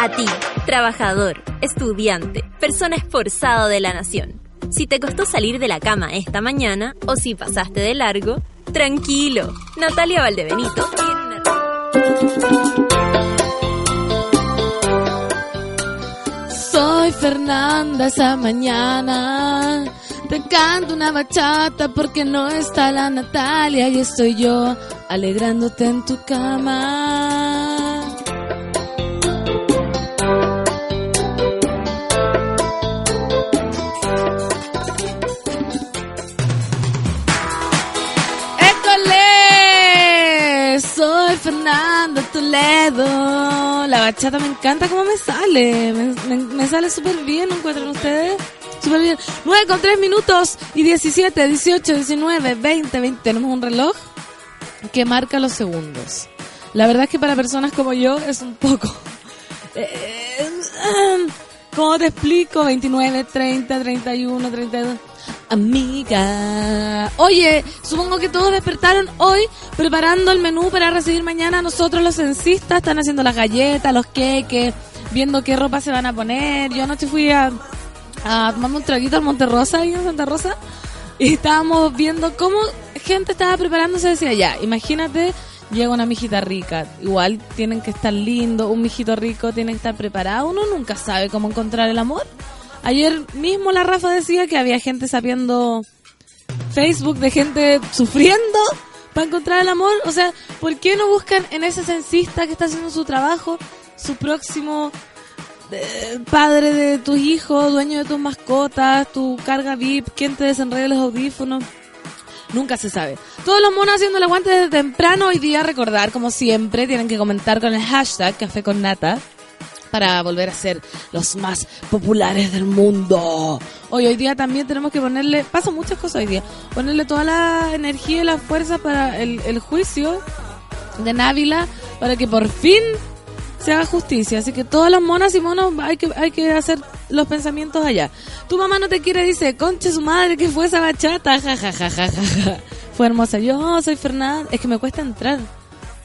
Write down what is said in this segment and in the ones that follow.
A ti, trabajador, estudiante, persona esforzado de la nación. Si te costó salir de la cama esta mañana o si pasaste de largo, tranquilo. Natalia Valdebenito Soy Fernanda esa mañana. Te canto una bachata porque no está la Natalia y estoy yo alegrándote en tu cama. ¡École! Soy Fernando Toledo. La bachata me encanta cómo me sale. Me, me- sale súper bien, ¿no encuentran ustedes? Súper bien. 9 con 3 minutos y 17, 18, 19, 20, 20. Tenemos un reloj que marca los segundos. La verdad es que para personas como yo es un poco... Eh, ¿Cómo te explico? 29, 30, 31, 32. Amiga. Oye, supongo que todos despertaron hoy preparando el menú para recibir mañana. Nosotros los censistas están haciendo las galletas, los queques, viendo qué ropa se van a poner. Yo anoche fui a, a tomarme un traguito al Monte Rosa, ahí en Santa Rosa, y estábamos viendo cómo gente estaba preparándose. Decía, ya, imagínate, llega una mijita rica. Igual tienen que estar lindo, un mijito rico tiene que estar preparado. Uno nunca sabe cómo encontrar el amor. Ayer mismo la Rafa decía que había gente sabiendo Facebook de gente sufriendo para encontrar el amor. O sea, ¿por qué no buscan en ese censista que está haciendo su trabajo su próximo eh, padre de tus hijos, dueño de tus mascotas, tu carga VIP, quien te desenrede los audífonos? Nunca se sabe. Todos los monos haciendo el aguante desde temprano. Hoy día recordar, como siempre, tienen que comentar con el hashtag Café con Nata para volver a ser los más populares del mundo. Hoy, hoy día también tenemos que ponerle, pasan muchas cosas hoy día, ponerle toda la energía y la fuerza para el, el juicio de Návila para que por fin se haga justicia. Así que todas las monas y monos hay que, hay que hacer los pensamientos allá. Tu mamá no te quiere, dice, conche su madre, que fue esa bachata, ja, ja, ja, ja, ja, ja. Fue hermosa. Yo soy Fernanda, es que me cuesta entrar.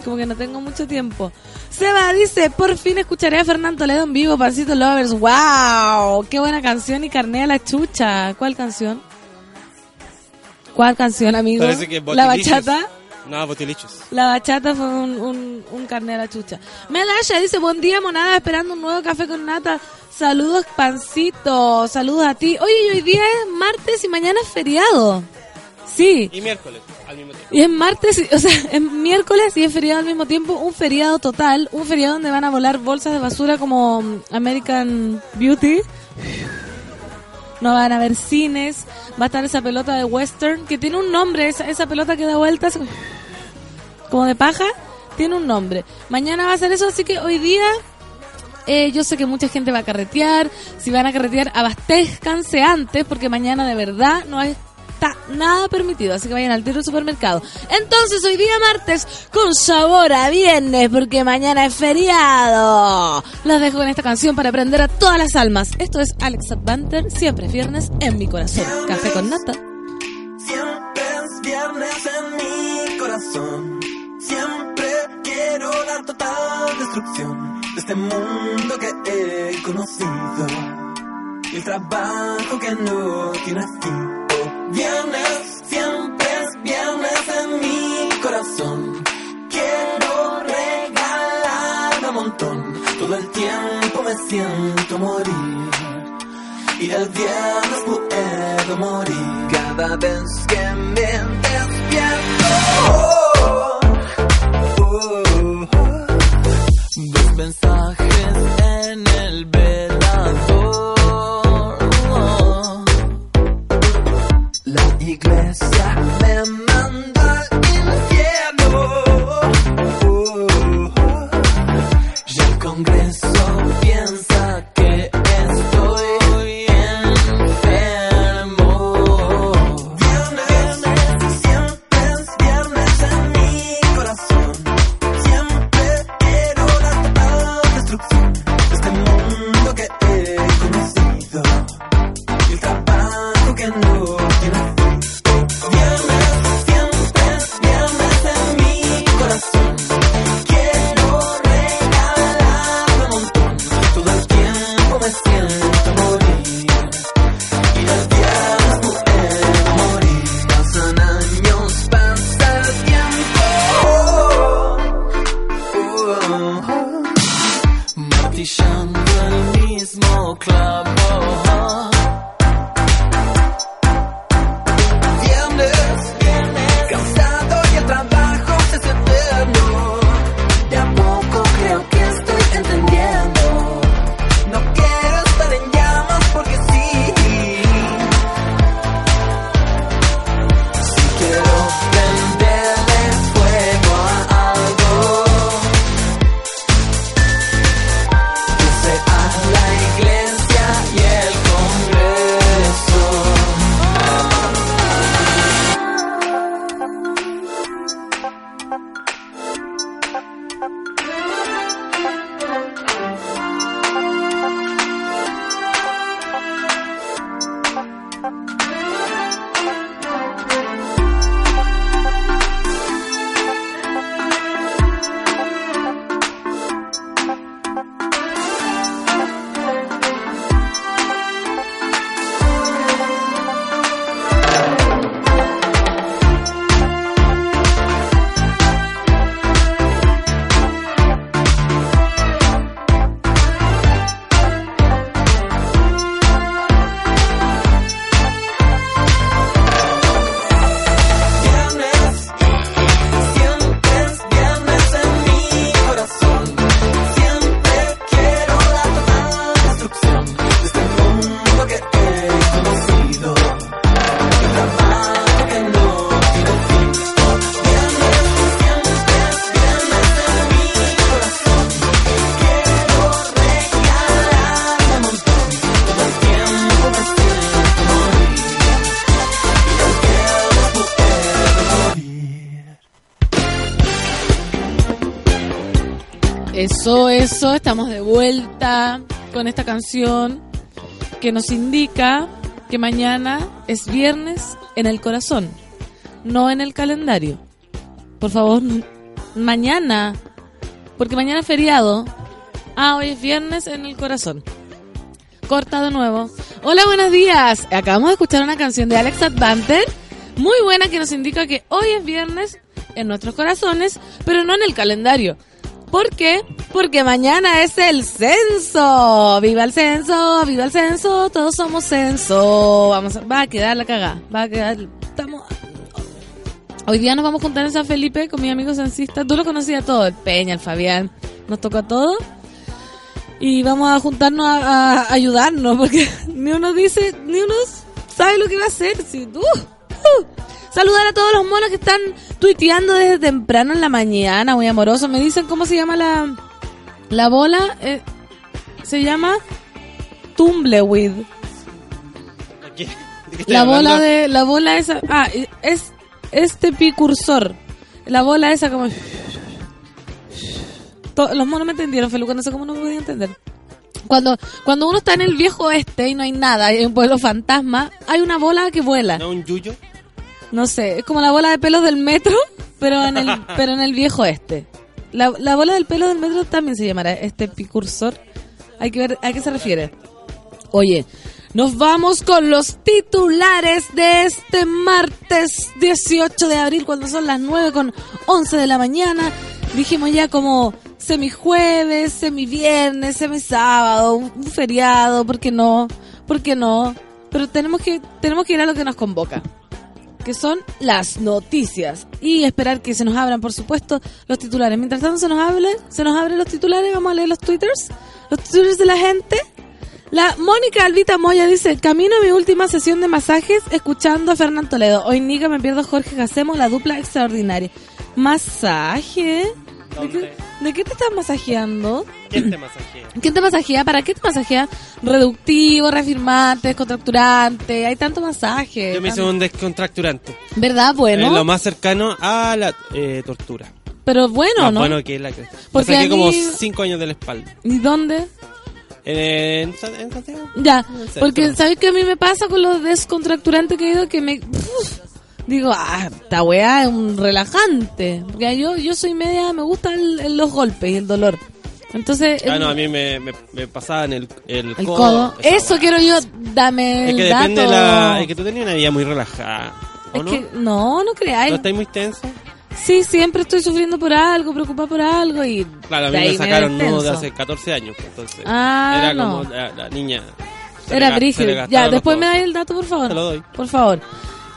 Como que no tengo mucho tiempo. Seba dice, por fin escucharé a Fernando Toledo en vivo, Pancito Lovers. ¡Wow! ¡Qué buena canción y carné a la chucha! ¿Cuál canción? ¿Cuál canción, amigo? La bachata. No, botilichos. La bachata fue un, un, un la chucha. Melasha dice, buen día, monada, esperando un nuevo café con nata. Saludos, pancito. Saludos a ti. Oye, hoy día es martes y mañana es feriado. Sí. Y miércoles, al mismo tiempo. Y es martes, o sea, es miércoles y es feriado al mismo tiempo. Un feriado total. Un feriado donde van a volar bolsas de basura como American Beauty. No van a haber cines. Va a estar esa pelota de western que tiene un nombre. Esa, esa pelota que da vueltas como de paja. Tiene un nombre. Mañana va a ser eso, así que hoy día eh, yo sé que mucha gente va a carretear. Si van a carretear, abastezcanse antes, porque mañana de verdad no está nada permitido. Así que vayan al tiro supermercado. Entonces, hoy día martes, con sabor a viernes, porque mañana es feriado. Los dejo con esta canción para aprender a todas las almas. Esto es Alex Advanter, siempre es viernes en mi corazón. Café con nata. Siempre es viernes en mi corazón. Siempre quiero la total destrucción de este mundo que he conocido. El trabajo que no tiene fin. Viernes, siempre es viernes en mi corazón. Quiero regalar un montón. Todo el tiempo me siento morir. Y el viernes puedo morir cada vez que me despierto. Oh, oh, oh. Canción que nos indica que mañana es viernes en el corazón, no en el calendario. Por favor, mañana, porque mañana es feriado. Ah, hoy es viernes en el corazón. Corta de nuevo. Hola, buenos días. Acabamos de escuchar una canción de Alex Advanter, muy buena que nos indica que hoy es viernes en nuestros corazones, pero no en el calendario. ¿Por qué? Porque mañana es el censo. ¡Viva el censo! ¡Viva el censo! Todos somos censo. Vamos a, va a quedar la cagada. Va a quedar. Estamos. Hoy día nos vamos a juntar en San Felipe con mi amigo censista. Tú lo conocías todo, el Peña, el Fabián. Nos tocó a todos. Y vamos a juntarnos a, ayudarnos, porque ni uno dice, ni uno sabe lo que va a hacer. Si, uh, uh. Saludar a todos los monos que están tuiteando desde temprano en la mañana, muy amorosos. Me dicen cómo se llama la, la bola. Eh, se llama Tumbleweed. ¿De qué? ¿De qué estoy La bola de la bola esa, ah, es este picursor. La bola esa como los monos me entendieron, Feluca, no sé cómo no me podía entender. Cuando cuando uno está en el viejo oeste y no hay nada, hay un pueblo fantasma, hay una bola que vuela. ¿No un yuyo? No sé, es como la bola de pelos del metro, pero en el pero en el viejo oeste. La, la bola del pelo del metro también se llamará este picursor. Hay que ver a qué se refiere. Oye, nos vamos con los titulares de este martes 18 de abril, cuando son las 9 con 11 de la mañana. Dijimos ya como semijueves, semiviernes, semisábado, un feriado, ¿por qué no? ¿Por qué no? Pero tenemos que, tenemos que ir a lo que nos convoca que son las noticias y esperar que se nos abran, por supuesto, los titulares. Mientras tanto se nos hablen, se nos abren los titulares, vamos a leer los twitters, los twitters de la gente. La Mónica Albita Moya dice, camino a mi última sesión de masajes escuchando a Fernán Toledo. Hoy Nica me pierdo Jorge Hacemos la dupla extraordinaria. ¿Masaje? ¿De qué, de qué te estás masajeando? ¿Quién te masajea? ¿Quién te masajea? ¿Para qué te masajea? Reductivo, reafirmante, descontracturante. Hay tanto masaje. Yo me hice tanto- un descontracturante. ¿Verdad? Bueno. Es lo más cercano a la eh, tortura. Pero bueno, Más ¿no? bueno que la que... Me Porque a como 5 años de la espalda. ¿Y dónde? En, Sa- en Santiago. Ya, porque ¿sabes qué a mí me pasa con los descontracturantes que he ido? Que me... uf, digo, ah, esta weá es un relajante. Porque yo, yo soy media, me gustan los golpes y el dolor. Entonces... Ah, el- no, a mí me, me, me pasaban el, el, el codo. Eso weá. quiero yo, dame Es el que dato. depende de la... Es que tú tenías una vida muy relajada. ¿O Es no? que, no, no creáis. ¿No estáis muy tenso? Sí, siempre estoy sufriendo por algo, preocupada por algo y... Claro, a mí me sacaron nudo de hace 14 años. pues, Entonces, Ah, era no. como la, la niña. Era brígido. Ya, después me dais el dato, por favor. Te lo doy. Por favor.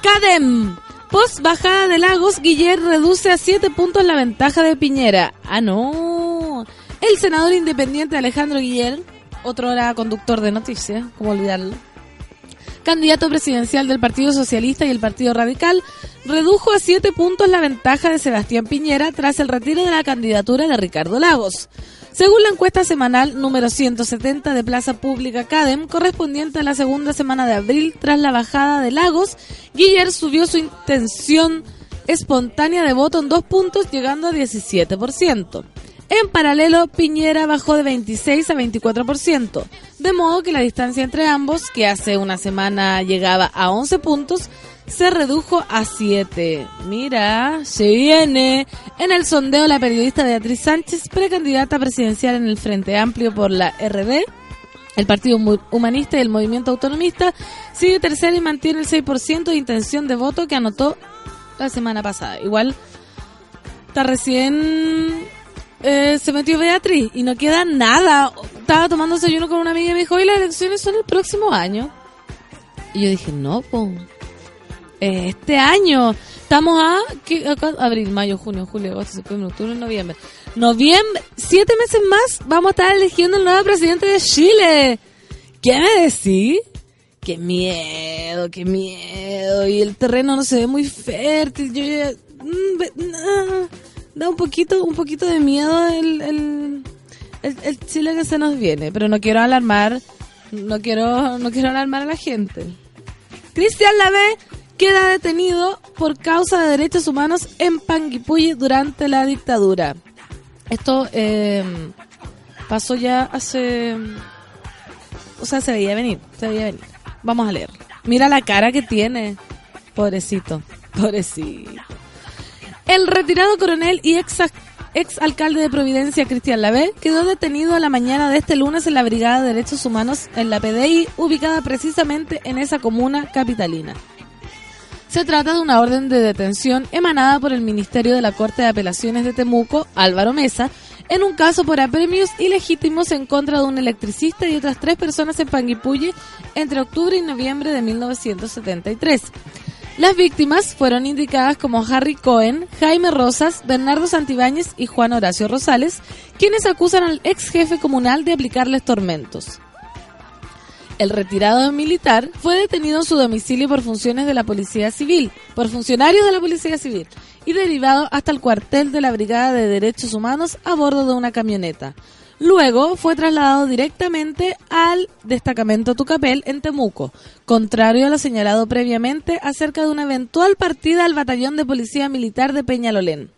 Cadem. Post bajada de Lagos, Guiller reduce a 7 puntos la ventaja de Piñera. Ah, no. El senador independiente Alejandro Guiller, otro era conductor de noticias, como olvidarlo, candidato presidencial del Partido Socialista y el Partido Radical, redujo a 7 puntos la ventaja de Sebastián Piñera tras el retiro de la candidatura de Ricardo Lagos. Según la encuesta semanal número 170 de Plaza Pública Cadem, correspondiente a la segunda semana de abril tras la bajada de Lagos, Guiller subió su intención espontánea de voto en dos puntos, llegando a 17%. En paralelo, Piñera bajó de 26 a 24%, de modo que la distancia entre ambos, que hace una semana llegaba a 11 puntos, se redujo a 7. Mira, se viene. En el sondeo, la periodista Beatriz Sánchez, precandidata presidencial en el Frente Amplio por la RD, el Partido Humanista y el Movimiento Autonomista, sigue tercera y mantiene el 6% de intención de voto que anotó la semana pasada. Igual está recién eh, se metió Beatriz y no queda nada. Estaba tomando desayuno con una amiga y me dijo, hoy las elecciones son el próximo año. Y yo dije, no, po. Eh, Este año. Estamos a, ¿qué? Abril, mayo, junio, julio, agosto, septiembre, octubre, noviembre. Noviembre, siete meses más vamos a estar eligiendo el nuevo presidente de Chile. ¿Qué me decís? Qué miedo, qué miedo. Y el terreno no se ve muy fértil. Yo ya, mm, da un poquito, un poquito de miedo el, el, el, Chile que se nos viene. Pero no quiero alarmar, no quiero, no quiero alarmar a la gente. Cristian Lavé queda detenido por causa de derechos humanos en Panguipulli durante la dictadura. Esto eh, pasó ya hace... O sea, se veía venir, se veía venir. Vamos a leer. Mira la cara que tiene. Pobrecito, pobrecito. El retirado coronel y ex, ex alcalde de Providencia, Cristian Lavé, quedó detenido a la mañana de este lunes en la Brigada de Derechos Humanos en la PDI, ubicada precisamente en esa comuna capitalina. Se trata de una orden de detención emanada por el Ministerio de la Corte de Apelaciones de Temuco, Álvaro Mesa, en un caso por apremios ilegítimos en contra de un electricista y otras tres personas en Panguipulli entre octubre y noviembre de 1973. Las víctimas fueron indicadas como Harry Cohen, Jaime Rosas, Bernardo Santibáñez y Juan Horacio Rosales, quienes acusan al ex jefe comunal de aplicarles tormentos. El retirado militar fue detenido en su domicilio por funciones de la Policía Civil, por funcionarios de la Policía Civil, y derivado hasta el cuartel de la Brigada de Derechos Humanos a bordo de una camioneta. Luego fue trasladado directamente al destacamento Tucapel en Temuco, contrario a lo señalado previamente acerca de una eventual partida al batallón de policía militar de Peñalolén.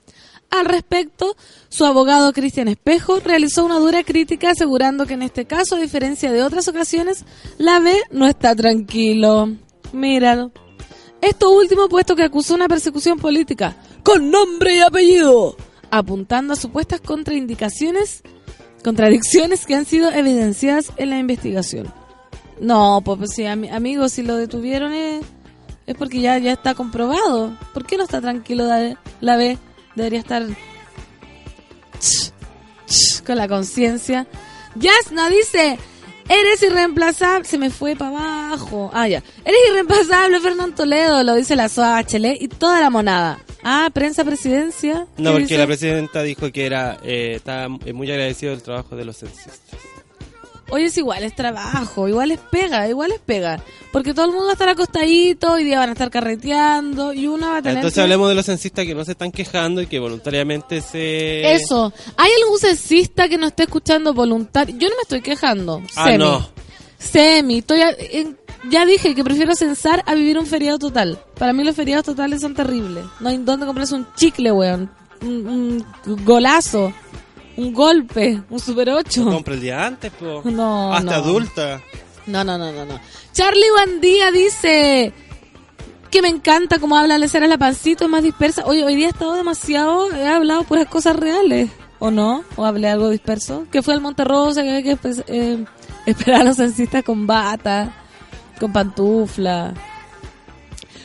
Al respecto, su abogado Cristian Espejo realizó una dura crítica asegurando que en este caso, a diferencia de otras ocasiones, la B no está tranquilo. Míralo. Esto último puesto que acusó una persecución política con nombre y apellido, apuntando a supuestas contraindicaciones, contradicciones que han sido evidenciadas en la investigación. No, pues, pues sí, ami- amigos, si lo detuvieron es, es porque ya, ya está comprobado. ¿Por qué no está tranquilo la, B? Debería estar con la conciencia. Yasna dice, eres irreemplazable. Se me fue para abajo. Ah, ya. Eres irreemplazable, Fernando Toledo, lo dice la SOA y toda la monada. Ah, prensa presidencia. No, ¿Qué porque dice? la presidenta dijo que era eh, estaba muy agradecido del trabajo de los censistas. Oye, es igual, es trabajo, igual es pega, igual es pega. Porque todo el mundo va a estar acostadito, hoy día van a estar carreteando y uno va a tener Entonces que- hablemos de los censistas que no se están quejando y que voluntariamente se... Eso. ¿Hay algún censista que no esté escuchando voluntario? Yo no me estoy quejando. Ah, Semi. no. Semi. Estoy a- ya dije que prefiero censar a vivir un feriado total. Para mí los feriados totales son terribles. No hay dónde comprarse un chicle, weón. Un, un golazo. Un golpe. Un super 8. Compra el día antes, po. No, Hasta no. adulta. No, no, no, no, no. Charlie Bandía dice que me encanta cómo habla Lecera la pancito, es más dispersa. Oye, hoy día he estado demasiado, he hablado puras cosas reales, ¿o no? ¿O hablé algo disperso? Que fue el Monterrosa, que había que eh, esperar a los censistas con bata, con pantufla.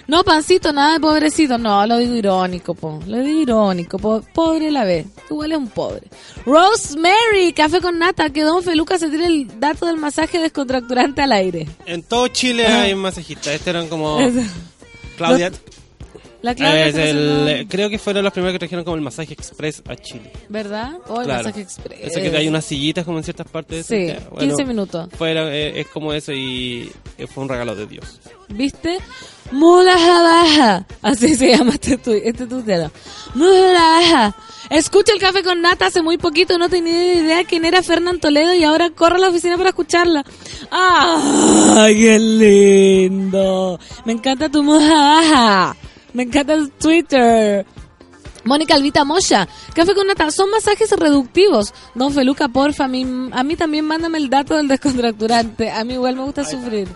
No, pancito, nada de pobrecito. No, lo digo irónico, po. Lo digo irónico. po- Pobre la ve. Igual es un pobre. Rosemary, café con nata. Que Don Feluca se tire el dato del masaje descontracturante al aire. En todo Chile hay masajistas. Este eran como... Claudia... La Claudia Eh, es el- haciendo- creo que fueron los primeros que trajeron como el masaje express a Chile. ¿Verdad? O el Claro. masaje express. Ese que hay unas sillitas como en ciertas partes. Sí, Santiago. 15 minutos. Fuera, eh, es como eso y eh, fue un regalo de Dios. ¿Viste? Mula baja. Así se llama este, tu, este tuitero. Escucha el café con nata hace muy poquito. No tenía idea quién era Fernán Toledo y ahora corro a la oficina para escucharla. ¡Ay, qué lindo! Me encanta tu mula baja. Me encanta tu Twitter. Mónica Alvita Moya, café con nata, son masajes reductivos. Don Feluca, porfa, a mí, a mí también mándame el dato del descontracturante. A mí igual me gusta sufrir.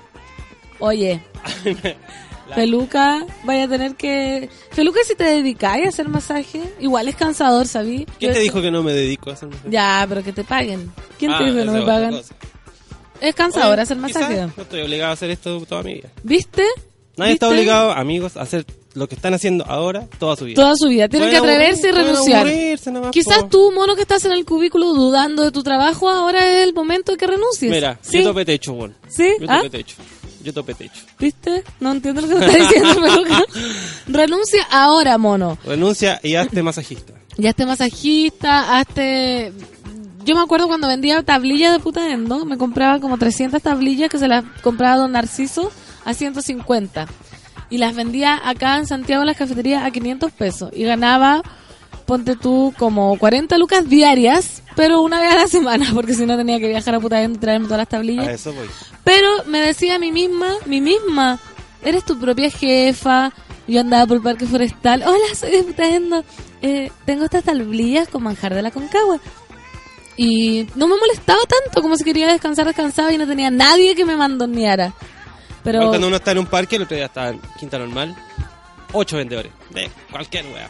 Oye, Feluca, vaya a tener que... Feluca, si te dedicáis a hacer masaje, igual es cansador, ¿sabí? ¿Quién Yo- te dijo que no me dedico a hacer masaje? Ya, pero que te paguen. ¿Quién Ah, te dijo que no me pagan? cosa. Es cansador Oye, hacer masaje. No estoy obligado a hacer esto toda mi vida. ¿Viste? Nadie está obligado, amigos, a hacer lo que están haciendo ahora toda su vida. Toda su vida. Tienen que atreverse y aburrir- renunciar. nomás, Quizás po. tú, mono que estás en el cubículo dudando de tu trabajo, ahora es el momento de que renuncies. Mira, ¿Sí? yo topé techo, bueno. ¿Sí? Yo ¿Ah? topé techo. Yo topé techo. ¿Viste? No entiendo lo que me está diciendo. Renuncia ahora, mono. Renuncia y hazte masajista. Ya esté masajista, hazte... Yo me acuerdo cuando vendía tablillas de puta endo, me compraba como 300 tablillas que se las compraba Don Narciso a 150. Y las vendía acá en Santiago en las cafeterías a 500 pesos. Y ganaba, ponte tú, como 40 lucas diarias, pero una vez a la semana, porque si no tenía que viajar a puta y traerme todas las tablillas. A eso voy. Pero me decía a mí misma, mi misma, eres tu propia jefa, Yo andaba por el parque forestal. Hola, soy diputando. Eh, tengo estas tablillas con manjar de la concagua. Y no me molestaba tanto, como si quería descansar, descansaba y no tenía nadie que me mandoneara. Pero Cuando uno está en un parque, el otro día estaba en Quinta Normal, ocho vendedores de cualquier wea.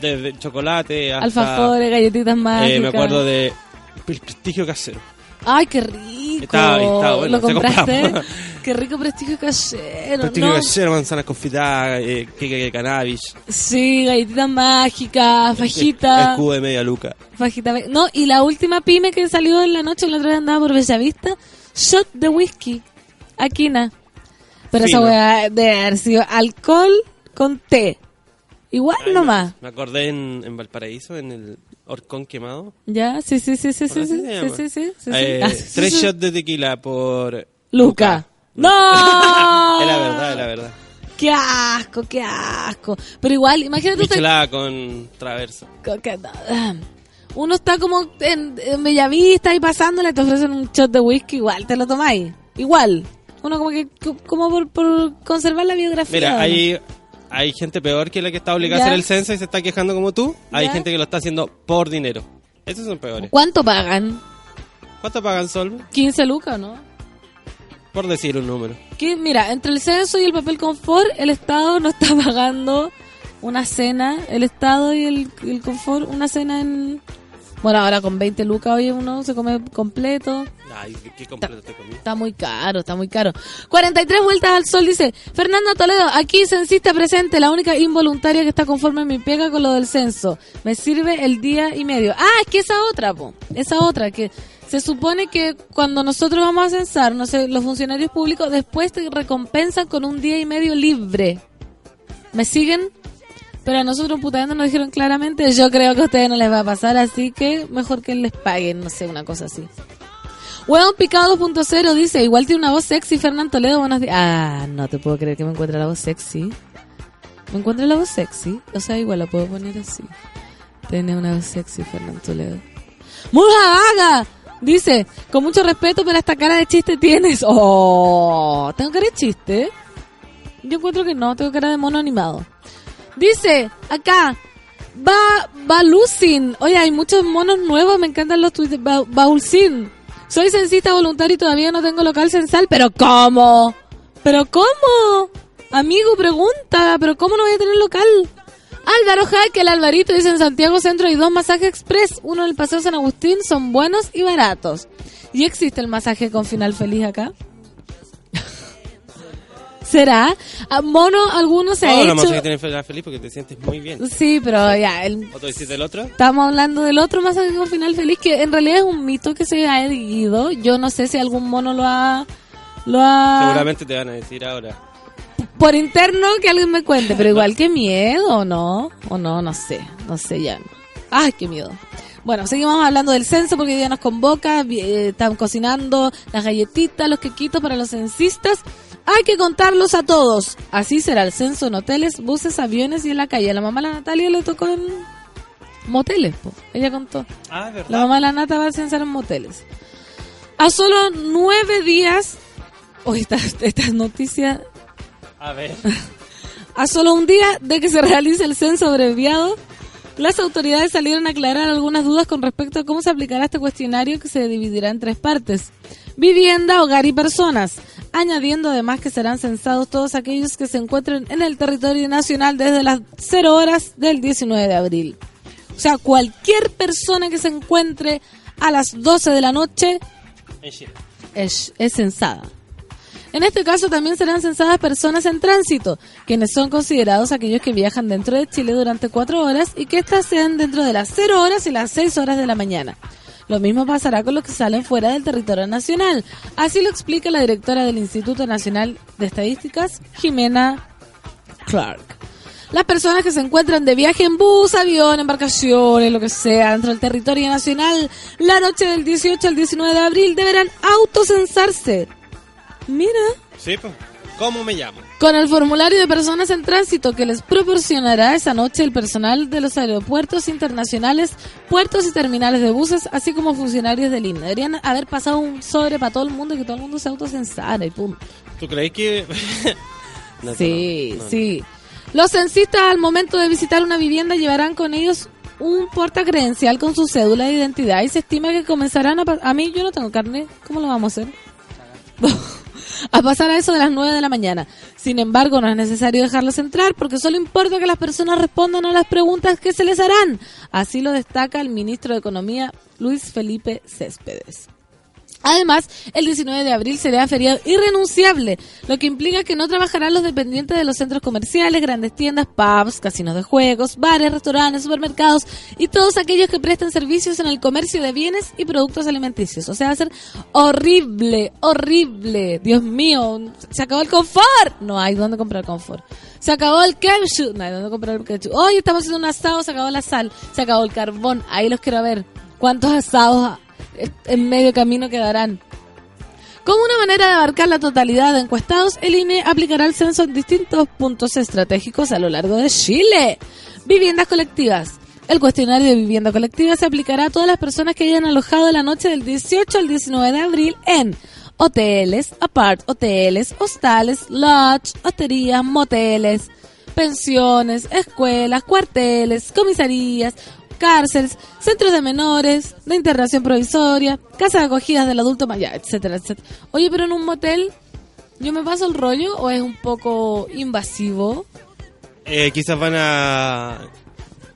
Desde chocolate hasta... alfajores, galletitas mágicas. eh, me acuerdo de el prestigio casero. Ay, qué rico. Estaba- estaba bueno, ¿Lo compraste? qué rico prestigio casero. Prestigio ¿no? casero, manzanas confitadas, eh, cannabis. Sí, galletitas mágicas, fajita. Escudo de media luca. Fajita. No, y la última pyme que salió en la noche, la otra vez andaba por Bellavista, shot de whisky. Aquina. Pero esa Fino. weá de haber sido alcohol con té. Igual Ay, nomás. Me acordé en, en Valparaíso, en el horcón quemado. ¿Ya? Sí, sí, sí, sí, sí, sí, sí sí. Eh, Ah, sí, tres sí. shots de tequila por... Luca. ¡No! Era verdad, era verdad. ¡Qué asco, qué asco! Pero igual, imagínate usted Michelada con traverso. Que- Uno está como en, en Bellavista y pasándole, te ofrecen un shot de whisky, igual te lo tomáis. Igual. Uno como que, co- como por, por conservar la biografía. Mira, hay, hay gente peor que la que está obligada a hacer el censo y se está quejando como tú. Hay Ya. gente que lo está haciendo por dinero. Esos son peores. ¿Cuánto pagan? ¿Cuánto pagan Sol? ¿15 lucas, no? Por decir un número. Que, mira, entre el censo y el papel confort, el Estado no está pagando una cena. El Estado y el, el confort, una cena en... Bueno, ahora con 20 lucas, oye, uno se come completo. Ay, qué- qué completo te comí. Está muy caro, está muy caro. 43 vueltas al sol, dice Fernando Toledo, aquí censista presente, la única involuntaria que está conforme en mi pega con lo del censo. Me sirve el día y medio. Ah, es que esa otra, po. Esa otra, que se supone que cuando nosotros vamos a censar, no sé, los funcionarios públicos después te recompensan con un día y medio libre. ¿Me siguen? Pero a nosotros putando nos dijeron claramente, yo creo que a ustedes no les va a pasar, así que mejor que les paguen, no sé, una cosa así. Hueón Picado 2.0 dice, igual tiene una voz sexy, Fernán Toledo, buenos días. Ah, no te puedo creer que me encuentre la voz sexy. ¿Me encuentre la voz sexy? O sea, igual la puedo poner así. Tiene una voz sexy, Fernán Toledo. ¡Muja vaga! Dice, con mucho respeto, pero esta cara de chiste tienes. ¡Oh! ¿Tengo cara de chiste? Yo encuentro que no, tengo cara de mono animado. Dice, acá, Va, Balucin. Oye, hay muchos monos nuevos, me encantan los tweets. Ba, Baulcin. Soy censista voluntario y todavía no tengo local censal, pero ¿cómo? ¿Pero cómo? Amigo, pregunta, ¿pero cómo no voy a tener local? Álvaro Jaque, el Alvarito, dice en Santiago Centro hay dos masajes express, uno en el Paseo San Agustín, son buenos y baratos. ¿Y existe el masaje con final feliz acá? ¿Será? ¿A mono alguno se ha Todos los hecho? tienen final feliz porque te sientes muy bien. Sí, pero ya, el, ¿O tú decís del otro? Estamos hablando del otro masaje con final feliz, que en realidad es un mito que se ha erguido. Yo no sé si algún mono lo ha... Lo ha... Seguramente te van a decir ahora. Por interno que alguien me cuente, pero igual qué miedo, ¿o no? O no, no sé, no sé ya. Ay, qué miedo. Bueno, seguimos hablando del censo porque hoy día nos convoca, eh, están cocinando las galletitas, los quequitos para los censistas. Hay que contarlos a todos. Así será el censo en hoteles, buses, aviones y en la calle. A la mamá de la Natalia le tocó en moteles, po. ella contó. Ah, ¿verdad? La mamá de la Nata va a censar en moteles. A solo nueve días... Hoy esta, esta noticia A ver. a solo un día de que se realice el censo abreviado, las autoridades salieron a aclarar algunas dudas con respecto a cómo se aplicará este cuestionario que se dividirá en tres partes. Vivienda, hogar y personas, añadiendo además que serán censados todos aquellos que se encuentren en el territorio nacional desde las 0 horas del 19 de abril. O sea, cualquier persona que se encuentre a las 12 de la noche es censada. En este caso también serán censadas personas en tránsito, quienes son considerados aquellos que viajan dentro de Chile durante cuatro horas y que éstas sean dentro de las 0 horas y las 6 horas de la mañana. Lo mismo pasará con los que salen fuera del territorio nacional. Así lo explica la directora del Instituto Nacional de Estadísticas, Jimena Clark. Las personas que se encuentran de viaje en bus, avión, embarcaciones, lo que sea, dentro del territorio nacional, la noche del 18 al 19 de abril deberán autocensarse. Mira, Sí, pues. ¿Cómo me llamo? Con el formulario de personas en tránsito que les proporcionará esa noche el personal de los aeropuertos internacionales, puertos y terminales de buses, así como funcionarios del INE. Deberían haber pasado un sobre para todo el mundo y que todo el mundo se autocensara y punto. ¿Tú crees que.? No, sí, no, no. sí. Los censistas al momento de visitar una vivienda llevarán con ellos un porta credencial con su cédula de identidad y se estima que comenzarán a... A mí yo no tengo carne, ¿cómo lo vamos a hacer? a pasar a eso de las 9 de la mañana. Sin embargo, no es necesario dejarlos entrar porque solo importa que las personas respondan a las preguntas que se les harán. Así lo destaca el ministro de Economía, Luis Felipe Céspedes. Además, el 19 de abril será feriado irrenunciable, lo que implica que no trabajarán los dependientes de los centros comerciales, grandes tiendas, pubs, casinos de juegos, bares, restaurantes, supermercados y todos aquellos que presten servicios en el comercio de bienes y productos alimenticios. O sea, va a ser horrible, horrible. Dios mío, se acabó el confort. No hay dónde comprar confort. Se acabó el ketchup. No hay dónde comprar el ketchup. Hoy estamos haciendo un asado, se acabó la sal, se acabó el carbón. Ahí los quiero ver. ¿Cuántos asados en medio camino quedarán? Como una manera de abarcar la totalidad de encuestados, el INE aplicará el censo en distintos puntos estratégicos a lo largo de Chile. Viviendas colectivas. El cuestionario de vivienda colectiva se aplicará a todas las personas que hayan alojado la noche del 18 al 19 de abril en hoteles, apart hoteles, hostales, lodge, hosterías, moteles, pensiones, escuelas, cuarteles, comisarías, cárceles, centros de menores, de internación provisoria, casas de acogidas del adulto mayor, etcétera, etcétera. Oye, pero en un motel, ¿yo me paso el rollo o es un poco invasivo? Eh, quizás van a.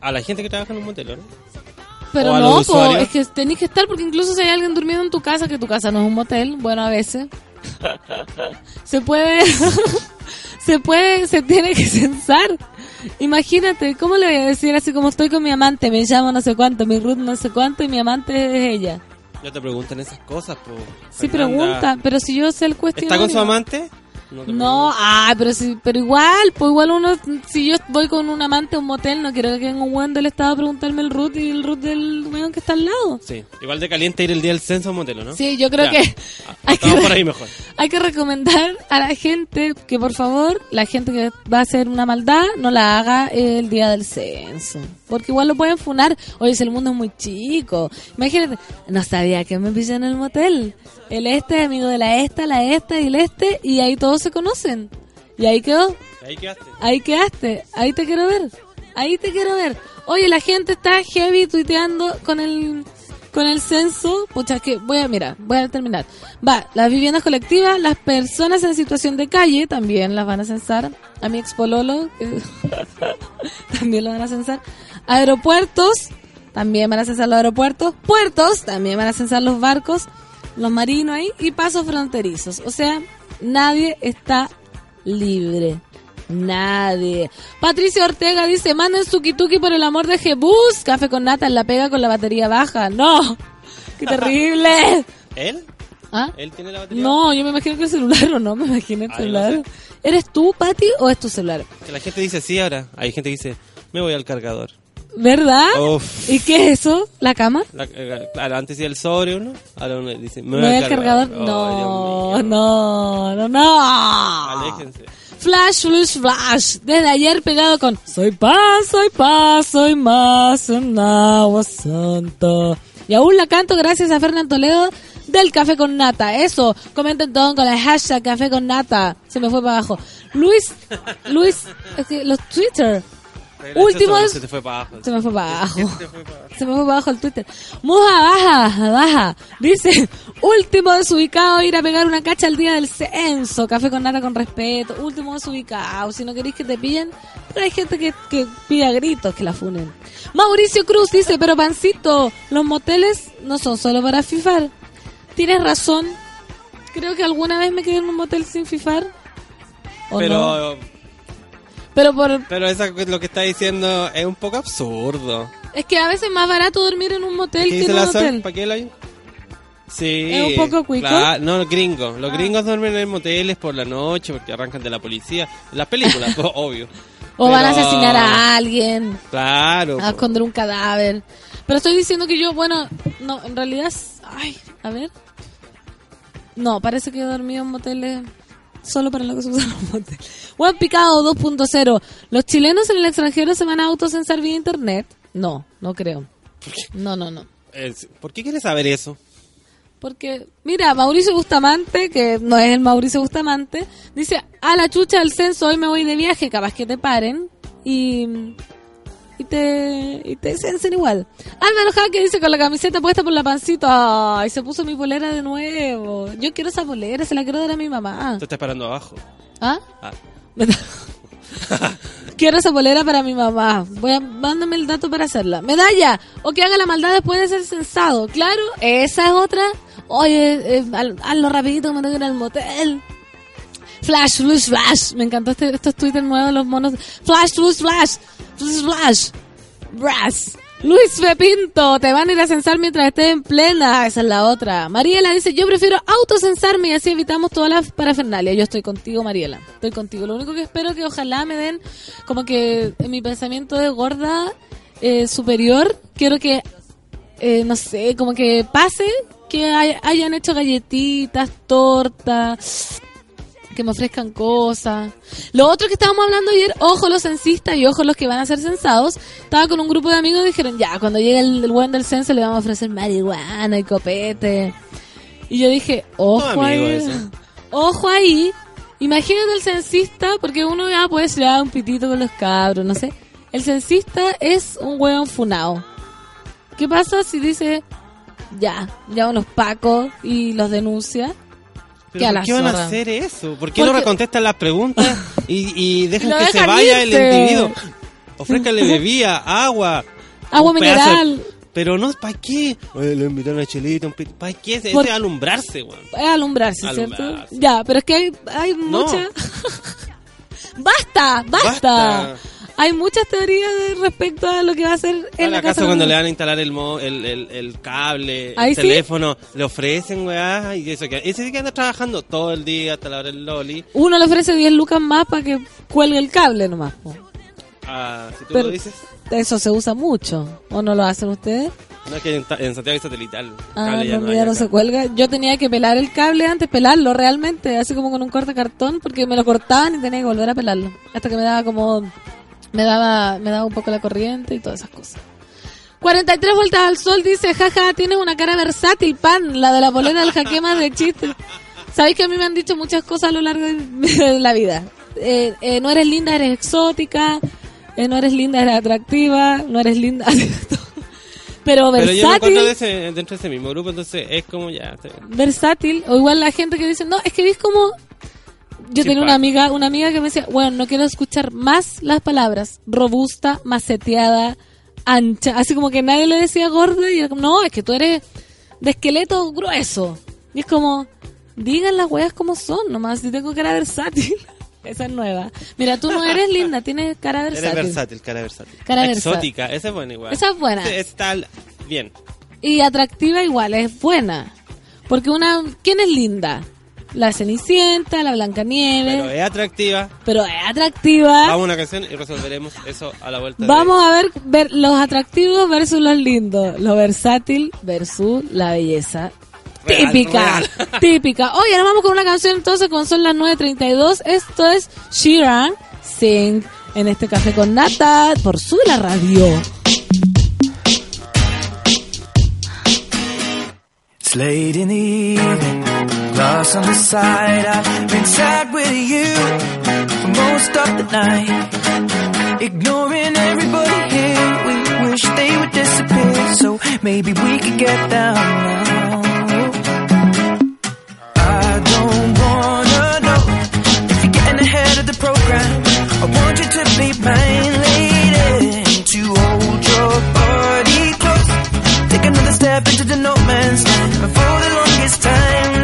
a la gente que trabaja en un motel, ¿no? Pero ¿O a no, po, es que tenéis que estar porque incluso si hay alguien durmiendo en tu casa, que tu casa no es un motel, bueno, a veces. se puede, se puede, se tiene que censar. Imagínate, ¿cómo le voy a decir así como estoy con mi amante, me llamo no sé cuánto, mi Ruth no sé cuánto y mi amante es ella? No te preguntan esas cosas, po. Sí Fernanda. pregunta, pero si yo sé el cuestionario. ¿Está con su amante? No. No, ah, pero si, pero igual, pues igual uno, si yo voy con un amante a un motel, no quiero que venga un weón del estado a preguntarme el root y el root del weón que está al lado. Sí, igual de caliente ir el día del censo a un motel, ¿no? Sí, yo creo Ya. que hay que, por ahí mejor. hay que recomendar a la gente que por favor, la gente que va a hacer una maldad, no la haga el día del censo. Porque igual lo pueden funar. Oye, si el mundo es muy chico. Imagínate, no sabía que me pillé en el motel. El este es amigo de la esta, la esta y el este, y ahí todos se conocen. Y ahí quedó. Ahí quedaste. Ahí quedaste, ahí te quiero ver. Ahí te quiero ver. Oye, la gente está heavy tuiteando con el con el censo. Pucha, que voy a mirar, voy a terminar. Va, las viviendas colectivas, las personas en situación de calle también las van a censar. A mi expololo también lo van a censar. Aeropuertos, también van a censar los aeropuertos. Puertos, también van a censar los barcos, los marinos ahí y pasos fronterizos. O sea, nadie está libre. Nadie. Patricia Ortega dice, manden su kituki por el amor de Jebus. Café con nata en la pega con la batería baja. No. Qué terrible. ¿Él? ¿Ah? ¿Él tiene la batería? No, yo me imagino que el celular o no, me imagino el Ay, no celular. sé. ¿Eres tú, Pati, o es tu celular? Que la gente dice sí ahora. Hay gente que dice, me voy al cargador. ¿Verdad? Uf. ¿Y qué es eso? ¿La cama? La- eh, claro, antes decía el sobre uno, ahora uno dice, me ¿Me voy al cargador? No, Oh, no, no, no. Aléjense. Flash, flash, flash. Desde ayer pegado con Soy paz, soy paz, soy más agua santa. Y aún la canto gracias a Fernán Toledo del Café con Nata. Eso, comenten todo con el hashtag Café con Nata. Se me fue para abajo. Luis, Luis, es que los Twitter. Último Se te fue para abajo. Se me fue para abajo. Se me fue para abajo el Twitter. Muja, baja, baja. Dice, último desubicado ir a pegar una cacha al día del censo. Café con nata con respeto. Último desubicado. Si no queréis que te pillen, pero hay gente que, que pide a gritos que la funen. Mauricio Cruz dice, pero Pancito, los moteles no son solo para fifar. Tienes razón. Creo que alguna vez me quedé en un motel sin fifar. ¿O no? Pero, por, pero esa, lo que está diciendo es un poco absurdo. es que a veces es más barato dormir en un motel ¿Qué que en un hotel. ¿Para qué lo hay? Sí. ¿Es un poco cuico? no, gringos. Ah. Los gringos duermen en moteles por la noche porque arrancan de la policía. Las películas, obvio. O van a asesinar a alguien, Claro. a esconder un cadáver. Pero estoy diciendo que yo, bueno, no, en realidad, ay, a ver. No, parece que he dormido en moteles solo para lo que se usan los moteles. Juan Picado 2.0. ¿Los chilenos en el extranjero se van a autocensar vía internet? No, no creo. No, no, no. ¿Por qué quieres saber eso? Porque, mira, Mauricio Bustamante, que no es el Mauricio Bustamante, dice, a la chucha del censo, hoy me voy de viaje, capaz que te paren y, y te, y te censen igual. Álvaro Jaque dice, con la camiseta puesta por la pancita, ay, se puso mi polera de nuevo. Yo quiero esa polera, se la quiero dar a mi mamá. Te está esperando abajo. ¿Ah? Ah. Quiero esa polera para mi mamá. Voy a mándame el dato para hacerla. Medalla o que haga la maldad después de ser censado. Claro, esa es otra. Oye, eh, haz- hazlo rapidito que me tengo que ir al motel. Flash, flash, flash. Me encantó este- estos twitters nuevos, los monos. Flash, flash, flash. Flash, flash. Brass. Luis Pepinto, te van a ir a censar mientras estés en plena. Esa es la otra. Mariela dice, yo prefiero autocensarme y así evitamos toda la parafernalia. Yo estoy contigo, Mariela. Estoy contigo. Lo único que espero es que ojalá me den como que en mi pensamiento de gorda eh, superior, quiero que, eh, no sé, como que pase que hay- hayan hecho galletitas, tortas, que me ofrezcan cosas. Lo otro que estábamos hablando ayer, ojo los censistas y ojo los que van a ser censados. Estaba con un grupo de amigos y dijeron, ya, cuando llegue el, el buen del censo le vamos a ofrecer marihuana y copete. Y yo dije, ojo ahí. ese. Ojo ahí. Imagínate el censista, porque uno ya puede ser ah, un pitito con los cabros, no sé. El censista es un hueón funado. ¿Qué pasa si dice, ya, ya unos pacos y los denuncia? ¿Pero ¿Por qué van a hacer eso? ¿Por qué Porque- no contestan las preguntas y, y dejan Lo que se vaya el individuo? Ofrézcale bebida, agua. Agua pedazo mineral. Pero no, ¿para qué? Oye, le invitaron a pit- ¿Para qué? Ese Por- es alumbrarse, weón. Es alumbrarse, ¿cierto? Ya, pero es que hay, hay mucha... ¡Basta! ¡Basta! Basta. Hay muchas teorías respecto a lo que va a hacer en la ¿Acaso casa. cuando le van a instalar el, mo- el, el, el cable, el sí. teléfono, le ofrecen, weá? Y eso que, ese sí que anda trabajando todo el día hasta la hora del loli. Uno le ofrece 10 lucas más para que cuelgue el cable nomás. po. Ah, si tú Pero- lo dices. Eso se usa mucho. ¿O no lo hacen ustedes? No es que en, en Santiago hay satelital. Ah, Cable ya no, hay ya no se cuelga. Yo tenía que pelar el cable antes, pelarlo realmente, así como con un corte cartón, porque me lo cortaban y tenía que volver a pelarlo. Hasta que me daba como. Me daba, me daba un poco la corriente y todas esas cosas. 43 vueltas al sol dice, jaja, tienes una cara versátil, pan, la de la polera del jaquemas de chiste. Sabéis que a mí me han dicho muchas cosas a lo largo de, la vida. Eh, eh, no eres linda, eres exótica. Eh, no eres linda, eres atractiva. No eres linda. Pero Pero yo me versátil. encuentro de ese, dentro de ese mismo grupo, entonces es como ya. versátil o igual la gente que dice no es que ves como yo tenía una amiga una amiga que me decía bueno no quiero escuchar más las palabras robusta maceteada ancha así como que nadie le decía gorda y era como no es que tú eres de esqueleto grueso y es como digan las weas como son nomás si tengo cara versátil esa es nueva mira tú no eres linda tienes cara versátil Eres versátil, cara versátil. Cara versátil. Exótica, esa es buena igual. Esa es buena. Está bien. Y atractiva igual, es buena. Porque una, ¿quién es linda? La Cenicienta, la Blancanieves, Pero es atractiva. pero es atractiva. Vamos a una canción y resolveremos eso a la vuelta. de- Vamos a ver, ver los atractivos versus los lindos, lo versátil versus la belleza. Real, típica, real. típica. Oye, ahora vamos con una canción entonces, cuando son las 9.32. Esto es Sheeran Sing en este café con Nata por Sube la Radio. It's late in the evening, glass on the side. I've been sad with you for most of the night. Ignoring everybody here, we wish they would disappear. So maybe we could get down. I don't wanna know if you're getting ahead of the program. I want you to be mine, lady. To hold your body close. Take another step into the no man's land. And for the longest time,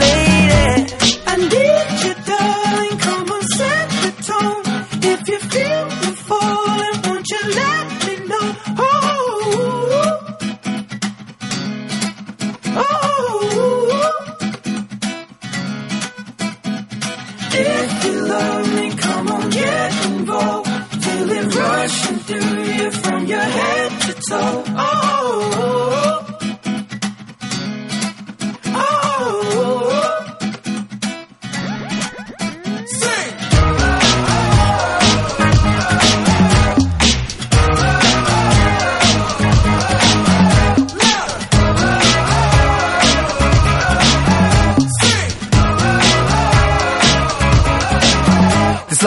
get involved. Feel it rushing through you from your head to toe. Oh.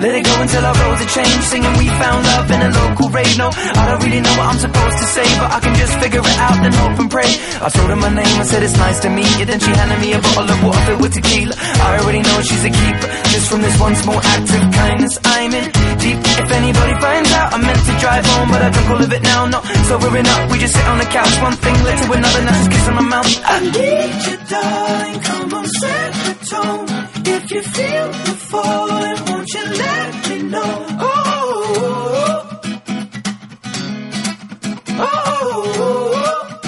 Let it go until our roads are changed. Singing we found love in a local rave. No, I don't really know what I'm supposed to say, but I can just figure it out and hope and pray. I told her my name, I said it's nice to meet you. Then she handed me a bottle of water filled with tequila. I already know she's a keeper. Just from this one small act of kindness, I'm in deep. If anybody finds out, I meant to drive home, but I drunk all of it now. No, sobering up, we just sit on the couch. One thing led to another, now just kissing my mouth. I need you, darling. Come on, set the tone. If you feel the falling, won't you let me know? Oh, oh, oh.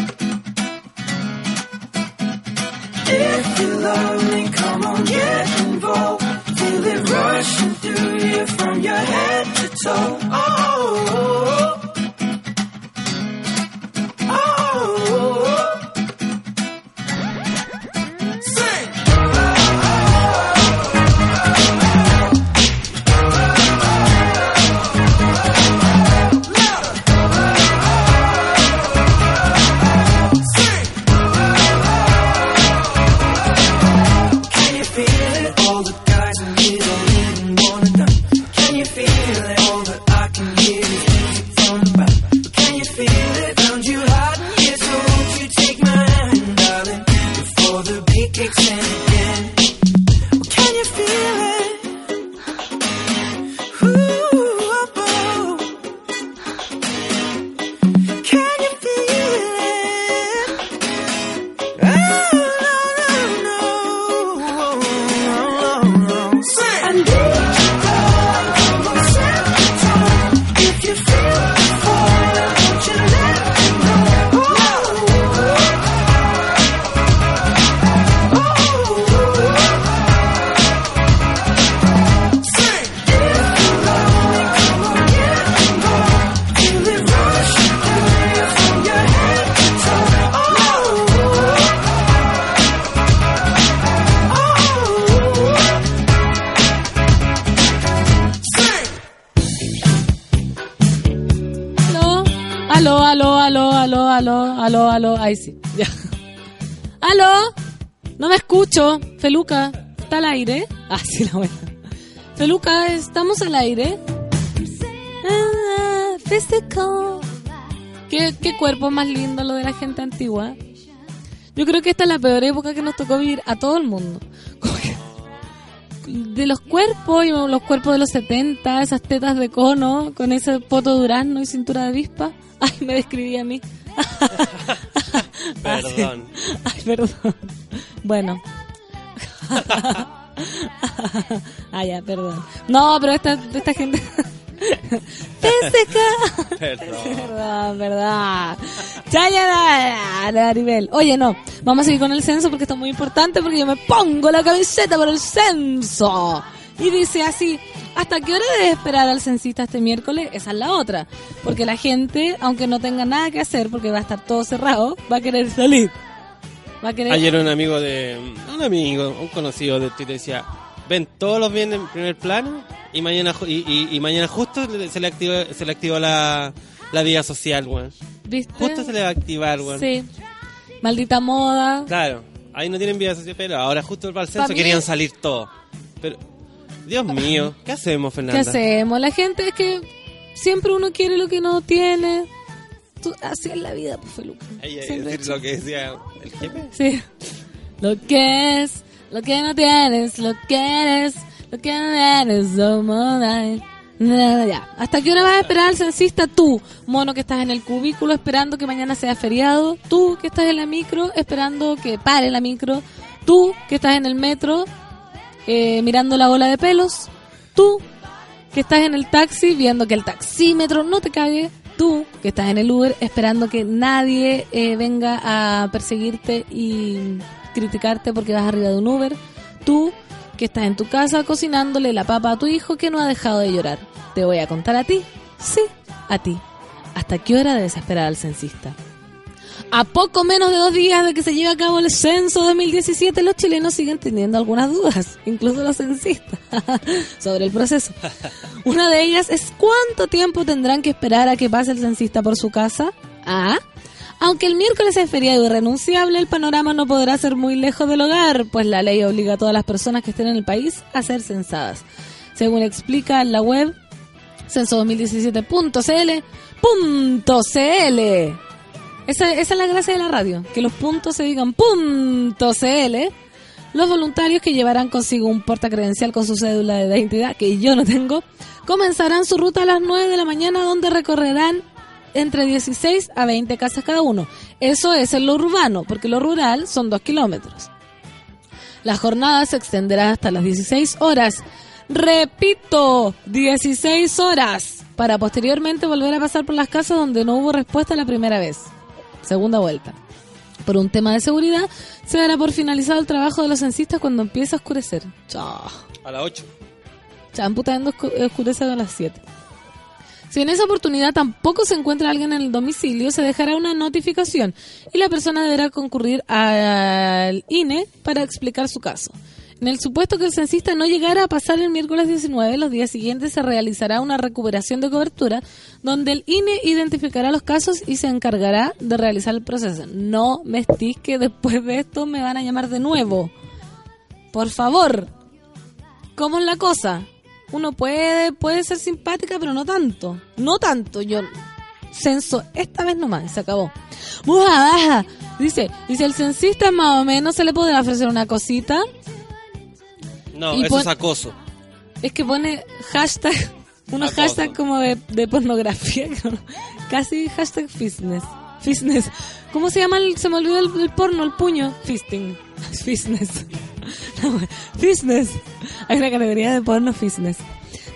If you love me, come on, get involved. Feel it rushing through you from your head to toe. Oh, oh, oh. Feluca, ¿está al aire? Ah, sí, la buena. Feluca, ¿estamos al aire? Ah, physical. ¿Qué, qué cuerpo más lindo lo de la gente antigua. Yo creo que esta es la peor época que nos tocó vivir a todo el mundo. De los cuerpos, los cuerpos de los 70, esas tetas de cono, con ese poto durazno y cintura de avispa. Ay, me describí a mí. Perdón. Ay, perdón. Bueno. ah, ya, perdón. No, pero esta, esta gente... ¡Física! Perdón. Verdad, verdad. Chaya, Maribel. Oye, no, vamos a seguir con el censo porque esto es muy importante porque yo me pongo la camiseta por el censo. Y dice así, ¿hasta qué hora debes esperar al censista este miércoles? Esa es la otra. Porque la gente, aunque no tenga nada que hacer porque va a estar todo cerrado, va a querer salir. Va a querer... Ayer un amigo de. Un amigo, un conocido de Twitter decía: Ven todos los viernes en primer plano y mañana y, y- y mañana justo se le activó, se le activó la, la vida social, weón. ¿Viste? Justo se le va a activar, weón. Sí. Maldita moda. Claro, ahí no tienen vida social, pero ahora justo para el censo mí- querían salir todos. Pero, Dios mío, ¿qué hacemos, ¿Qué Fernanda? hacemos? La gente es que siempre uno quiere lo que no tiene. Tú- así es la vida, pues, Feluca. Decir lo que decía el jefe. Sí. Lo que es, lo que no tienes, lo que eres, lo que no eres, somos ya. ¿Hasta qué hora vas a esperar al censista tú, mono que estás en el cubículo esperando que mañana sea feriado? Tú que estás en la micro esperando que pare la micro. Tú que estás en el metro eh, mirando la bola de pelos. Tú que estás en el taxi viendo que el taxímetro no te cague. Tú que estás en el Uber esperando que nadie eh, venga a perseguirte y criticarte porque vas arriba de un Uber. Tú que estás en tu casa cocinándole la papa a tu hijo que no ha dejado de llorar. Te voy a contar a ti. Sí, a ti. ¿Hasta qué hora debes esperar al censista? A poco menos de dos días de que se lleve a cabo el censo 2017, los chilenos siguen teniendo algunas dudas, incluso los censistas, sobre el proceso. Una de ellas es cuánto tiempo tendrán que esperar a que pase el censista por su casa. A. Aunque el miércoles es feriado irrenunciable, el panorama no podrá ser muy lejos del hogar, pues la ley obliga a todas las personas que estén en el país a ser censadas. Según explica en la web censo2017.cl, .cl. Esa, esa es la gracia de la radio, que los puntos se digan .cl. Los voluntarios que llevarán consigo un portacredencial con su cédula de identidad, que yo no tengo, comenzarán su ruta a las 9 de la mañana donde recorrerán entre 16 a 20 casas cada uno. Eso es en lo urbano, porque lo rural son 2 kilómetros. La jornada se extenderá hasta las 16 horas. Repito, 16 horas. Para posteriormente volver a pasar por las casas donde no hubo respuesta la primera vez. Segunda vuelta. Por un tema de seguridad, se dará por finalizado el trabajo de los censistas cuando empiece a oscurecer. Chao. A las 8. Champutando oscurece a las 7. Si en esa oportunidad tampoco se encuentra alguien en el domicilio, se dejará una notificación y la persona deberá concurrir al INE para explicar su caso. En el supuesto que el censista no llegara a pasar el miércoles 19, los días siguientes se realizará una recuperación de cobertura donde el INE identificará los casos y se encargará de realizar el proceso. No me estés que después de esto me van a llamar de nuevo. Por favor. ¿Cómo es la cosa? Uno puede, puede ser simpática, pero no tanto. No tanto. Yo censo esta vez nomás, se acabó. Dice, dice el censista más o menos se le puede ofrecer una cosita. No, Y eso es acoso. Es que pone hashtag, unos Acoso. hashtags como de, de pornografía, casi hashtag fitness. Fitness. ¿Cómo se llama? El, se me olvidó el, el porno, el puño. Fisting. Fitness. No, fitness. Hay una categoría de porno fitness.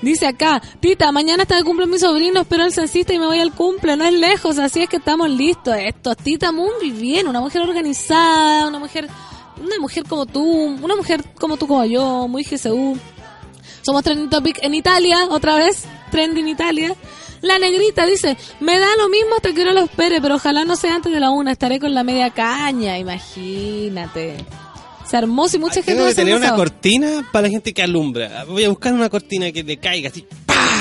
Dice acá, Tita, mañana está de cumple mi sobrino, espero al censista y me voy al cumple, no es lejos, así es que estamos listos. Esto, Tita muy bien, una mujer organizada, una mujer, una mujer como tú, una mujer como tú como yo, muy GSU. Somos Trending Topic en Italia, otra vez, Trending Italia. La negrita dice, me da lo mismo hasta que no lo espere, pero ojalá no sea antes de la una, estaré con la media caña, imagínate. Se armó y mucha gente Tengo que tener una cortina para la gente que alumbra. Voy a buscar una cortina que le caiga así.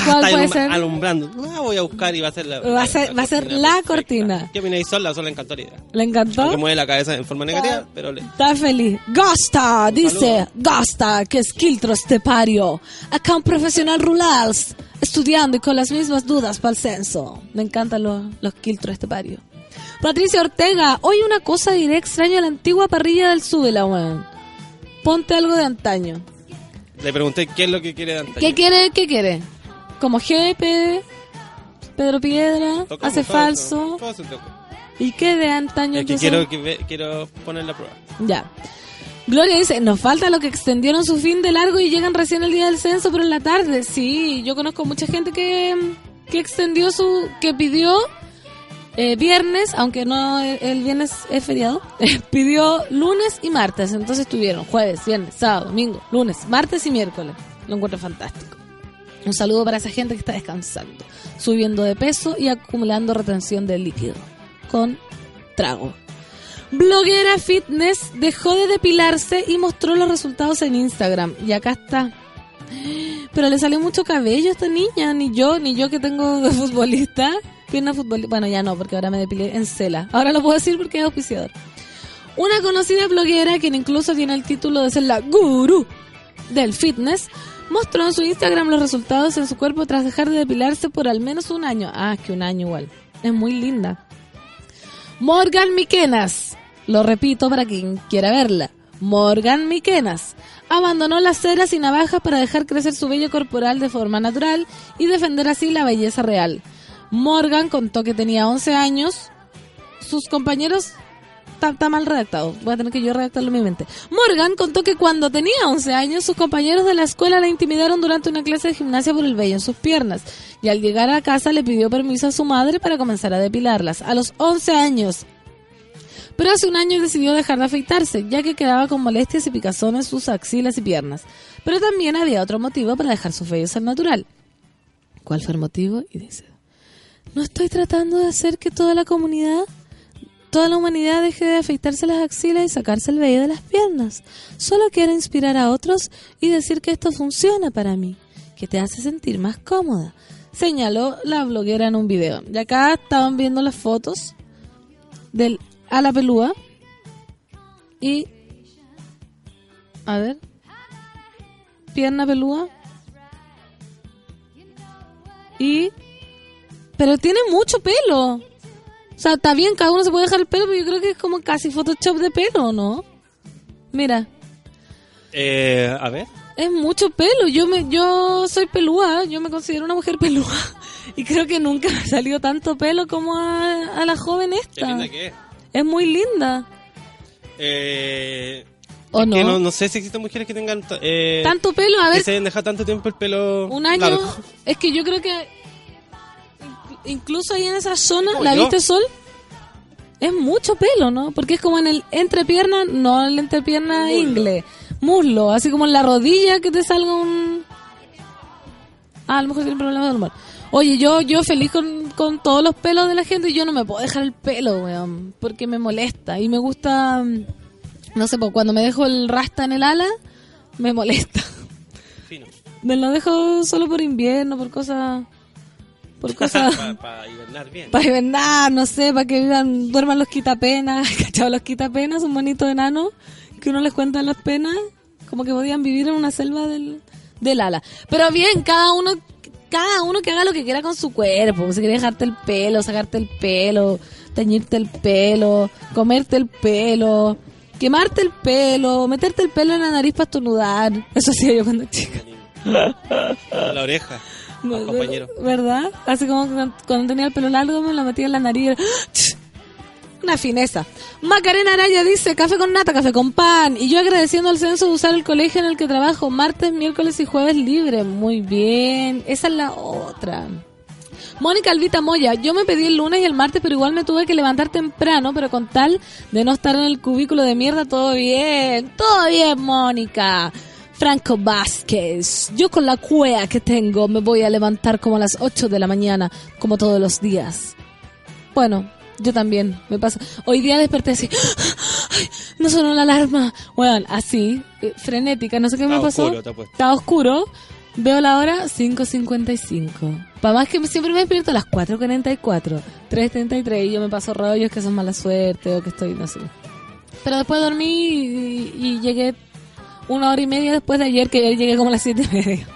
¿Cuál Está puede ser? Alumbrando. No, voy a buscar y va a ser la. Va a ser- va a ser la perfecta. cortina. ¿Qué opináis, Sol? La Sol le encantó la idea. ¿Le encantó? Porque mueve la cabeza en forma negativa, pero le. Está feliz. Gasta, dice. Gasta, que es Quiltro Estepario. Acá un profesional rural, estudiando y con las mismas dudas para el censo. Me encantan los, los Quiltro Estepario. Patricia Ortega, hoy una cosa diré extraño a la antigua parrilla del Súbela, weón. Ponte algo de antaño. Le pregunté qué es lo que quiere de antaño. ¿Qué quiere? ¿Qué quiere? Como Jepe, Pedro Piedra, Tocamos hace falso. ¿Y qué de antaño? Es que quiero, que ve- quiero poner la prueba. Ya. Gloria dice, nos falta lo que extendieron su fin de largo y llegan recién el día del censo, pero en la tarde. Sí, yo conozco mucha gente que, que extendió su, que pidió eh, viernes, aunque no el, el viernes es feriado, pidió lunes y martes. Entonces tuvieron jueves, viernes, sábado, domingo, lunes, martes y miércoles. Lo encuentro fantástico. Un saludo para esa gente que está descansando, subiendo de peso y acumulando retención de líquido con trago. Bloguera Fitness dejó de depilarse y mostró los resultados en Instagram. Y acá está. Pero le salió mucho cabello a esta niña. Ni yo, ni yo que tengo de futbolista. Pierna futbolista. Bueno, ya no, porque ahora me depilé en cela. Ahora lo puedo decir porque es auspiciador. Una conocida bloguera, quien incluso tiene el título de ser la gurú del fitness, mostró en su Instagram los resultados en su cuerpo tras dejar de depilarse por al menos un año. Ah, que un año igual. Es muy linda. Morgan Miquenas, lo repito para quien quiera verla. Morgan Miquenas abandonó las ceras y navajas para dejar crecer su vello corporal de forma natural y defender así la belleza real. Morgan contó que tenía 11 años. Sus compañeros está, mal redactado. Voy a tener que yo redactarlo en mi mente. Morgan contó que cuando tenía 11 años, sus compañeros de la escuela la intimidaron durante una clase de gimnasia por el vello en sus piernas. Y al llegar a casa le pidió permiso a su madre para comenzar a depilarlas. A los 11 años. Pero hace un año decidió dejar de afeitarse, ya que quedaba con molestias y picazón en sus axilas y piernas. Pero también había otro motivo para dejar su vello ser natural. ¿Cuál fue el motivo? Y dice, no estoy tratando de hacer que toda la comunidad toda la humanidad deje de afeitarse las axilas y sacarse el vello de las piernas. Solo quiero inspirar a otros y decir que esto funciona para mí, que te hace sentir más cómoda, señaló la bloguera en un video. Y acá estaban viendo las fotos del ala pelúa. Y. A ver. Pierna pelúa. Y. Pero tiene mucho pelo. O sea, está bien, cada uno se puede dejar el pelo, pero yo creo que es como casi Photoshop de pelo, ¿no? Mira, Eh, a ver. es mucho pelo. Yo me, yo soy pelúa, yo me considero una mujer pelúa. Y creo que nunca me ha salido tanto pelo como a, a la joven Qué esta. linda que es. Es muy linda. Eh, ¿O que no? no? no sé si existen mujeres que tengan eh, Tanto pelo, a que ver, se hayan dejado tanto tiempo el pelo un año. largo. Es que yo creo que incluso ahí en esa zona, ¿la yo. viste sol? Es mucho pelo, ¿no? Porque es como en el entrepierna, no el entrepierna Muslo. ingle, muslo, así como en la rodilla que te salga un... Ah, a lo mejor tiene problemas de humor. Oye, yo yo feliz con, con todos los pelos de la gente y yo no me puedo dejar el pelo, weón, porque me molesta y me gusta, mm, no sé, pues cuando me dejo el rasta en el ala, me molesta. Fino. Me lo dejo solo por invierno, por cosas... Por cosas... Para hibernar bien. para hibernar, no sé, para que vivan, duerman los quitapenas, ¿cachado? Los quitapenas, un bonito enano que uno les cuenta las penas, como que podían vivir en una selva del, del ala. Pero bien, cada uno, cada uno que haga lo que quiera con su cuerpo, si quieres dejarte el pelo, sacarte el pelo, teñirte el pelo, comerte el pelo, quemarte el pelo, meterte el pelo en la nariz para estornudar. Eso hacía yo cuando chica. La oreja. Compañero. ¿Verdad? Así como cuando, tenía el pelo largo me lo metía en la nariz. ¡Ch! Una fineza. Macarena Araya dice, café con nata, café con pan. Y yo agradeciendo al censo de usar el colegio en el que trabajo martes, miércoles y jueves libre. Muy bien. Esa es la otra. Mónica Alvita Moya, yo me pedí el lunes y el martes, pero igual me tuve que levantar temprano, pero con tal de no estar en el cubículo de mierda, todo bien. Todo bien, Mónica. Franco Vázquez, yo con la cuea que tengo me voy a levantar como a las 8 de la mañana, como todos los días. Bueno, yo también, me pasa. Hoy día desperté así, ¡ay! no sonó la alarma. Bueno, así, eh, frenética, no sé qué me pasó. oscuro. Está oscuro. Veo la hora 5.55. Para más que siempre me despierto a las 4.44, 3.33 y yo me paso rollos que son mala suerte o que estoy, no sé. Pero después dormí y, y llegué una hora y media después de ayer, que ayer llegué como a las siete y media.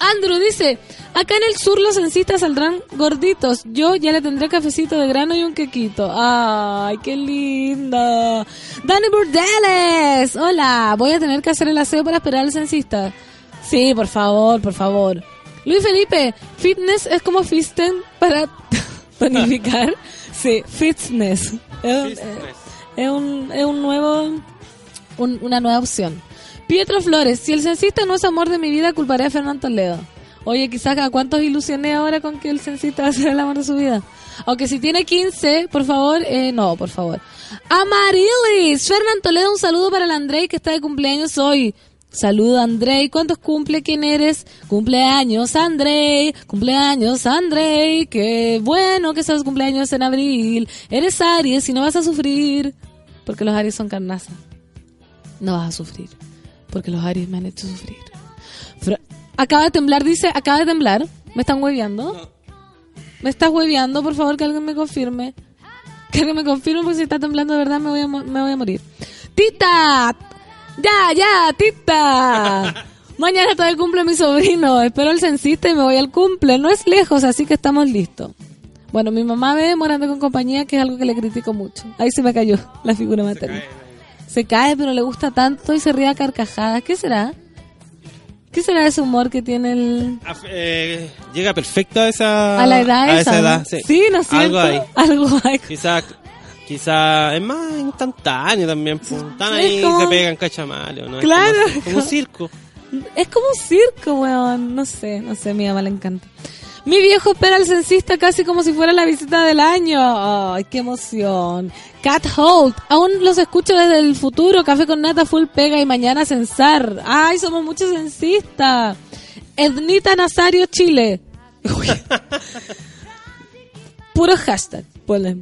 Andrew dice, acá en el sur los censistas saldrán gorditos. Yo ya le tendré cafecito de grano y un quequito. Ay, qué linda. Dani Burdeles, hola. Voy a tener que hacer el aseo para esperar al censista. Sí, por favor, por favor. Luis Felipe, fitness es como fisten para tonificar. Sí, fitness. Es, es un, es un nuevo, un- una nueva opción. Pietro Flores, si el censista no es amor de mi vida, culparé a Fernando Toledo. Oye, quizás a cuántos ilusioné ahora con que el censista va a ser el amor de su vida. Aunque si tiene 15, por favor, eh, no, por favor. Amarilis, Fernando Toledo, un saludo para el Andrei que está de cumpleaños hoy. Saludo Andrei, ¿cuántos cumple? ¿Quién eres? Cumpleaños Andrei, cumpleaños Andrei, qué bueno que seas cumpleaños en abril. Eres Aries y no vas a sufrir, porque los Aries son carnazas. No vas a sufrir, porque los Aries me han hecho sufrir. Fra- acaba de temblar, dice, acaba de temblar. ¿Me están hueveando? ¿Me estás hueveando? Por favor, que alguien me confirme. Que alguien me confirme, porque si está temblando de verdad me voy a, me voy a morir. ¡Tita! ¡Ya, ya, tita! Mañana está el cumple de mi sobrino. Espero el censista y me voy al cumple. No es lejos, así que estamos listos. Bueno, mi mamá ve morando con compañía, que es algo que le critico mucho. Ahí se me cayó la figura materna. Se cae, pero le gusta tanto y se ríe a carcajadas. ¿Qué será? ¿Qué será ese humor que tiene el... Ah, eh, llega perfecto a esa, a la edad a esa? edad, sí. ¿no es cierto? Algo hay. Algo hay. Quizá, quizá es más instantáneo también. pues. Están Sí, es ahí como- se pegan cachamales. ¿no? Es Claro. Como, como un circo. Es como un circo, weón. No sé, no sé, a mi mamá le encanta. Mi viejo espera al censista casi como si fuera la visita del año. Ay, qué emoción. Cat Holt, aún los escucho desde el futuro. Café con nata, full pega y mañana censar. Ay, somos muchos censistas. Ednita Nazario, Chile. Uy. Puro hashtag. Ponle.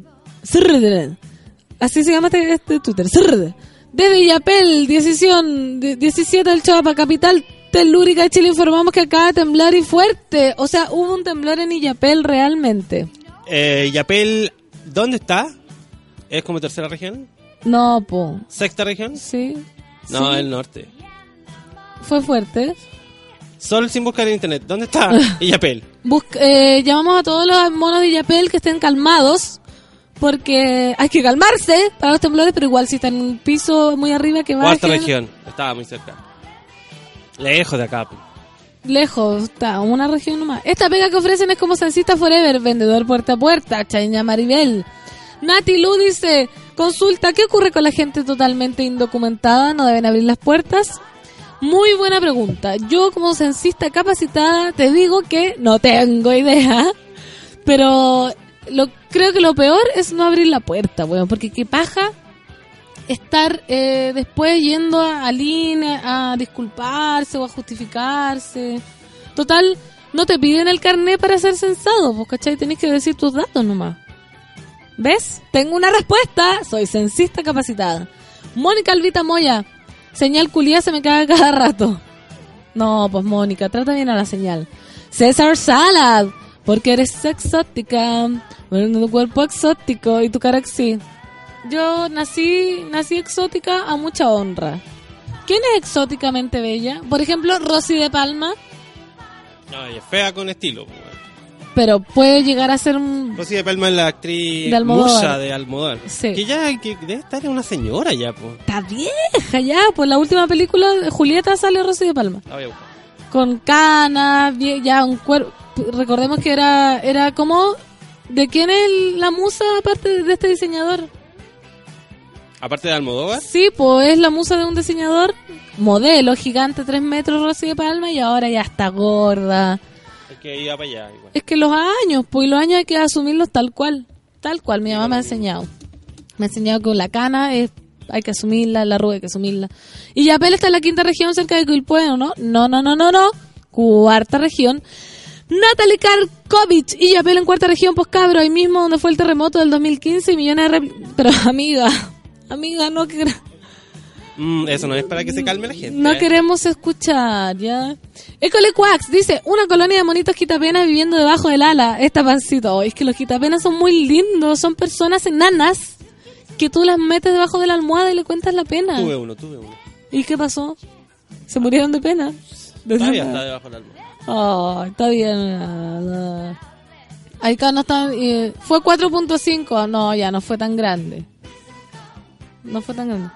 Así se llama este, este Twitter. Zrrr. De Villapel, 17, de- 17 del Chapa, capital telúrica de Chile, informamos que acaba de temblar y fuerte. O sea, hubo un temblor en Illapel realmente. Eh, Yapel, ¿dónde está? ¿Es como tercera región? No, po. ¿Sexta región? Sí. No, Sí. el norte. Fue fuerte. Sol sin buscar en internet. ¿Dónde está? Illapel. Busc- eh, llamamos a todos los monos de Yapel que estén calmados. Porque hay que calmarse para los temblores, pero igual si están en un piso muy arriba que Cuarta bajen. región. Estaba muy cerca. Lejos de acá. Lejos, está, una región nomás. Esta pega que ofrecen es como Censista Forever, vendedor puerta a puerta, Chaña Maribel. Nati Lu dice, consulta, ¿qué ocurre con la gente totalmente indocumentada? ¿No deben abrir las puertas? Muy buena pregunta. Yo como censista capacitada te digo que no tengo idea, pero lo, creo que lo peor es no abrir la puerta, weón, porque qué paja estar eh, después yendo a- INE a disculparse o a justificarse. Total, no te piden el carnet para ser censado, pues, ¿cachai? Tenés que decir tus datos nomás. ¿Ves? Tengo una respuesta. Soy censista capacitada. Mónica Alvita Moya. Señal culia se me caga cada rato. No, pues Mónica, trata bien a la señal. César Salad. Porque eres exótica. Bueno, tu cuerpo exótico y tu cara. Yo nací, nací exótica a mucha honra. ¿Quién es exóticamente bella? Por ejemplo, Rosy de Palma. No, ella es fea con estilo. Pero puede llegar a ser un... Rosy de Palma es la actriz De musa de Almodóvar. Sí. Que ya que debe estar en una señora ya, pues. Está vieja ya, pues la última película de Julieta sale Rosy de Palma. La voy a buscar. Con canas, ya un cuerpo... Recordemos que era, era como... ¿De quién es la musa aparte de este diseñador? Aparte de Almodóvar, Sí, pues es la musa de un diseñador, modelo gigante, 3 metros, Rosy de Palma, y ahora ya está gorda. es que iba para allá igual. Es que los años, pues los años hay que asumirlos tal cual. Tal cual, mi mamá me ha enseñado. Me ha enseñado que la cana es, hay que asumirla, la arruga hay que asumirla. Y Yapel está en la quinta región cerca de Quilpué, ¿no? No, no, no, no, no. Cuarta región. Natalie Karkovich y Yapel en cuarta región, pues cabro, ahí mismo donde fue el terremoto del 2015 y millones de... Pero amiga, amiga, no que... Mm, eso no es para que se calme la gente. No ¿eh? queremos escuchar, ¿ya? École Quax dice, una colonia de monitos quitapenas viviendo debajo del ala. Esta pancito, oh, es que los quitapenas son muy lindos, son personas enanas que tú las metes debajo de la almohada y le cuentas la pena. Tuve uno, tuve uno. ¿Y qué pasó? ¿Se murieron de pena? De Todavía está debajo del almohada. Oh, está bien. Acá no está... eh, fue 4.5. No, ya no fue tan grande. No fue tan grande.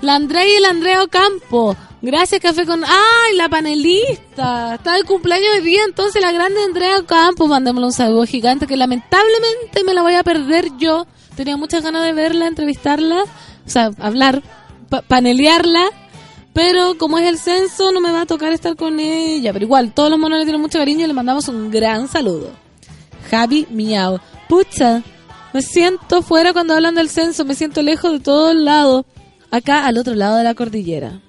La Andrea y el Andrea Ocampo. Gracias, Café con... ¡Ay, la panelista! Está de cumpleaños de día, entonces la grande Andrea Ocampo. Mandémosle un saludo gigante que lamentablemente me la voy a perder yo. Tenía muchas ganas de verla, entrevistarla, o sea, hablar, pa- panelearla. Pero como es el censo, no me va a tocar estar con ella. Pero igual, todos los monos le tienen mucho cariño y le mandamos un gran saludo. Javi Miau. Pucha, me siento fuera cuando hablan del censo, me siento lejos de todos lados. Acá al otro lado de la cordillera.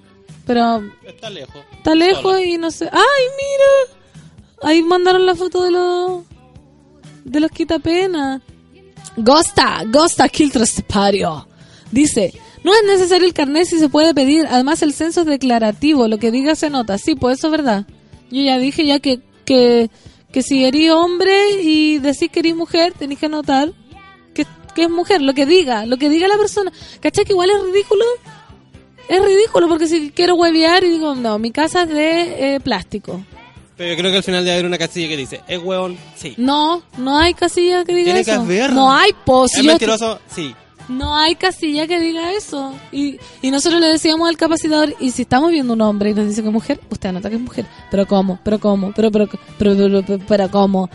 Pero Está lejos. está lejos y no sé. ¡Ay, mira! Ahí mandaron la foto de los. de los quitapenas. Gosta, Gosta Kiltrestepario. Dice: No es necesario el carnet si se puede pedir. Además, el censo es declarativo. Lo que diga se nota. Sí, pues eso es verdad. Yo ya dije ya que, que, que si eres hombre y decís que eres mujer, tenés que anotar que, que es mujer. Lo que diga, lo que diga la persona. ¿Cachai? Que igual es ridículo. Es ridículo porque si quiero huevear y digo, no, mi casa es de eh, plástico. Pero yo creo que al final debe haber una casilla que dice, ¿es hueón? Sí. No, no hay casilla que diga Tiene que eso. haber. No hay pos. ¿Es mentiroso? Sí. No hay casilla que diga eso. Y, y nosotros le decíamos al capacitador, y si estamos viendo un hombre y nos dice que es mujer, usted anota que es mujer. Pero cómo, pero cómo, pero, pero, pero, pero, pero, pero cómo.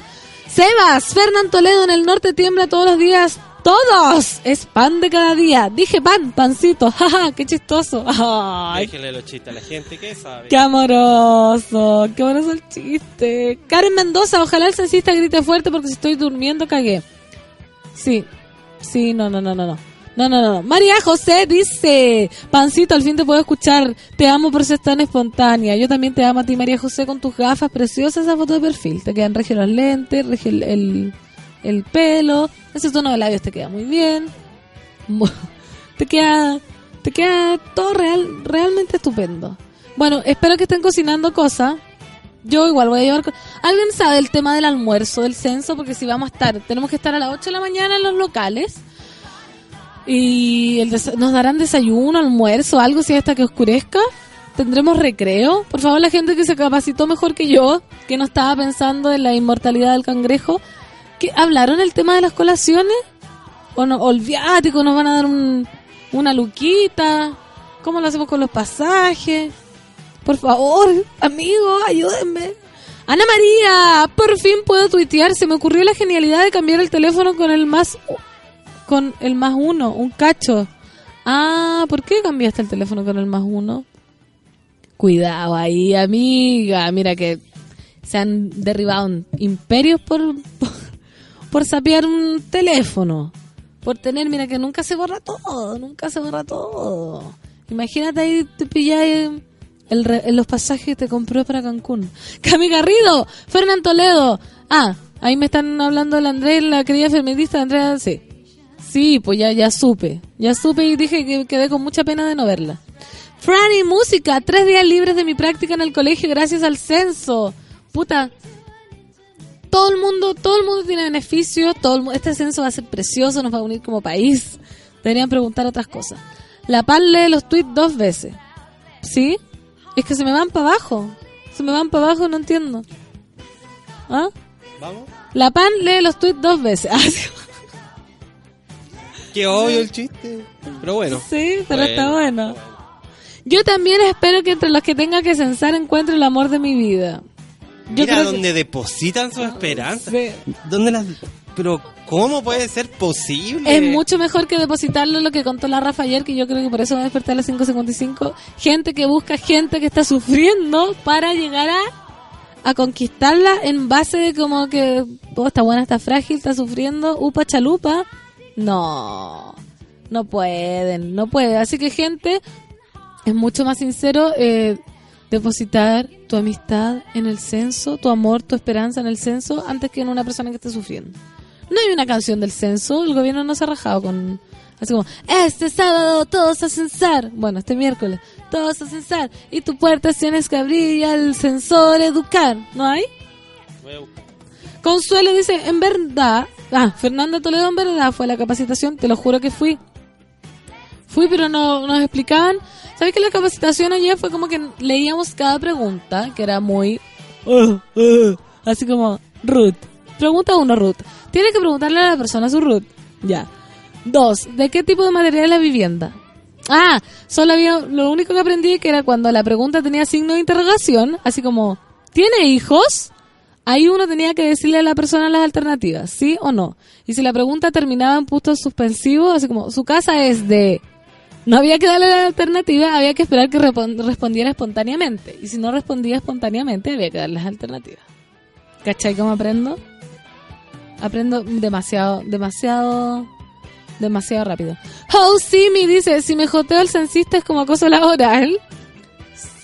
Sebas, Fernán Toledo en el norte tiembla todos los días. ¡Todos! Es pan de cada día. Dije pan, pancito. Jaja, qué chistoso. Ay, Déjenle los chistes a la gente que sabe. Qué amoroso, qué amoroso el chiste. Karen Mendoza, ojalá el censista grite fuerte porque si estoy durmiendo cagué. Sí, sí, no, no, no, no, no. No, no, no. María José dice, Pancito, al fin te puedo escuchar. Te amo por ser tan espontánea. Yo también te amo a ti, María José, con tus gafas preciosas, esa foto de perfil. Te quedan regio los lentes, regio el, el, el pelo. Ese tono de labios te queda muy bien. Te queda, te queda todo real, realmente estupendo. Bueno, espero que estén cocinando cosas. Yo igual voy a llevar... ¿Alguien sabe el tema del almuerzo, del censo? Porque si vamos a estar, tenemos que estar a las 8 de la mañana en los locales. Y el nos darán desayuno, almuerzo, algo si hasta que oscurezca. Tendremos recreo. Por favor, la gente que se capacitó mejor que yo, que no estaba pensando en la inmortalidad del cangrejo, hablaron el tema de las colaciones. O no, o el viático, nos van a dar un- una luquita. ¿Cómo lo hacemos con los pasajes? Por favor, amigos, ayúdenme. Ana María, por fin puedo tuitear. Se me ocurrió la genialidad de cambiar el teléfono con el más con el más uno, un cacho. Ah, ¿por qué cambiaste el teléfono con el más uno? Cuidado ahí, amiga. Mira que se han derribado imperios por, por, por sapear un teléfono. Por tener, mira que nunca se borra todo, nunca se borra todo. Imagínate ahí te pilláis el en los pasajes que te compró para Cancún. Cami Garrido, Fernán Toledo. Ah, ahí me están hablando del Andrés, la querida feminista Andrea, sí. Sí, pues ya, ya supe. Ya supe y dije que quedé con mucha pena de no verla. Franny, música. Tres días libres de mi práctica en el colegio gracias al censo. Puta. Todo el mundo, todo el mundo tiene beneficios. Todo el este censo va a ser precioso, nos va a unir como país. Deberían preguntar otras cosas. La PAN lee los tweets dos veces. ¿Sí? Es que se me van para abajo. Se me van para abajo, no entiendo. ¿Ah? Vamos. La PAN lee los tweets dos veces. Ah. Qué obvio el chiste. Pero bueno. Sí, pero está bueno. Yo también espero que entre los que tenga que censar encuentre el amor de mi vida. Yo Mira creo que- donde depositan sus esperanzas. Sí. ¿Dónde las... Pero, ¿cómo puede ser posible? Es mucho mejor que depositarlo lo que contó la Rafa ayer, que yo creo que por eso va a despertar a las 5.55. Gente que busca gente que está sufriendo para llegar a, a conquistarla en base de como que, oh, está buena, está frágil, está sufriendo, upa chalupa. No, no pueden, no puede. Así que gente, es mucho más sincero eh, depositar tu amistad en el censo, tu amor, tu esperanza en el censo, antes que en una persona que esté sufriendo. No hay una canción del censo, el gobierno no se ha rajado con... Así como, este sábado todos a censar. Bueno, este miércoles, todos a censar. Y tu puerta tienes que abrir y al censor educar. ¿No hay? Consuelo dice, en verdad... Ah, Fernanda Toledo en verdad fue a la capacitación, te lo juro que fui. Fui, pero no nos explicaban. ¿Sabes que la capacitación ayer fue como que leíamos cada pregunta, que era muy... Así como, Ruth. Pregunta uno, Ruth. Tiene que preguntarle a la persona su Ruth. Ya. Dos, ¿de qué tipo de material es la vivienda? Ah, solo había, lo único que aprendí que era cuando la pregunta tenía signo de interrogación, así como, ¿tiene hijos? Ahí uno tenía que decirle a la persona las alternativas, ¿sí o no? Y si la pregunta terminaba en puntos suspensivos, así como, su casa es de... No había que darle la alternativa, había que esperar que respondiera espontáneamente. Y si no respondía espontáneamente, había que darle las alternativas. ¿Cachai cómo aprendo? Aprendo demasiado, demasiado, demasiado rápido. Oh, sí, me dice, si me joteo al censista es como acoso laboral.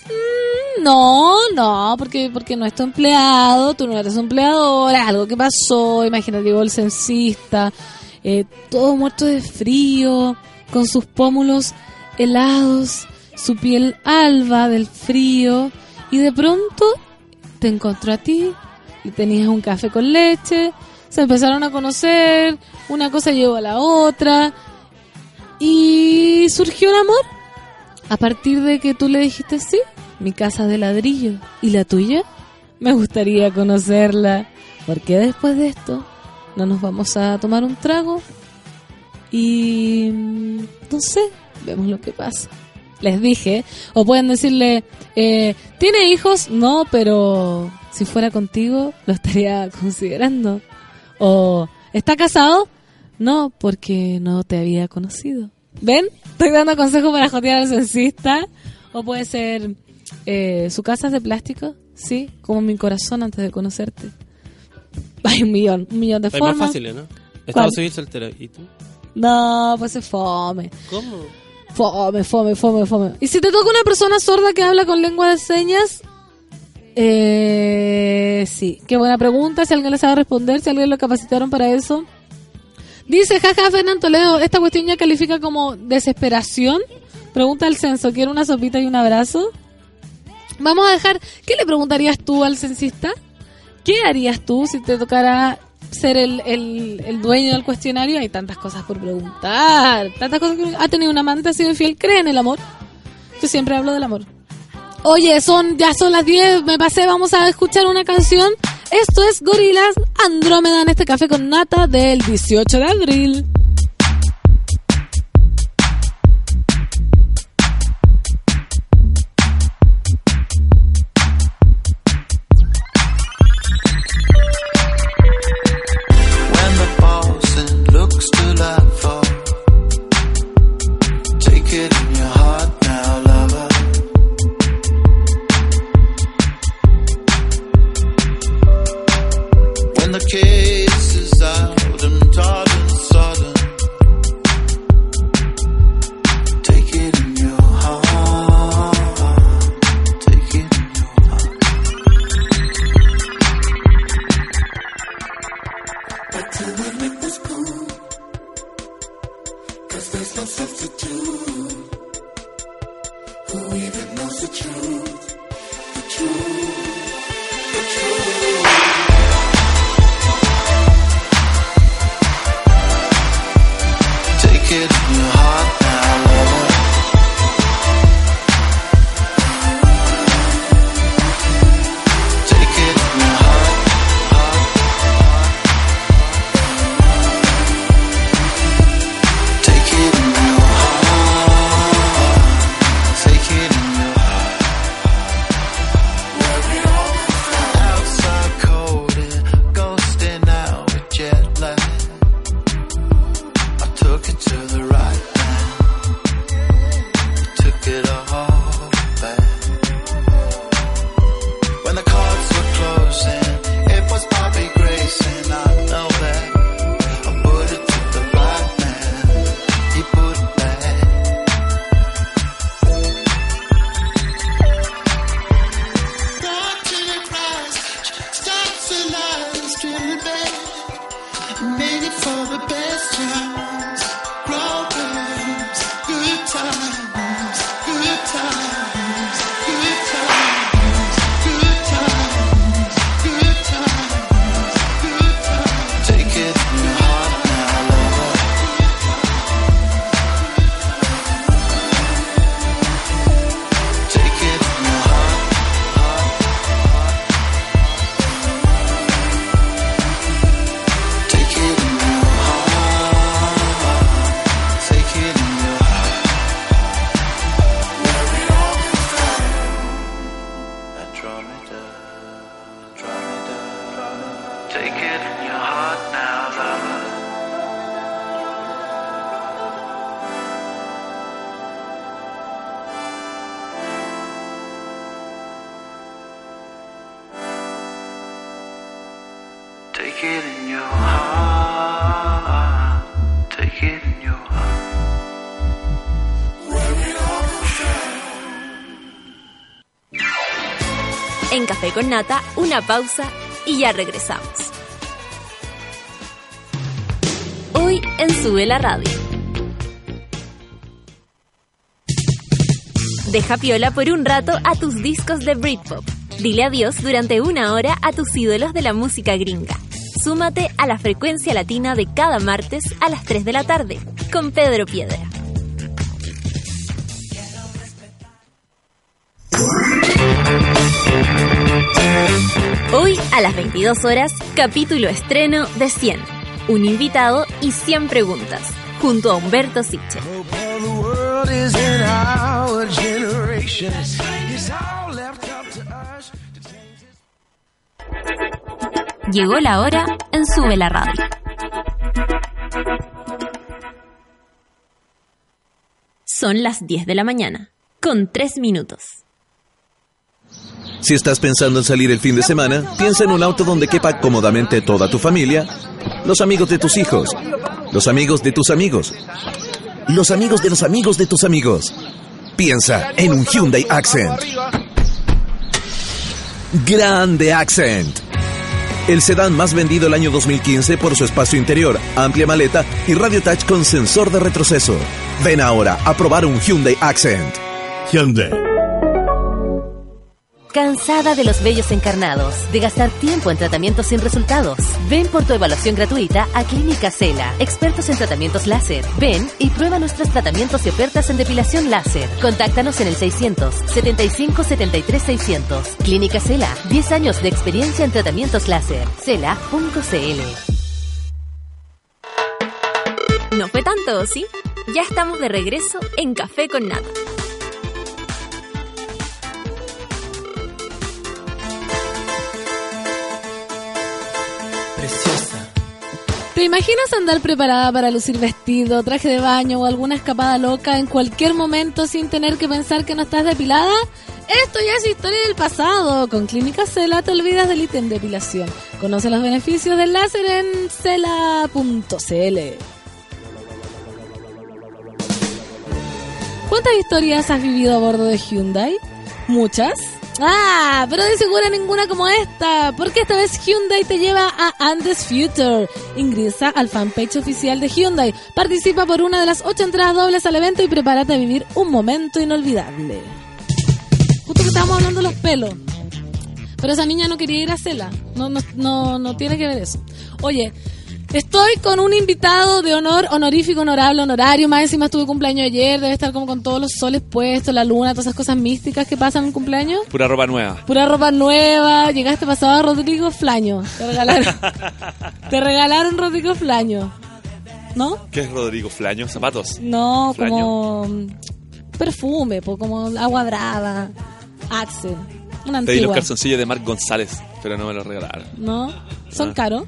Mm, No, no, porque porque no es tu empleado, tú no eres su empleadora, algo que pasó, imagínate, llegó el censista, eh, todo muerto de frío, con sus pómulos helados, su piel alba del frío, y de pronto te encontró a ti, y tenías un café con leche, se empezaron a conocer, una cosa llevó a la otra, y surgió el amor. A partir de que tú le dijiste sí, mi casa de ladrillo. ¿Y la tuya? Me gustaría conocerla. Porque después de esto no nos vamos a tomar un trago y mm, no sé, vemos lo que pasa. Les dije, o pueden decirle, eh, ¿tiene hijos? No, pero si fuera contigo lo estaría considerando. O ¿está casado? No, porque no te había conocido. ¿Ven? Estoy dando consejos para jotear al censista. O puede ser, eh, ¿su casa es de plástico? Sí, como mi corazón antes de conocerte. Hay un millón, un millón de Hay más formas. fáciles, ¿no? ¿Cuál? Estado civil soltero. ¿Y tú? No, pues es fome. ¿Cómo? Fome, fome, fome, fome. Y si te toca una persona sorda que habla con lengua de señas, eh, sí. Qué buena pregunta. Si alguien le sabe responder, si alguien lo capacitaron para eso. Dice, jaja, Fernando Toledo, esta cuestión ya califica como desesperación. Pregunta al censo, ¿quiere una sopita y un abrazo? Vamos a dejar, ¿qué le preguntarías tú al censista? ¿Qué harías tú si te tocara ser el, el, dueño del cuestionario, hay tantas cosas por preguntar, tantas cosas que ha tenido un amante, ha sido infiel, cree en el amor. Yo siempre hablo del amor. Oye, son ya son las 10, me pasé, vamos a escuchar una canción. Esto es Gorilas Andrómeda en este café con nata del 18 de abril. Con Nata, una pausa y ya regresamos. Hoy en Sube la Radio. Deja piola por un rato a tus discos de Britpop. Dile adiós durante una hora a tus ídolos de la música gringa. Súmate a la frecuencia latina de cada martes a las 3 de la tarde con Pedro Piedra. Hoy a las 22 horas, capítulo estreno de 100. Un invitado y 100 preguntas, junto a Humberto Siche. Llegó la hora en Sube la Radio. Son las 10 de la mañana, con 3 minutos. Si estás pensando en salir el fin de semana, piensa en un auto donde quepa cómodamente toda tu familia, los amigos de tus hijos, los amigos de tus amigos, los amigos de los amigos de tus amigos. Piensa en un Hyundai Accent. Grande Accent. El sedán más vendido el año 2015 por su espacio interior, amplia maleta y radio touch con sensor de retroceso. Ven ahora a probar un Hyundai Accent. Hyundai. ¿Cansada de los vellos encarnados? ¿De gastar tiempo en tratamientos sin resultados? Ven por tu evaluación gratuita a Clínica Cela, expertos en tratamientos láser. Ven y prueba nuestros tratamientos y ofertas en depilación láser. Contáctanos en el 600 75 73 600. Clínica Cela, 10 años de experiencia en tratamientos láser. Cela.cl. No fue tanto, ¿sí? Ya estamos de regreso en Café con Nata. ¿Te imaginas andar preparada para lucir vestido, traje de baño o alguna escapada loca en cualquier momento sin tener que pensar que no estás depilada? Esto ya es historia del pasado. Con Clínica Cela te olvidas del ítem de depilación. Conoce los beneficios del láser en cela.cl. ¿Cuántas historias has vivido a bordo de Hyundai? ¿Muchas? Ah, pero de seguro ninguna como esta, porque esta vez Hyundai te lleva a Andes Future. Ingresa al fanpage oficial de Hyundai, participa por una de las ocho entradas dobles al evento y prepárate a vivir un momento inolvidable. Justo que estábamos hablando de los pelos. Pero esa niña no quería ir a Cela. No, no, no, no tiene que ver eso. Oye, estoy con un invitado de honor, honorífico, honorable, honorario. Más encima estuve cumpleaños ayer. Debe estar como con todos los soles puestos, la luna, todas esas cosas místicas que pasan en un cumpleaños. Pura ropa nueva. Pura ropa nueva. Llegaste pasado a Rodrigo Flaño. Te regalaron, te regalaron Rodrigo Flaño. ¿No? ¿Qué es Rodrigo Flaño? ¿Zapatos? No, Flaño. como mm, perfume, como agua brava, Axe, una Pedí los antigua. calzoncillos de Marc González, pero no me los regalaron. ¿No? ¿Son Ah. caros?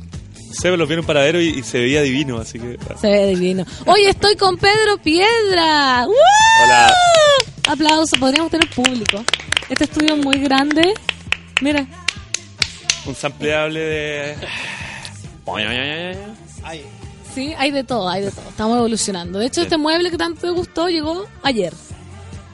Me los vi en un paradero y, y se veía divino, así que... Se ve divino. Oye, estoy con Pedro Piedra. ¡Woo! Hola. Aplauso, podríamos tener público. Este estudio es muy grande. Mira, Un sampleable de... Ay, sí, hay de todo, hay de todo. Estamos evolucionando. De hecho, este mueble que tanto te gustó llegó ayer.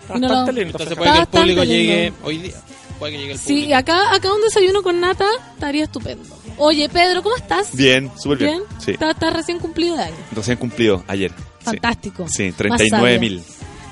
No Bastante lo- lindo. entonces puede que el público lindo. llegue hoy día. Puede que llegue el Sí, público. acá, acá un desayuno con nata estaría estupendo. Oye, Pedro, ¿cómo estás? Bien, súper bien. ¿Bien? Sí. Está, está recién cumplido de año. Recién cumplido, ayer. Sí. Fantástico. Sí, Más 39 mil.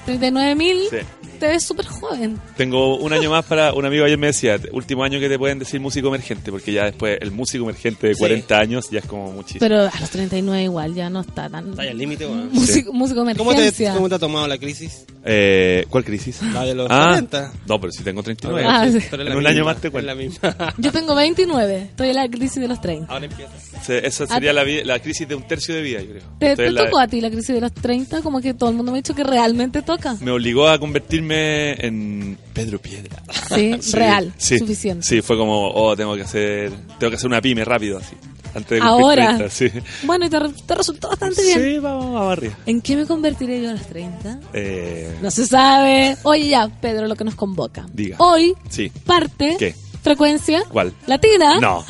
39 mil. Sí. Te ves súper joven. Tengo un año más para... Un amigo ayer me decía, último año que te pueden decir músico emergente, porque ya después el músico emergente de Sí. 40 años ya es como muchísimo. Pero a los 39 igual, ya no está tan... Está al límite, weón. Músico, músico ¿Cómo te, emergencia. ¿Cómo te ha tomado la crisis? Eh, ¿Cuál crisis? La de los Ah, 40. no, pero si tengo 39. Ah, sí. Pero En la un año misma, más te cuento. la misma. Yo tengo 29, estoy en la crisis de los 30. Ahora empieza. Esa sería la, vi- la crisis de un tercio de vida, yo creo. ¿Te, te en la- tocó a ti la crisis de los 30? Como que todo el mundo me ha dicho que realmente toca. Me obligó a convertirme en Pedro Piedra. Sí, real, sí, suficiente. Sí, fue como, oh, tengo que hacer, tengo que hacer una pyme rápido, así. Antes de Ahora. 30, sí. Bueno, y te, te resultó bastante bien. Sí, vamos a barrio. ¿En qué me convertiré yo a los 30? Eh, No se sabe. Oye, ya, Pedro, lo que nos convoca. Diga. Hoy sí. parte ¿Qué? frecuencia ¿Cuál? latina. No.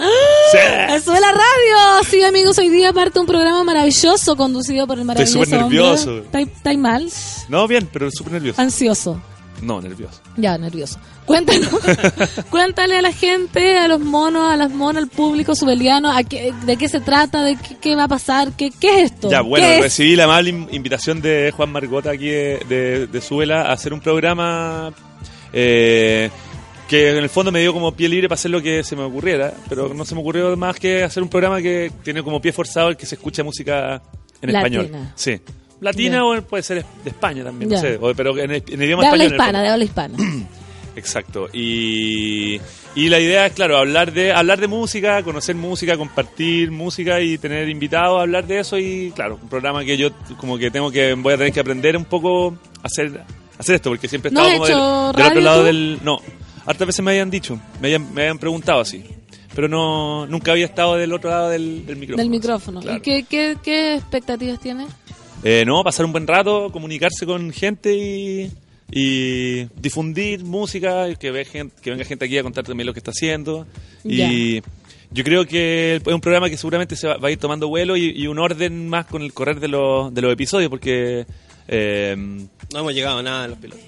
¡Eso de la radio! Sí, amigos, hoy día parte un programa maravilloso conducido por el maravilloso súper hombre. nervioso. ¿Estáis estáis mal? No, bien, pero súper nervioso. Ansioso. No, nervioso. Ya, nervioso. Cuéntanos. Cuéntale a la gente, a los monos, a las monas, al público subeliano, a qué, de qué se trata, de qué, qué va a pasar, qué, qué es esto. Ya, bueno, recibí la amable in- invitación de Juan Margota aquí de, de, de Súbela a hacer un programa eh, que en el fondo me dio como pie libre para hacer lo que se me ocurriera, pero no se me ocurrió más que hacer un programa que tiene como pie forzado el que se escucha música en Latina. español. Sí. Latina o puede ser de España también, no sé, o- pero en el, en el idioma De habla español. el hispana, de habla hispana. Exacto. Y, y la idea es, claro, hablar de hablar de música, conocer música, compartir música y tener invitados a hablar de eso. Y claro, un programa que yo como que tengo que, voy a tener que aprender un poco a hacer, hacer esto, porque siempre he ¿No estado como del, otro lado tú? del... No, hartas veces me habían dicho, me habían, me habían preguntado así. Pero no nunca había estado del otro lado del, del micrófono. del micrófono. Claro. ¿Y qué, qué, qué expectativas tienes? Eh, no, pasar un buen rato, comunicarse con gente y, y difundir música, que, ve gen- que venga gente aquí a contar también lo que está haciendo. Y yo creo que es un programa que seguramente se va, va a ir tomando vuelo y, y un orden más con el correr de los, de los episodios, porque... eh, No hemos llegado a nada en los pilotos.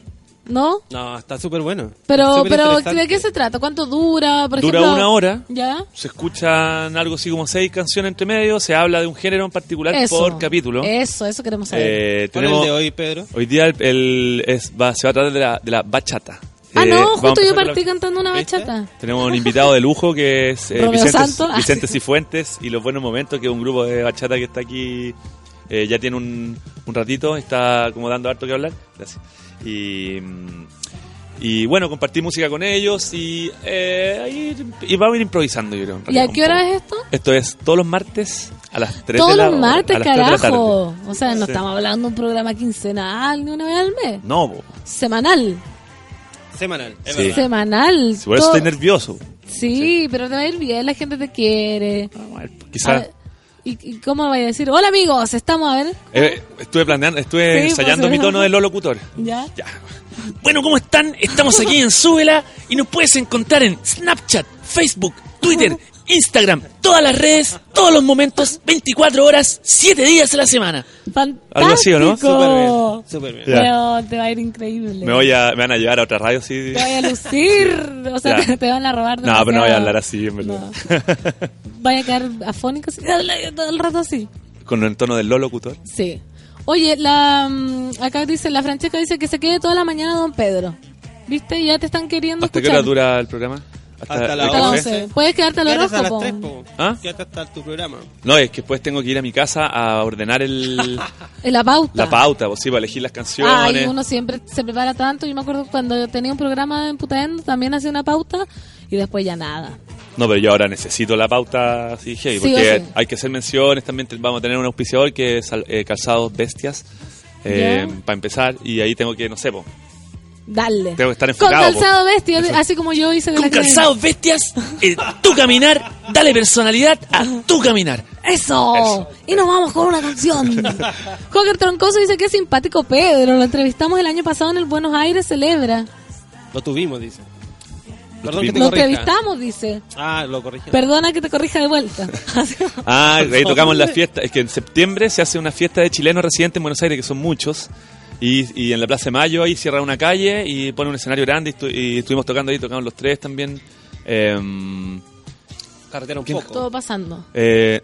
¿No? No, está súper bueno. Pero, Súper pero. ¿de qué se trata? ¿Cuánto dura? Por Dura ejemplo, una hora. ¿Ya? se escuchan algo así como seis canciones entre medio, se habla de un género en particular Eso. por capítulo. Eso, eso queremos saber. Eh, ¿Cuál es el tenemos, de hoy, Pedro? Hoy día el, el- es- va- se va a tratar de la, de la bachata. Ah, Eh, no, justo yo partí la- cantando una ¿Viste? bachata. Tenemos un invitado de lujo que es eh, Vicente, Vicente Cifuentes y Los Buenos Momentos, que es un grupo de bachata que está aquí, eh, ya tiene un, un ratito, está como dando harto que hablar. Gracias. Y, y bueno, compartir música con ellos y, eh, ahí- y vamos a ir improvisando, yo creo. ¿Y a qué hora es esto? Esto es todos los martes a las 3 Todos de la los martes, a las 3 de la tarde. carajo. O sea, no Sí. estamos hablando de un programa quincenal ni una vez al mes. No, bo. Semanal. Semanal, es Sí. verdad. Semanal. por eso estoy nervioso. Sí, pero te va a ir bien, la gente te quiere. Quizás ¿Y, y cómo vaya a decir? Hola amigos, estamos a ver. eh, estuve planeando, estuve Sí, ensayando pues, mi tono de lo locutor. Ya. Ya. Bueno, ¿cómo están? Estamos aquí en Súbela y nos puedes encontrar en Snapchat, Facebook, Twitter, Instagram, todas las redes, todos los momentos, 24 horas, 7 días a la semana. Fantástico. Algo así, ¿o no? Súper bien, súper bien. Pero te va a ir increíble. Me voy a, me van a llevar a otra radio, sí. Te vaya a lucir. O sea, te, te van a robar. No, pero no voy a hablar así, en verdad. Vaya a quedar afónico así, todo el rato así. Con el tono del lo locutor. Sí. Oye, la mm, acá dice, la Francesca dice que se quede toda la mañana Don Pedro. ¿Viste? Ya te están queriendo ¿Hasta qué escuchar. hora dura el programa? Hasta las café? 11. Puedes quedarte al Quédate hasta las horóscopo. 3, po. ¿Ah? Quédate hasta tu programa. No, es que después tengo que ir a mi casa a ordenar el, la pauta. la pauta, pues sí, para elegir las canciones. Ay, uno siempre se prepara tanto. Yo me acuerdo cuando tenía un programa en Putaendo, también hacía una pauta y después ya nada. No, pero yo ahora necesito la pauta así, Sí porque sí. hay que hacer menciones. También vamos a tener un auspiciador que es eh, Calzados Bestias, eh, para empezar. Y ahí tengo que, no sé, po, Dale. tengo que estar Con enfocado. po. calzado bestia, así como yo hice de Con la. Calzados Bestias, eh, tu caminar, dale personalidad a tu caminar. Eso. Eso. Y nos vamos con una canción. Joker Troncoso dice que es simpático Pedro. Lo entrevistamos el año pasado en el Buenos Aires Celebra. Lo tuvimos, dice. Lo Perdón que te Lo corrija. entrevistamos, dice. Ah, lo corrigí. Perdona que te corrija de vuelta. Ah, ahí tocamos la fiesta. Es que en septiembre se hace una fiesta de chilenos residentes en Buenos Aires, que son muchos. Y, y en la Plaza de Mayo ahí cierra una calle y pone un escenario grande. Y, estu- y estuvimos tocando ahí, tocamos los tres también. Em, Carretera un ¿Quién? poco. Todo pasando. eh,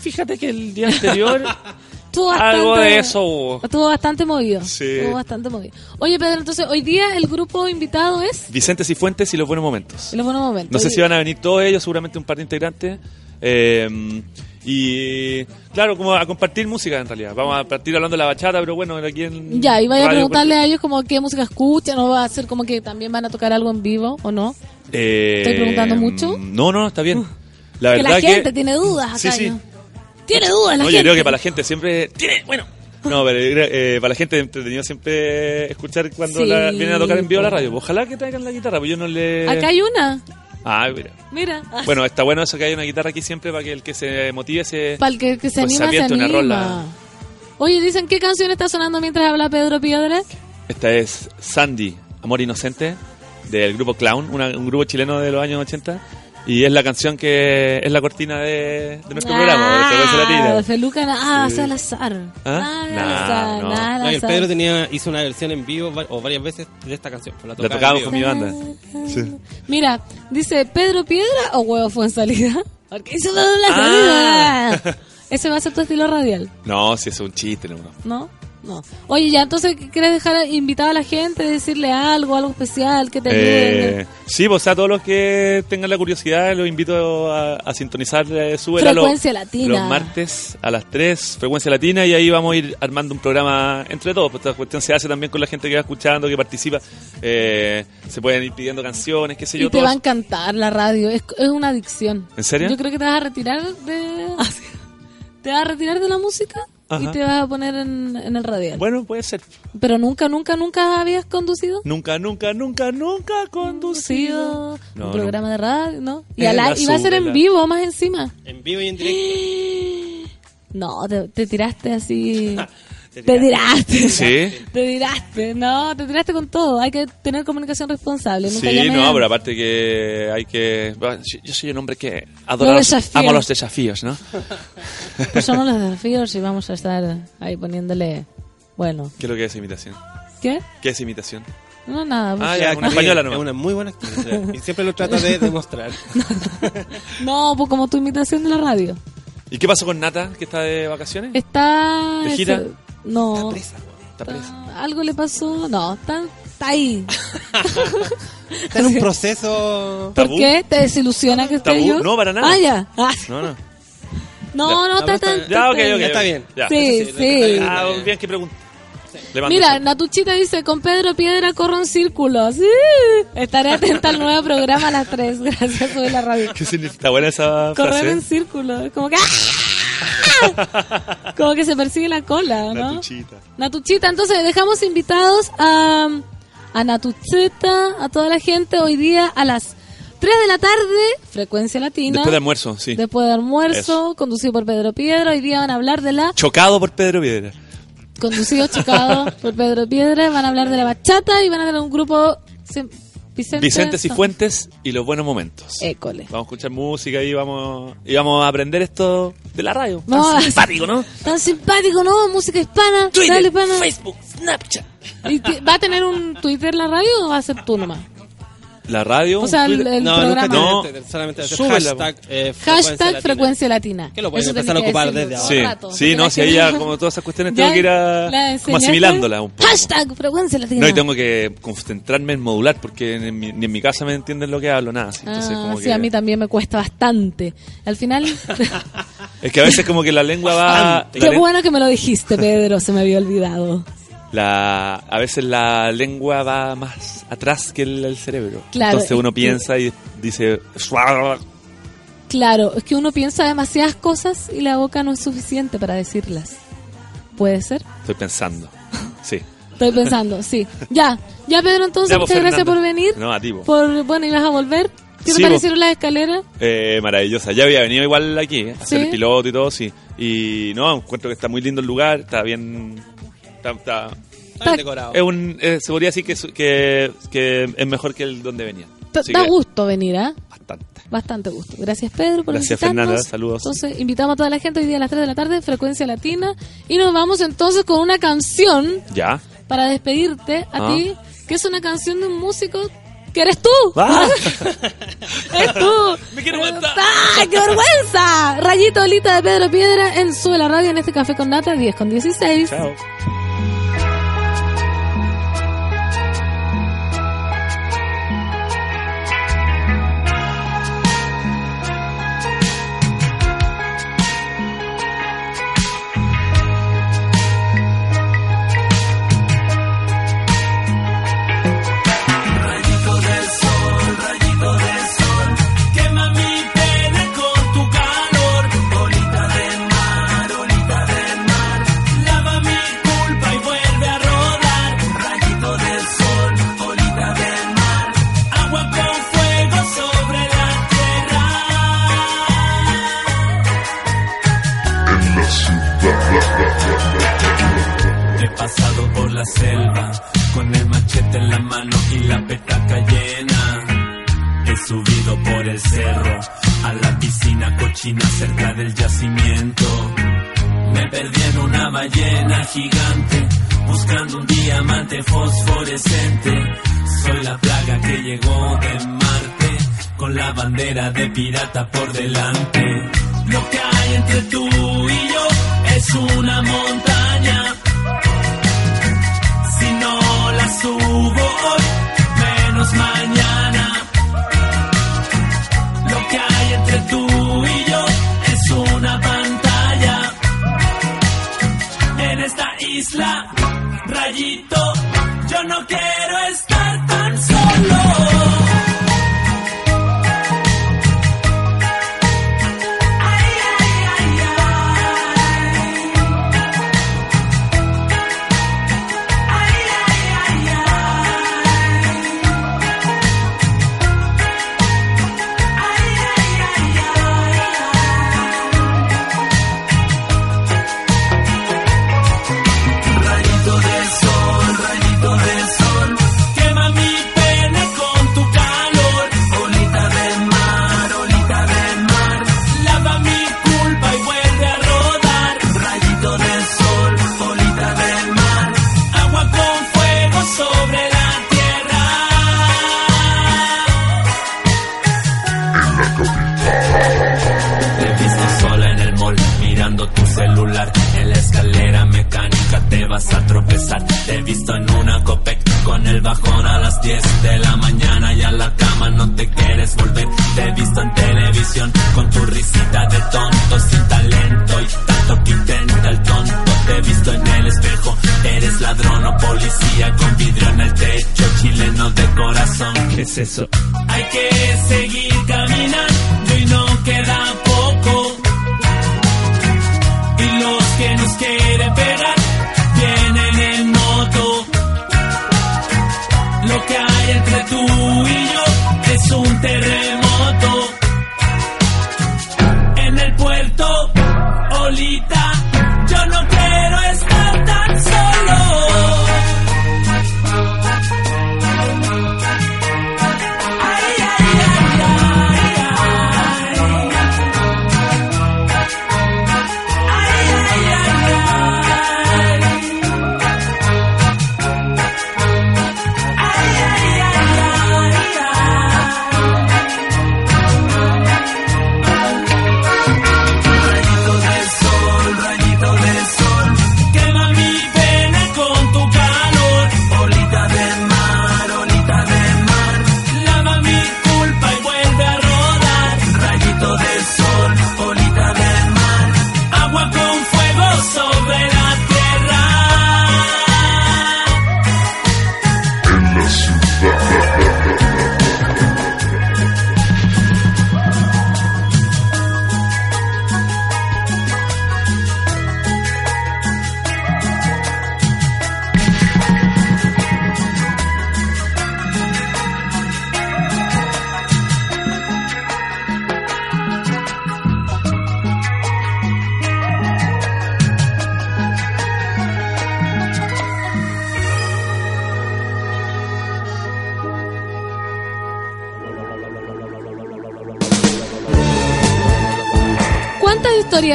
fíjate que el día anterior Estuvo bastante, algo de eso hubo. Estuvo bastante movido. Sí. Estuvo bastante movido. Oye, Pedro, entonces hoy día el grupo invitado es Vicente Cifuentes y los buenos momentos. En los buenos momentos. No sé si van a venir todos ellos, seguramente un par de integrantes. Eh, y claro, como a compartir música en realidad. Vamos a partir hablando de la bachata, pero bueno, aquí en. Ya, y vaya a preguntarle a ellos como qué música escuchan, o va a ser como que también van a tocar algo en vivo, ¿o no? Eh, ¿Estoy preguntando mucho? No, no, está bien. La que verdad la gente tiene dudas acá. sí. Tiene dudas la No, gente. yo creo que para la gente siempre. Tiene, bueno. No, pero eh, para la gente entretenido siempre escuchar cuando Sí, la- vienen a tocar en vivo a la radio. Ojalá que traigan la guitarra, pues yo no le. Acá hay una. Ah, mira. Mira. Bueno, está bueno eso que haya una guitarra aquí siempre para que el que se motive se. Para el que, que se pues anima, se una anima. rola. Oye, dicen, ¿qué canción está sonando mientras habla Pedro Piedra? Esta es Sandy, Amor Inocente, del grupo Clown, una- un grupo chileno de los años 80. Y es la canción que es la cortina de, de nuestro programa, de de Latina. Feluca, ah, Sí. Salazar. ¿Ah? Ah, no. nah, No, el. Pedro tenía, hizo una versión en vivo va- o varias veces de esta canción. pues La, La con mi banda. Sí. Mira, dice Pedro Piedra o Huevo fue en salida. Porque hizo la Ah. salida. Ese va a ser tu estilo radial, No, si es un chiste, no. no. ¿No? Oye, ya, entonces, ¿quieres dejar invitado a la gente, decirle algo, algo especial, que te ayude? Eh, sí, pues a todos los que tengan la curiosidad, los invito a, a sintonizar eh, Súbela Frecuencia los, Latina. los martes a las 3, Frecuencia Latina, y ahí vamos a ir armando un programa entre todos. Pues esta cuestión se hace también con la gente que va escuchando, que participa. Eh, se pueden ir pidiendo canciones, qué sé yo. Y te va a encantar la radio, es, es una adicción. ¿En serio? Yo creo que te vas a retirar de... te vas a retirar de la música y te vas a poner en, en el radial. Bueno, puede ser. Pero nunca, nunca, nunca habías conducido. Nunca, nunca, nunca, nunca conducido. No, un programa de radio, ¿no? Y, la va a ser en vivo más encima. En vivo y en directo. No, te, te tiraste así. Te te tiraste. Sí. Te tiraste. No, te tiraste con todo. Hay que tener comunicación responsable. Nunca Sí, no, pero aparte que hay que... Yo- soy un hombre que adora Lo los, desafía. amo los desafíos, ¿no? Pues somos los desafíos y vamos a estar ahí poniéndole. Bueno, ¿Qué es lo que es imitación? ¿qué? ¿Qué es imitación? No, nada. pues. Ah, Es ya, una española Es nomás. una muy buena actriz. Y siempre lo trata de demostrar. No, pues como tu imitación de la radio. ¿Y qué pasó con Nata, que está de vacaciones? Está. ¿De gira? No. Presa. Está presa. está- algo le pasó. No, está, está ahí. Está en un proceso. ¿Por ¿Tabú? qué? ¿Te desilusiona que esté ¿Tabú? yo? No, para nada. Ah, ya. Ah, No, no. no, no, está, está, Ya, ok, ok. bien. está bien. Ya. Sí, Sí, Ah, bien. que Mira. Natuchita dice, con Pedro Piedra corro en círculos. Sí. Estaré atenta al nuevo programa a las 3. Gracias por la radio. ¿Qué significa? Está buena esa Correr frase. en círculos. Como que... ¡ah! Como que se persigue la cola, ¿no? Natuchita. Natuchita, entonces dejamos invitados a, a Natuchita, a toda la gente hoy día a las 3 de la tarde, frecuencia latina. Después de almuerzo, sí. Después de almuerzo, conducido por Pedro Piedra. Hoy día van a hablar de la. Chocado por Pedro Piedra. Conducido, chocado por Pedro Piedra. Van a hablar de la bachata y van a tener un grupo. Vicente, Vicente Cifuentes y los buenos momentos. École. Vamos a escuchar música y vamos, y vamos a aprender esto de la radio. Tan Vamos a- simpático, ¿no? Tan simpático, ¿no? Música hispana. Dale, hispana. Facebook, Snapchat. ¿Y ¿Va a tener un Twitter la radio o va a ser tú nomás? La radio. O sea, el, el No, programa. No. solamente hacer Súbela, hashtag, eh, Hashtag frecuencia latina. Que lo pueden Eso empezar a ocupar desde todo Sí, rato, sí, no, si ahí ya como todas esas cuestiones tengo que ir a, como enseñaste. asimilándolas un poco. Hashtag frecuencia latina. No, y tengo que concentrarme en modular porque ni en mi, ni en mi casa me entienden lo que hablo, nada. así. Entonces, Ah, como sí, que, a mí también me cuesta bastante. Al final, Es que a veces como que la lengua va... la qué bueno que me lo dijiste, Pedro, se me había olvidado. La, a veces la lengua va más atrás que el, el cerebro. Claro, Entonces uno que- piensa y dice... Claro, es que uno piensa demasiadas cosas y la boca no es suficiente para decirlas. ¿Puede ser? Estoy pensando. Sí. Estoy pensando, sí. Ya, ya Pedro, entonces Ya, pues, muchas gracias por venir. No, a ti, po. Por, bueno, ¿ibas a volver? ¿Qué te Sí, parecieron las escaleras? Eh, maravillosa. Ya había venido igual aquí, ¿eh? a hacer ¿Sí? el piloto y todo, sí. Y no, encuentro que está muy lindo el lugar, está bien... Está, está- Está bien decorado. es un, eh, se podría decir que, es- que, que es mejor que el donde venía. Así Da que, gusto venir, ¿ah? Bastante. Bastante gusto. Gracias, Pedro, por Gracias, visitarnos. Fernanda. Saludos. Entonces, invitamos a toda la gente hoy día a las 3 de la tarde, Frecuencia Latina. Y nos vamos entonces con una canción Ya. para despedirte a Ah. ti, que es una canción de un músico que eres tú. ¡Ah! ¡Es tú! Me quiero matar. ¡Ah, qué vergüenza! Rayito Olita de Pedro Piedra en Sube la Radio en este Café con Nata 10 con 16. Chao.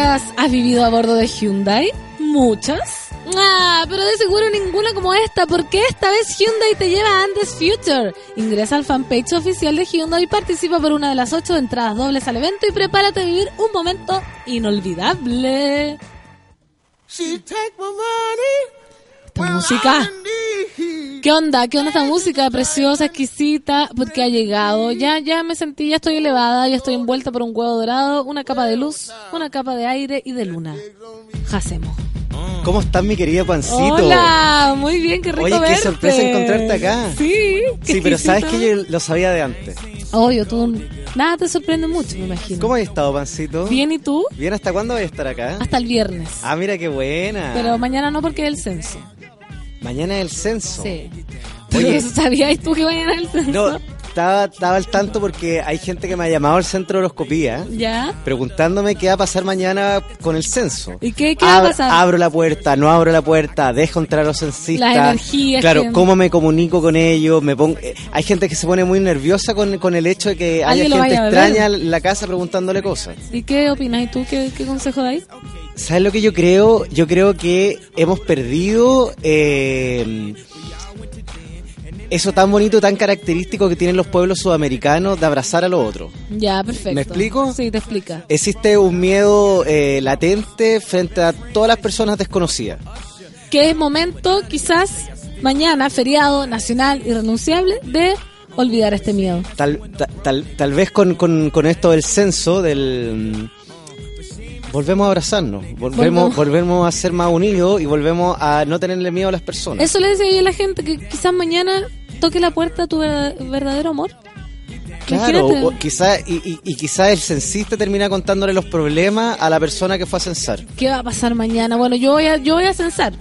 Has vivido a bordo de Hyundai? Muchas. Ah, pero de seguro ninguna como esta, porque esta vez Hyundai te lleva a Andes Future. Ingresa al fanpage oficial de Hyundai y participa por una de las ocho entradas dobles al evento y prepárate a vivir un momento inolvidable. Esta música. ¿Qué onda? ¿Qué onda esta música? Preciosa, exquisita, porque ha llegado. Ya, ya me sentí, ya estoy elevada, ya estoy envuelta por un huevo dorado, una capa de luz, una capa de aire y de luna. Hacemos. ¿Cómo estás, mi querida Pancito? Hola, muy bien, qué rico Oye, qué verte. sorpresa encontrarte acá. Sí, Sí, pero sabes que yo lo sabía de antes. Obvio, tú nada te sorprende mucho, me imagino. ¿Cómo has estado, Pancito? Bien, ¿y tú? Bien, ¿hasta cuándo vas a estar acá? Hasta el viernes. Ah, mira qué buena. Pero mañana no porque es el censo. Mañana es el censo. Sí. Oye. ¿Sabías tú que mañana es el censo? No, estaba, estaba al tanto porque hay gente que me ha llamado al centro de horoscopía ¿Ya? preguntándome qué va a pasar mañana con el censo. ¿Y qué, qué va a pasar? Abro la puerta, no abro la puerta, dejo entrar a los censistas. Las energías Claro, que- cómo me comunico con ellos. Me pongo, eh, hay gente que se pone muy nerviosa con, con el hecho de que haya gente extraña en la casa preguntándole cosas. ¿Y qué opinas? ¿Y tú qué, qué consejo dais? ¿Sabes lo que yo creo? Yo creo que hemos perdido eh, eso tan bonito, tan característico que tienen los pueblos sudamericanos de abrazar a los otros. Ya, perfecto. ¿Me explico? Sí, te explica. Existe un miedo eh, latente frente a todas las personas desconocidas. Que es momento, quizás, mañana, feriado nacional irrenunciable, de olvidar este miedo. Tal, ta- tal, tal vez con, con, con esto del censo, del... Volvemos a abrazarnos, volvemos, Volvemos. a ser más unidos y volvemos a no tenerle miedo a las personas. Eso le decía yo a la gente, que quizás mañana toque la puerta a tu ver- verdadero amor. Claro, Imagínate. o quizá, y, y, y quizá el censista termina contándole los problemas a la persona que fue a censar. ¿Qué va a pasar mañana? Bueno, yo voy a, yo voy a censar.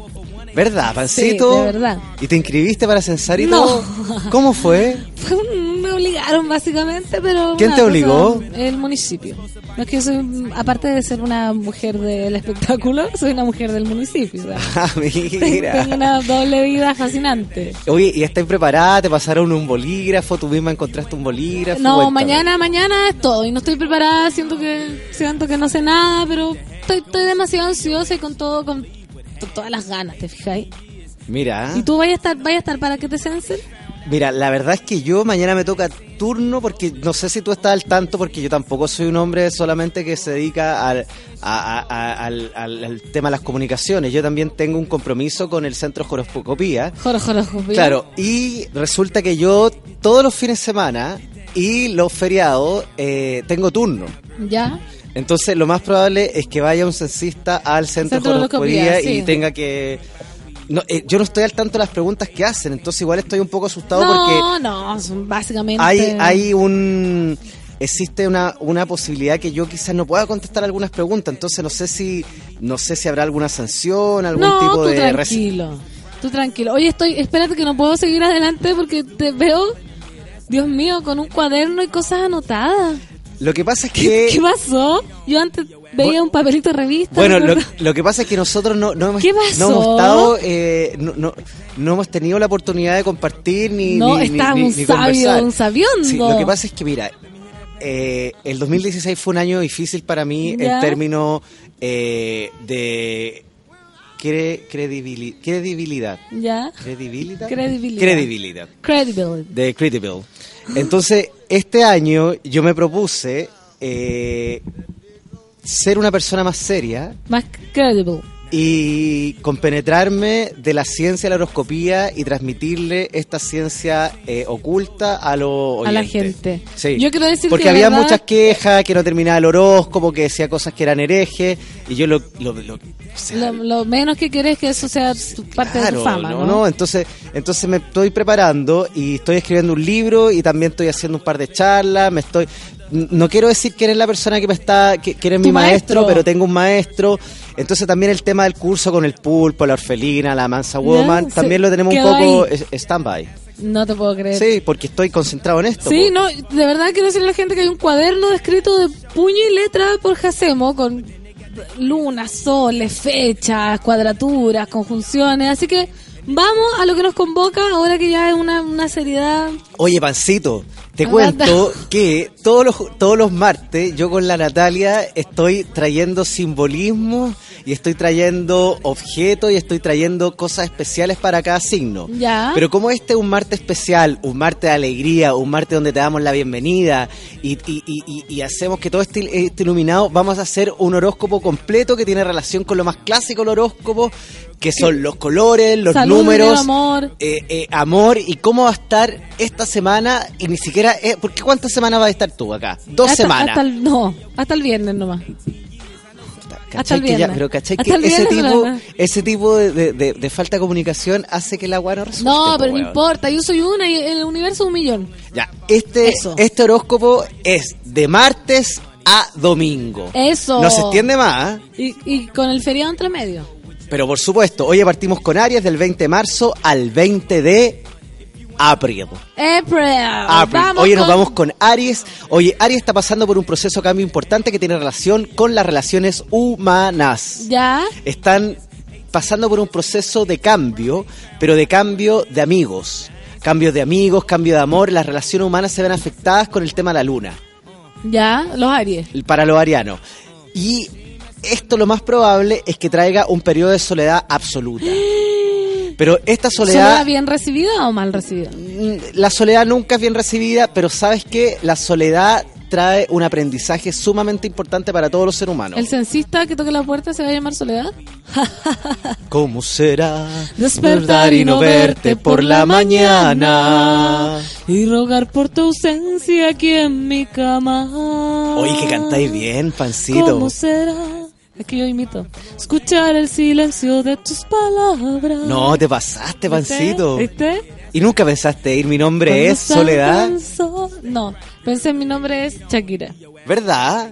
¿Verdad, Pancito? Sí, de verdad. ¿Y te inscribiste para censar y No. todo? ¿Cómo fue? Me obligaron básicamente, pero... ¿Quién te cosa- obligó? el municipio. No es que yo soy, aparte de ser una mujer del espectáculo, soy una mujer del municipio. Ah, Tengo mira. una doble vida fascinante. Oye, ¿y estás preparada? ¿Te pasaron un bolígrafo? ¿Tú misma encontraste un bolígrafo? No, Cuéntame. mañana, mañana es todo. Y no estoy preparada, siento que siento que no sé nada, pero estoy, estoy demasiado ansiosa y con todo, con todas las ganas, ¿te fijáis? Mira, ¿Y tú vayas a estar, vayas a estar para que te censen? mira, la verdad es que yo mañana me toca turno, porque no sé si tú estás al tanto, porque yo tampoco soy un hombre solamente que se dedica al, a- a- a- al, al- al tema de las comunicaciones. Yo también tengo un compromiso con el Centro Horoscopía. Joro, joro. Claro, y resulta que yo todos los fines de semana y los feriados eh, tengo turno. Ya. Entonces, lo más probable es que vaya un censista al centro, Centro de horoscopía horoscopía, y sí. tenga que... No, eh, yo no estoy al tanto de las preguntas que hacen, entonces igual estoy un poco asustado No, porque no, son básicamente. hay, hay un... Existe una, una posibilidad que yo quizás no pueda contestar algunas preguntas, entonces no sé si no sé si habrá alguna sanción, algún no, tipo tú de... tranquilo. Tú tranquilo. Oye, estoy, espérate que no puedo seguir adelante porque te veo, Dios mío, con un cuaderno y cosas anotadas. Lo que pasa es ¿Qué, que... qué pasó? Yo antes veía un papelito de revista. Bueno, ¿no? lo, lo que pasa es que nosotros no, no hemos, ¿Qué pasó? no hemos estado, eh, no, no, no hemos tenido la oportunidad de compartir ni, No, ni, está ni- un ni sabio, un sabiondo. Sí, lo que pasa es que, mira, eh, el 2016 fue un año difícil para mí en términos eh, de cre- credibili- credibilidad. ¿Ya? ¿Credibilidad? Credibilidad. Credibilidad. Credibility. De Credible. Entonces, este año yo me propuse eh, ser una persona más seria Más credible. Y compenetrarme de la ciencia de la horoscopía y transmitirle esta ciencia eh, oculta a los A la gente. Sí. Yo quiero decir Porque que, había ¿verdad? muchas quejas, que no terminaba el horóscopo, que decía cosas que eran herejes, y yo lo... lo- lo- o sea, Lo, lo menos que querés que eso sea tu- parte de tu fama, ¿no? no, Entonces, entonces me estoy preparando y estoy escribiendo un libro y también estoy haciendo un par de charlas, me estoy no quiero decir que eres la persona que me está que, que eres mi maestro, maestro. pero tengo un maestro. Entonces también el tema del curso con el pulpo, la orfelina, la mansa woman, también lo tenemos un poco stand-by. No te puedo creer. Sí, porque estoy concentrado en esto. Sí, po. no, de verdad quiero decirle a la gente que hay un cuaderno escrito de puño y letra por Jacemo con lunas, soles, fechas, cuadraturas, conjunciones, así que vamos a lo que nos convoca ahora que ya es una, una seriedad. Oye, Pancito, te cuento que todos los, todos los martes yo con la Natalia estoy trayendo simbolismo y estoy trayendo objetos y estoy trayendo cosas especiales para cada signo. Ya. Pero como este es un martes especial, un martes de alegría, un martes donde te damos la bienvenida y, y- y- y- y hacemos que todo esté, esté iluminado, vamos a hacer un horóscopo completo que tiene relación con lo más clásico del horóscopo, que son los colores, los Salud, números, amor. eh, eh, amor y cómo va a estar esta semana y ni siquiera eh, porque cuántas semanas vas a estar tú acá dos Hasta- semanas Hasta el, no, hasta el viernes nomás. ¿Cachai hasta el que ya- viernes. pero ¿cachai Hasta que el ese viernes tipo nada más. ese tipo de, de- de- de falta de comunicación hace que la agua no resulte No, pero no importa, yo soy una y el universo un millón. ya este Eso. este horóscopo es de martes a domingo Eso. no se extiende más ¿eh? Y, y con el feriado entre medio. Pero por supuesto hoy partimos con Aries del 20 de marzo al 20 de abril April. April. Vamos Oye, nos con- vamos con Aries. Oye, Aries está pasando por un proceso de cambio importante que tiene relación con las relaciones humanas. Ya. Están pasando por un proceso de cambio, pero de cambio de amigos. Cambio de amigos, cambio de amor. Las relaciones humanas se ven afectadas con el tema de la luna, Ya, los Aries. para los arianos. Y esto lo más probable es que traiga un periodo de soledad absoluta. Pero esta ¿Soledad soledad bien recibida o mal recibida? Mm, la soledad nunca es bien recibida, pero sabes que la soledad trae un aprendizaje sumamente importante para todos los seres humanos. ¿El censista que toque la puerta se va a llamar Soledad? ¿Cómo será Despertar y no verte por la mañana y rogar por tu ausencia aquí en mi cama. Oye, que cantáis bien, pancito. ¿Cómo será? Es que yo imito. Escuchar el silencio de tus palabras. No, te pasaste, pancito. ¿Viste? ¿Y nunca pensaste ir? Mi nombre Cuando es Soledad. No, pensé en mi nombre es Shakira. ¿Verdad?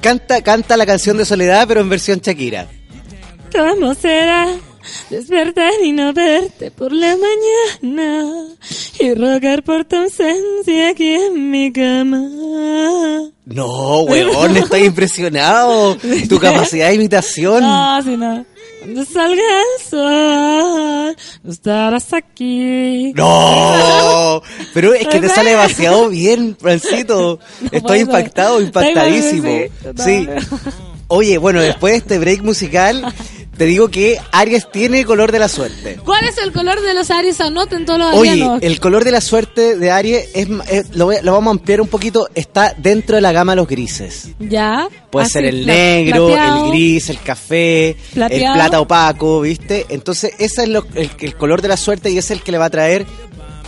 Canta, canta la canción de Soledad, pero en versión Shakira. ¿Cómo será despertar y no verte por la mañana y rogar por tu ausencia aquí en mi cama? No, weón, estoy impresionado. Tu capacidad de imitación. No, si no. Cuando salga el sol, no estarás aquí. No, pero es que te sale demasiado bien, Francito. No Estoy impactado, impactadísimo. Sí. Oye, bueno, después de este break musical, te digo que Aries tiene color de la suerte. ¿Cuál es el color de los Aries? Anoten todos los Oye, arianos. el color de la suerte de Aries es, es- lo, voy- lo vamos a ampliar un poquito, está dentro de la gama de los grises. Ya. Puede Así, ser el pla- negro, plateado. el gris, el café, Plateado. el plata opaco, ¿viste? Entonces, ese es lo- el, el color de la suerte y es el que le va a traer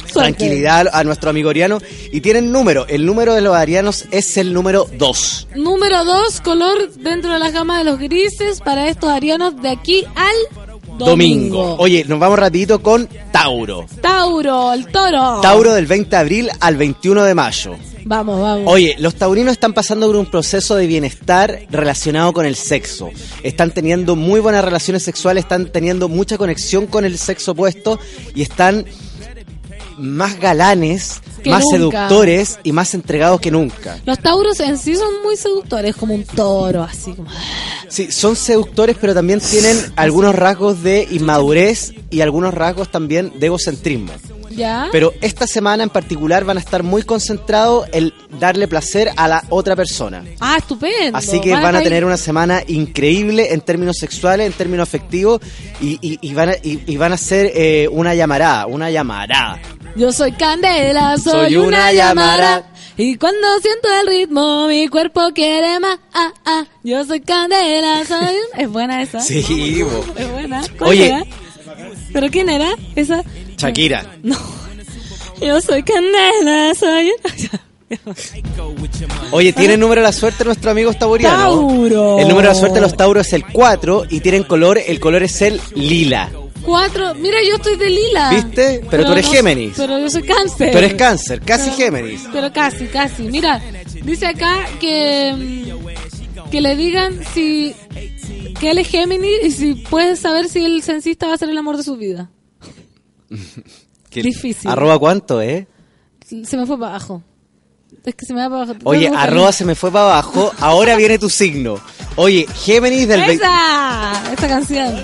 Suerte. tranquilidad a nuestro amigo ariano. Y tienen número, el número de los arianos es el número 2. Número 2, color dentro de la gama de los grises para estos arianos de aquí al domingo. Domingo. Oye, nos vamos rapidito con Tauro. Tauro, el toro. Tauro del 20 de abril al 21 de mayo. Vamos, vamos. Oye, los taurinos están pasando por un proceso de bienestar relacionado con el sexo. Están teniendo muy buenas relaciones sexuales, están teniendo mucha conexión con el sexo opuesto y están más galanes, Que más nunca. seductores y más entregados que nunca. Los tauros en sí son muy seductores, como un toro, así como... Sí, son seductores, pero también tienen algunos rasgos de inmadurez y algunos rasgos también de egocentrismo. ¿Ya? Pero esta semana en particular van a estar muy concentrados en darle placer a la otra persona. Ah, estupendo. Así que van a tener una semana increíble en términos sexuales, en términos afectivos y, y- y van, a, y, y van a ser eh, una llamarada, una llamarada. Yo soy Candela, soy, Soy una, una llamada. Y cuando siento el ritmo, mi cuerpo quiere más. Ah, ah. Yo soy Candela, soy un... Es buena esa. Sí, bo. Es buena. ¿Cuál Oye. era? ¿Pero quién era? Esa. Shakira. No. Yo soy Candela, soy. Oye, ¿tiene número de la suerte nuestro amigo tauriano? Tauro. El número de la suerte de los tauros es el 4 y tienen color, el color es el lila. Cuatro. Mira, yo estoy de lila. ¿Viste? Pero tú eres no- Géminis. Pero yo soy cáncer. Tú eres cáncer, casi Pero- Géminis. Pero casi, casi. Mira, dice acá que, que le digan si que él es Géminis y si puedes saber si el censista va a ser el amor de su vida. ¿Qué- Difícil. ¿Arroba cuánto, eh? Se me fue para abajo. Es que se me va para abajo. Oye, arroba se me fue para abajo, ahora viene tu signo. Oye, Géminis del... ¡Esa! Esta canción.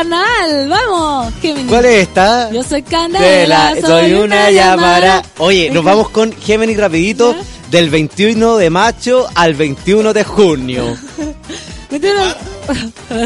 Carnaval, vamos, Géminis. ¿Cuál es esta? Yo soy De Candela, la- soy una llamada. Oye, nos vamos con Géminis rapidito. ¿Ya? Del 21 de mayo al 21 de junio. Me tiene-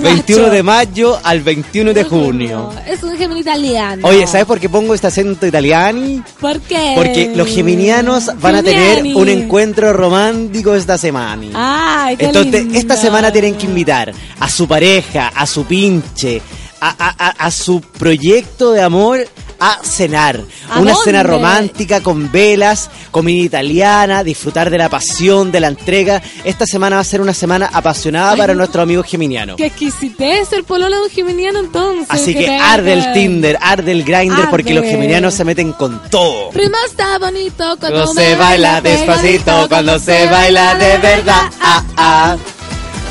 21 de mayo al 21 de junio. Es un Géminis italiano. Oye, ¿sabes por qué pongo este acento italiano? ¿Por qué? Porque los geminianos van a tener Geminiani. un encuentro romántico esta semana. Ay, qué Entonces, lindo. esta semana tienen que invitar a su pareja, a su pinche, a, a- a- a su proyecto de amor a cenar. ¿A Una dónde? cena romántica con velas, comida italiana, disfrutar de la pasión, de la entrega. Esta semana va a ser una semana apasionada Ay, para nuestro amigo geminiano. Qué exquisitez el pololo de un geminiano entonces. Así que arde el Tinder, arde el Grindr, porque los geminianos se meten con todo. Primo está bonito cuando Cuando se baila despacito, cuando se baila de verdad. Ah, ah.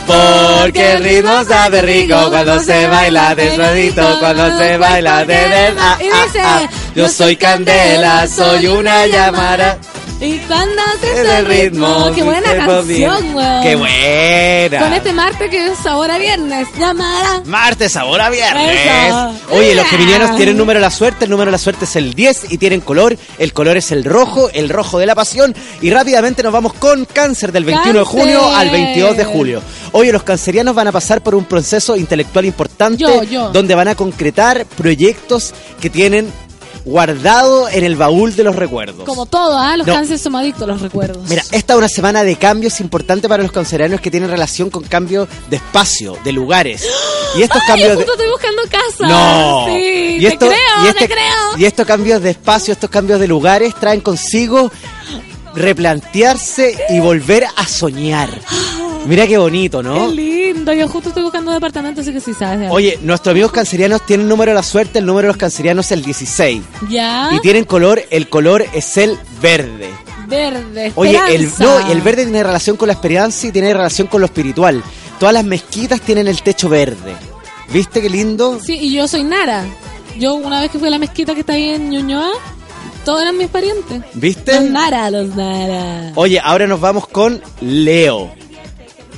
Porque el ritmo sabe rico cuando se baila despacito, cuando se baila de verdad. Ah, ah. Yo soy candela, soy una llamada. Y cuando se En el ritmo. Qué buena canción, weón. Qué buena. Con este martes que es sabor a viernes. Llamada. Martes, sabor a viernes. Eso. Oye, los geminianos tienen número de la suerte. El número de la suerte es el 10 y tienen color. El color es el rojo, el rojo de la pasión. Y rápidamente nos vamos con cáncer del 21 de junio al 22 de julio. Oye, los cancerianos van a pasar por un proceso intelectual importante Yo, yo. donde van a concretar proyectos que tienen guardado en el baúl de los recuerdos. Como todo, ¿ah? Los No. cánceres son adictos a los recuerdos. Mira, esta es una semana de cambios importante para los cancerianos que tienen relación con cambios de espacio, de lugares. Y estos Ay, cambios yo de... justo estoy buscando casa. No. Sí, y esto, te creo, y este- te creo. Y estos cambios de espacio, estos cambios de lugares traen consigo replantearse y volver a soñar. Mira qué bonito, ¿no? Qué lindo. Yo justo estoy buscando departamento, así que sí sabes. de. Oye, nuestros amigos cancerianos tienen número de la suerte, el número de los cancerianos es el 16. Ya. Y tienen color, el color es el verde. Verde. Oye, el, no, el verde tiene relación con la esperanza y tiene relación con lo espiritual. Todas las mezquitas tienen el techo verde. ¿Viste qué lindo? Sí, y yo soy Nara. Yo una vez que fui a la mezquita que está ahí en Ñuñoa, todos eran mis parientes. ¿Viste? Los Nara, los Nara. Oye, ahora nos vamos con Leo.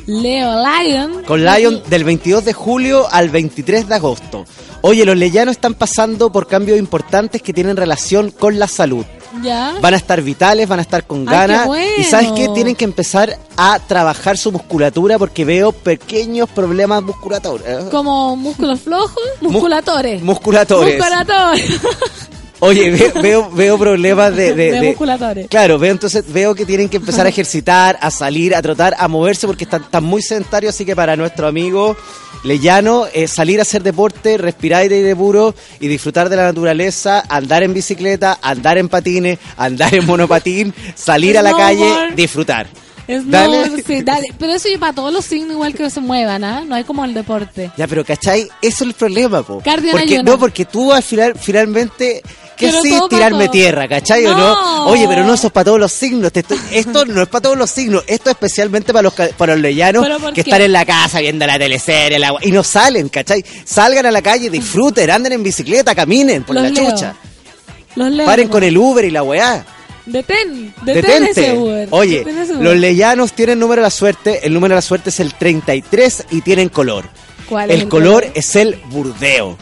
Leo Lion. Con Lion del 22 de julio al 23 de agosto. Oye, los leyanos están pasando por cambios importantes que tienen relación con la salud. Ya. Van a estar vitales, van a estar con ganas. qué bueno. Y ¿sabes qué? Tienen que empezar a trabajar su musculatura porque veo pequeños problemas musculatorios. ¿eh? Como músculos flojos, musculatores. Musculatores. Musculatores. Oye, ve- veo, veo problemas de, de- De de- musculatores. Claro, veo entonces veo que tienen que empezar a ejercitar, a salir, a trotar, a moverse porque están, están muy sedentarios, así que para nuestro amigo Leyano, eh, salir a hacer deporte, respirar aire puro y disfrutar de la naturaleza, andar en bicicleta, andar en patines, andar en monopatín, salir a la calle, disfrutar. Es no, Dale. sí, dale. Pero eso es para todos los signos igual que se muevan, ¿ah? No hay como el deporte. Ya, pero ¿cachai? Eso es el problema, po. Cardio Porque, no, porque tú al final, finalmente, que Pero sí, tirarme tierra, ¿cachai o No. Oye, pero no, eso es para todos los signos. Esto no es para todos los signos, esto es especialmente para los, para los leyanos ¿Pero por que qué? están en la casa viendo la teleserie la- y no salen, ¿cachai? Salgan a la calle, disfruten, anden en bicicleta, caminen por Los la leo. chucha. Los leo. Paren con el Uber y la weá. Detén, detén Detente. ese Uber. Oye, Detén ese Uber. los leyanos tienen número de la suerte, el número de la suerte es el 33 y tienen color. ¿Cuál es el el color color? es el burdeo.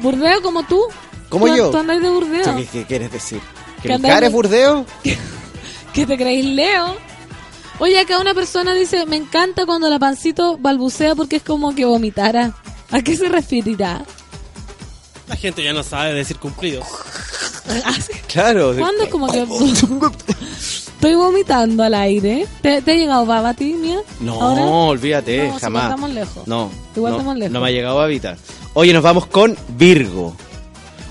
¿Burdeo como tú? ¿Como ¿Tú- yo? ¿Tú andas de burdeo? ¿Qué, qué quieres decir? ¿Que Que mi cara es burdeo? ¿Qué te creéis, Leo? Oye, acá una persona dice, me encanta cuando la pancito balbucea porque es como que vomitara. ¿A qué se referirá? La gente ya no sabe decir cumplidos. Claro. ¿Cuándo es como que... Estoy vomitando al aire. ¿Te, te ha llegado baba a ti, mía? No, ¿Ahora? olvídate, No, si jamás. estamos lejos. No, Igual no, estamos lejos. no me ha llegado a habitar. Oye, nos vamos con Virgo.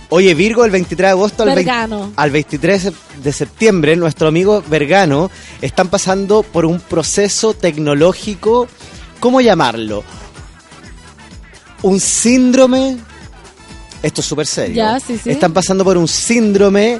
Oye, Virgo, el 23 de agosto al, 20 Vergano. al 23 de septiembre, nuestro amigo Vergano están pasando por un proceso tecnológico, ¿cómo llamarlo? Un síndrome, esto es súper serio. Ya, sí, sí. Están pasando por un síndrome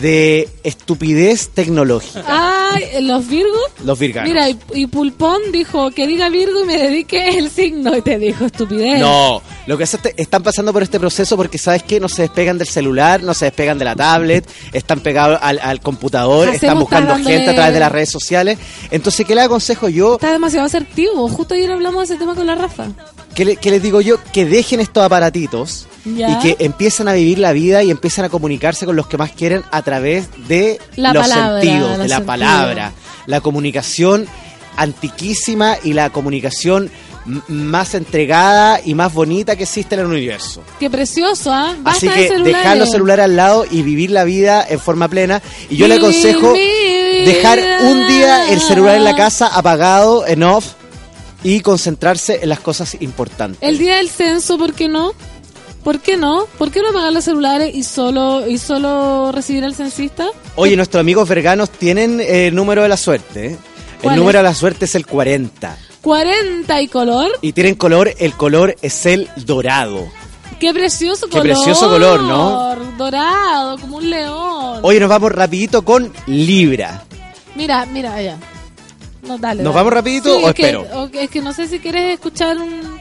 de estupidez tecnológica. Ay, ¿los Virgos? Los virganos. Mira, y, y Pulpón dijo que diga Virgo y me dedique el signo y te dijo estupidez. No, lo que es este- están pasando por este proceso porque sabes que no se despegan del celular, no se despegan de la tablet, están pegados al, al computador, Hacemos están buscando gente a través de las redes sociales. Entonces, ¿qué le aconsejo yo? Está demasiado asertivo. Justo ayer hablamos de ese tema con la Rafa. ¿Qué, le- qué les digo yo? Que dejen estos aparatitos Ya. y que empiecen a vivir la vida y empiecen a comunicarse con los que más quieren a través de La los palabra, sentidos, de la palabra, la comunicación antiquísima y la comunicación más entregada y más bonita que existe en el universo. Qué precioso, ¿ah? Así de que celulares. dejar los celulares al lado y vivir la vida en forma plena. Y yo le aconsejo dejar un día el celular en la casa apagado, en off, y concentrarse en las cosas importantes. El día del censo, ¿por qué no? ¿Por qué no? ¿Por qué no apagar los celulares y solo y solo recibir al censista? Oye, nuestros amigos veganos tienen el número de la suerte. El ¿Cuál número es? de la suerte es el 40. 40 y color. Y tienen color, el color es el dorado. Qué precioso Qué color. precioso color, ¿no? Dorado, como un león. Hoy nos vamos rapidito con Libra. Mira, mira, allá. No, dale. ¿Nos dale. vamos rapidito Sí, o es que- espero? o es que no sé si quieres escuchar un-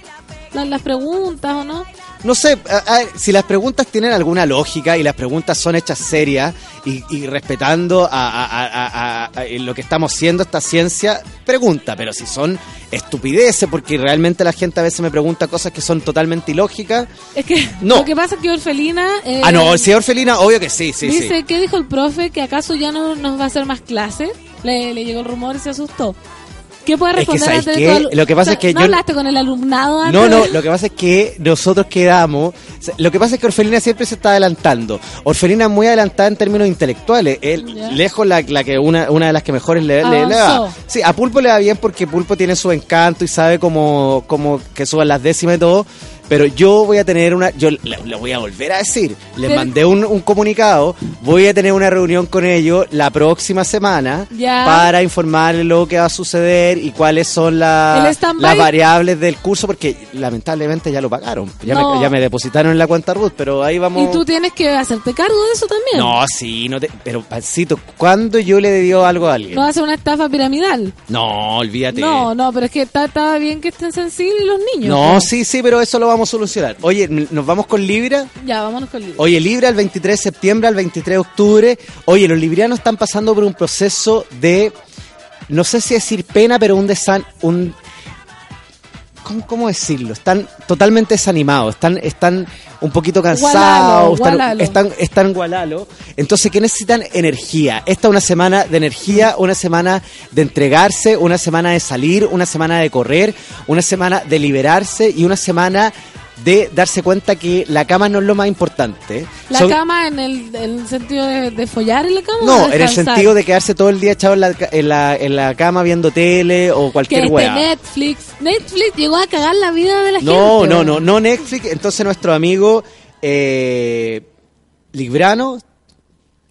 la- las preguntas o no. No sé, a- a- si las preguntas tienen alguna lógica y las preguntas son hechas serias y, y respetando a, lo que estamos haciendo, esta ciencia, pregunta. Pero si son estupideces, porque realmente la gente a veces me pregunta cosas que son totalmente ilógicas. Es que No. lo que pasa es que Orfelina... eh, ah, no, si orfelina, obvio que sí, sí, dice, sí. ¿qué dijo el profe? ¿Que acaso ya no nos va a hacer más clases? Le, le llegó el rumor y se asustó. ¿Qué puede Es que, responder ¿sabes ante qué? tu alu- Lo que pasa es que ¿No yo- hablaste con el alumnado antes? No, no, lo que pasa es que nosotros quedamos. Lo que pasa es que Orfelina siempre se está adelantando. Orfelina es muy adelantada en términos intelectuales. Él, lejos la, la que una, una de las que mejores le, le- le va. Sí, a Pulpo le va bien porque Pulpo tiene su encanto y sabe cómo, cómo que suban las décimas y todo. Pero yo voy a tener una. Yo le voy a volver a decir. Les Pero- mandé un, un comunicado. Voy a tener una reunión con ellos la próxima semana Ya. para informarles lo que va a suceder y cuáles son la- las variables del curso, porque lamentablemente ya lo pagaron. Ya, No. me, ya me depositaron en la cuenta Ruth, pero ahí vamos. Y tú tienes que hacerte cargo de eso también. No, sí, no te... pero Pancito, ¿cuándo yo le dio algo a alguien? No hace una estafa piramidal. No, olvídate. No, no, pero es que está, está bien que estén sensibles los niños. No, pues. sí, sí, pero eso lo vamos a solucionar. Oye, nos vamos con Libra. Ya, vámonos con Libra. Oye, Libra el 23 de septiembre al 23 de octubre. Oye, los librianos están pasando por un proceso de, no sé si decir pena, pero un desan, un ¿cómo, cómo decirlo? Están totalmente desanimados, están, están un poquito Gualalo, cansados, están, gualalo. están, están gualalo. Entonces, que necesitan energía. Esta es una semana de energía, una semana de entregarse, una semana de salir, una semana de correr, una semana de liberarse y una semana de darse cuenta que la cama no es lo más importante. La Son- cama en el, en el sentido de, de follar en la cama. No, en el sentido de quedarse todo el día echado en la, en la, en la cama viendo tele o cualquier weá. Netflix. Netflix llegó a cagar la vida de la No, gente. no, no, no Netflix. Entonces nuestro amigo eh, Librano,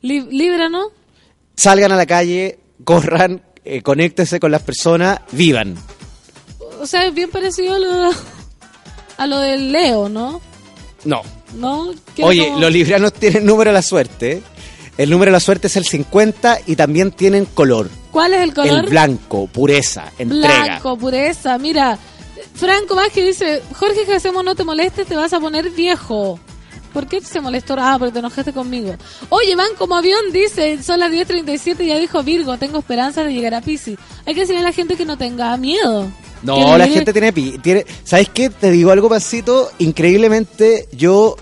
Li- Libra, ¿no? salgan a la calle, corran, eh, conéctense con las personas, vivan. O sea, es bien parecido a lo, a lo del Leo, ¿no? No. ¿No? Oye, como- los libranos tienen número de la suerte. El número de la suerte es el 50 y también tienen color. ¿Cuál es el color? El blanco, pureza, entrega. Blanco, pureza. Mira, Franco Vázquez dice, Jorge Hacemos, no te molestes, te vas a poner viejo. ¿Por qué se molestó? Ah, porque te enojaste conmigo. Oye, van como avión, dice, son las 10.37 y ya dijo Virgo, tengo esperanza de llegar a Pisces. Hay que decirle a la gente que no tenga miedo. No, la gente tiene, pi- tiene... ¿Sabes qué? Te digo algo, Pancito. Increíblemente, yo,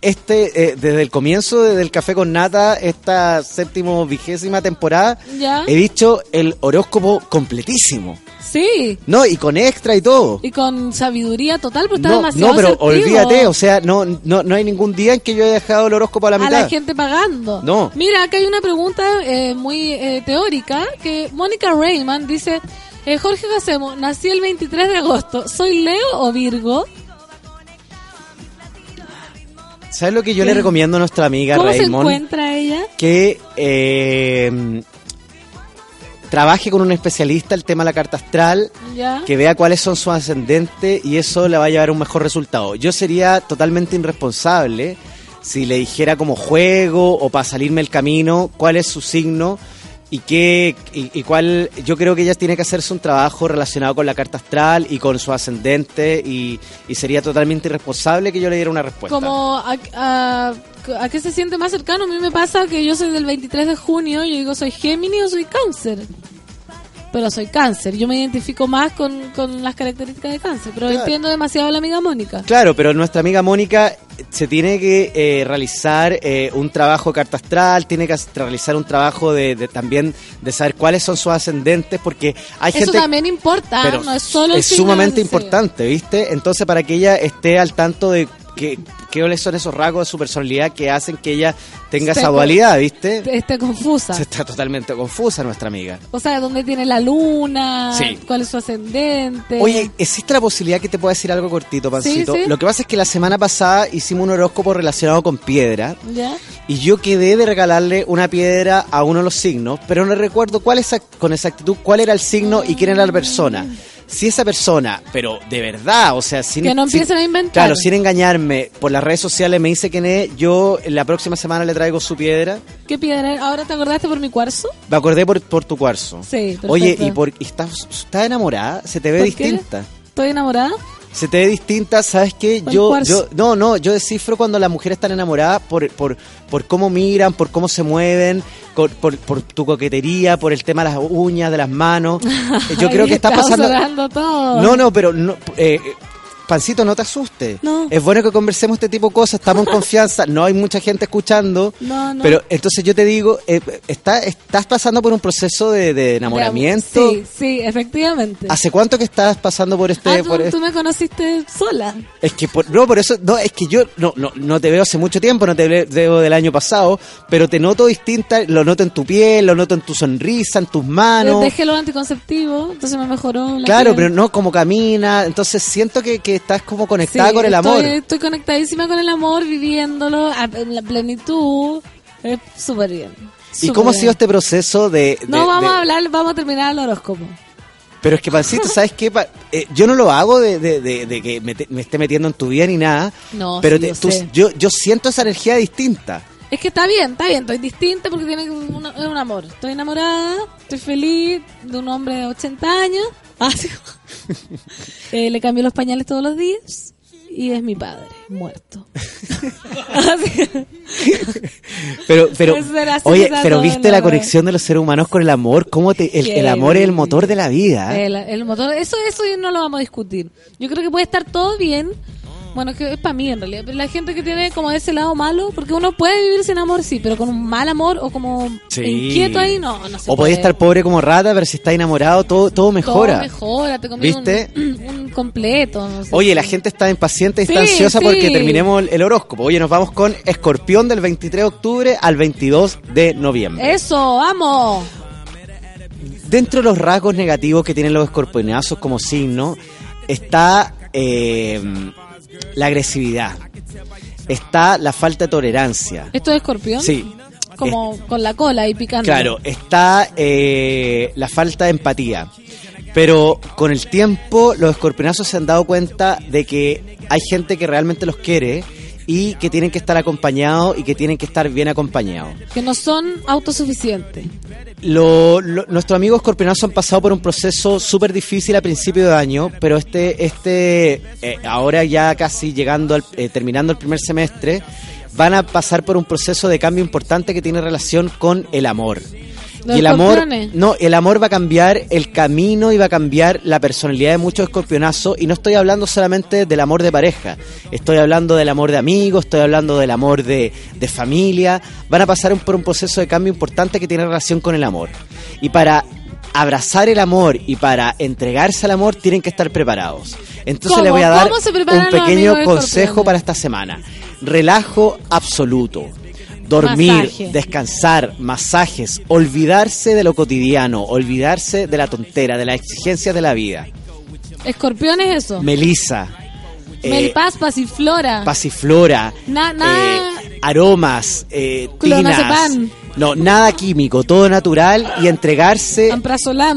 este, eh, desde el comienzo de- del Café con Nata, esta séptimo, vigésima temporada, ¿Ya? he dicho el horóscopo completísimo. Sí. No, y con extra y todo. Y con sabiduría total, porque está No, demasiado no, pero asertivo. olvídate, o sea, no, no, no hay ningún día en que yo haya dejado el horóscopo a la a mitad. la gente pagando. No. Mira, acá hay una pregunta eh, muy eh, teórica que Mónica Rayman dice, eh, Jorge Gacemo, nací el 23 de agosto, ¿soy Leo o Virgo? ¿Sabes lo que yo ¿Qué? le recomiendo a nuestra amiga ¿Cómo se Raymond? encuentra ella? que eh, trabaje con un especialista el tema de la carta astral, ¿Ya? que vea cuáles son sus ascendentes y eso le va a llevar a un mejor resultado. Yo sería totalmente irresponsable si le dijera como juego o para salirme el camino cuál es su signo y qué y, cuál yo creo que ella tiene que hacerse un trabajo relacionado con la carta astral y con su ascendente y, sería totalmente irresponsable que yo le diera una respuesta. Como a, a- a qué se siente más cercano, a mí me pasa que yo soy del 23 de junio, yo digo soy Géminis o soy Cáncer. Pero soy cáncer, yo me identifico más con, con las características de cáncer, pero Claro. entiendo demasiado a la amiga Mónica. Claro, pero nuestra amiga Mónica se tiene que eh, realizar eh, un trabajo carta astral, tiene que realizar un trabajo de, de también de saber cuáles son sus ascendentes, porque hay Eso gente también importa, pero no es solo es sumamente importante, ¿viste? Entonces para que ella esté al tanto de que cuáles son esos rasgos de su personalidad que hacen que ella tenga esa dualidad, ¿viste? Esté confusa. Se está totalmente confusa nuestra amiga. O sea, dónde tiene la luna, Sí. cuál es su ascendente. Oye, ¿existe la posibilidad que te pueda decir algo cortito, Pancito? Sí, sí. Lo que pasa es que la semana pasada hicimos un horóscopo relacionado con piedra. ¿Ya? Y yo quedé de regalarle una piedra a uno de los signos, pero no recuerdo cuál exact- con exactitud cuál era el signo y quién era la persona. Si esa persona, pero de verdad, o sea, sin, Que no sin- empiecen a inventar. Claro, sin engañarme, por las redes sociales me dice quién es, yo la próxima semana le traigo su piedra. ¿Qué piedra? ¿Ahora te acordaste por mi cuarzo? Me acordé por, por tu cuarzo. Sí, perfecto. Oye, ¿y, por, y estás, estás enamorada? ¿Se te ve ¿Por qué? distinta? ¿Estoy enamorada? Se te ve distinta, ¿sabes qué? Yo, yo, no, no, yo descifro cuando las mujeres están enamoradas por, por, por cómo miran, por cómo se mueven, por, por, por tu coquetería, por el tema de las uñas, de las manos. Yo creo que está pasando... todo. No, no, pero no, eh, Pancito, no te asustes. No. Es bueno que conversemos este tipo de cosas, estamos en confianza, no hay mucha gente escuchando. No, no. Pero entonces yo te digo, eh, está, estás pasando por un proceso de, de enamoramiento. Sí, sí, efectivamente. ¿Hace cuánto que estás pasando por este... Ah, tú, por tú me conociste sola. Es que por, no, por eso, no, es que yo no, no, no te veo hace mucho tiempo, no te ve- veo del año pasado, pero te noto distinta, lo noto en tu piel, lo noto en tu sonrisa, en tus manos. Dejé lo anticonceptivo, entonces me mejoró la Claro, piel. pero no como camina, entonces siento que, que estás como conectada Sí, con el amor. Estoy, estoy conectadísima con el amor, viviéndolo en la plenitud. Es súper bien. ¿Y cómo ha sido este proceso de... de- No, vamos de- a hablar, vamos a terminar el horóscopo. Pero es que, Pancito, ¿sabes qué? Eh, yo no lo hago de, de- de- de que me, te- me esté metiendo en tu vida ni nada, No, pero sí, te- yo tú- sé. yo, yo siento esa energía distinta. Es que está bien, está bien, estoy distinta porque tiene un, es un amor. Estoy enamorada, estoy feliz de un hombre de 80 años. Ah, sí. Eh, le cambio los pañales todos los días y es mi padre, muerto. Pero, pero, oye, pero viste la la conexión de los seres humanos con el amor, cómo te, el, el amor es el motor de la vida. el, el motor, eso, eso no lo vamos a discutir. Yo creo que puede estar todo bien. Bueno, es que es para mí en realidad. Pero la gente que tiene como ese lado malo, porque uno puede vivir sin amor, sí, pero con un mal amor o como Sí. inquieto ahí, no, no se o podés estar pobre como rata, pero si estás enamorado, todo, todo mejora. Todo mejora, te ¿Viste? Un, un completo. no sé. Oye, la gente está impaciente y está Sí, ansiosa sí. porque terminemos el, el horóscopo. Oye, nos vamos con Escorpión del 23 de octubre al 22 de noviembre. Eso, vamos. Dentro de los rasgos negativos que tienen los escorpionazos como signo, está eh, la agresividad, está la falta de tolerancia. ¿Esto es escorpión? Sí. Como con la cola y picando. Claro, está eh, la falta de empatía. Pero con el tiempo los escorpionazos se han dado cuenta de que hay gente que realmente los quiere y que tienen que estar acompañados y que tienen que estar bien acompañados. Que no son autosuficientes. Lo- lo- nuestros amigos escorpionazos han pasado por un proceso súper difícil a principio de año, pero este, este eh, ahora ya casi llegando, al, eh, terminando el primer semestre, van a pasar por un proceso de cambio importante que tiene relación con el amor. Los y el amor, no, el amor va a cambiar el camino y va a cambiar la personalidad de muchos escorpionazos. Y no estoy hablando solamente del amor de pareja, estoy hablando del amor de amigos, estoy hablando del amor de, de familia. Van a pasar un- por un proceso de cambio importante que tiene relación con el amor. Y para abrazar el amor y para entregarse al amor tienen que estar preparados. Entonces le voy a dar ¿Cómo se preparan un pequeño consejo para esta semana. Relajo absoluto. Dormir, Masaje. descansar, masajes, olvidarse de lo cotidiano, olvidarse de la tontera, de las exigencias de la vida. Escorpión es eso. Melisa, Melipaz, pasiflora. pasiflora, Na- na- eh, aromas, eh, tinas. No, nada químico, todo natural y entregarse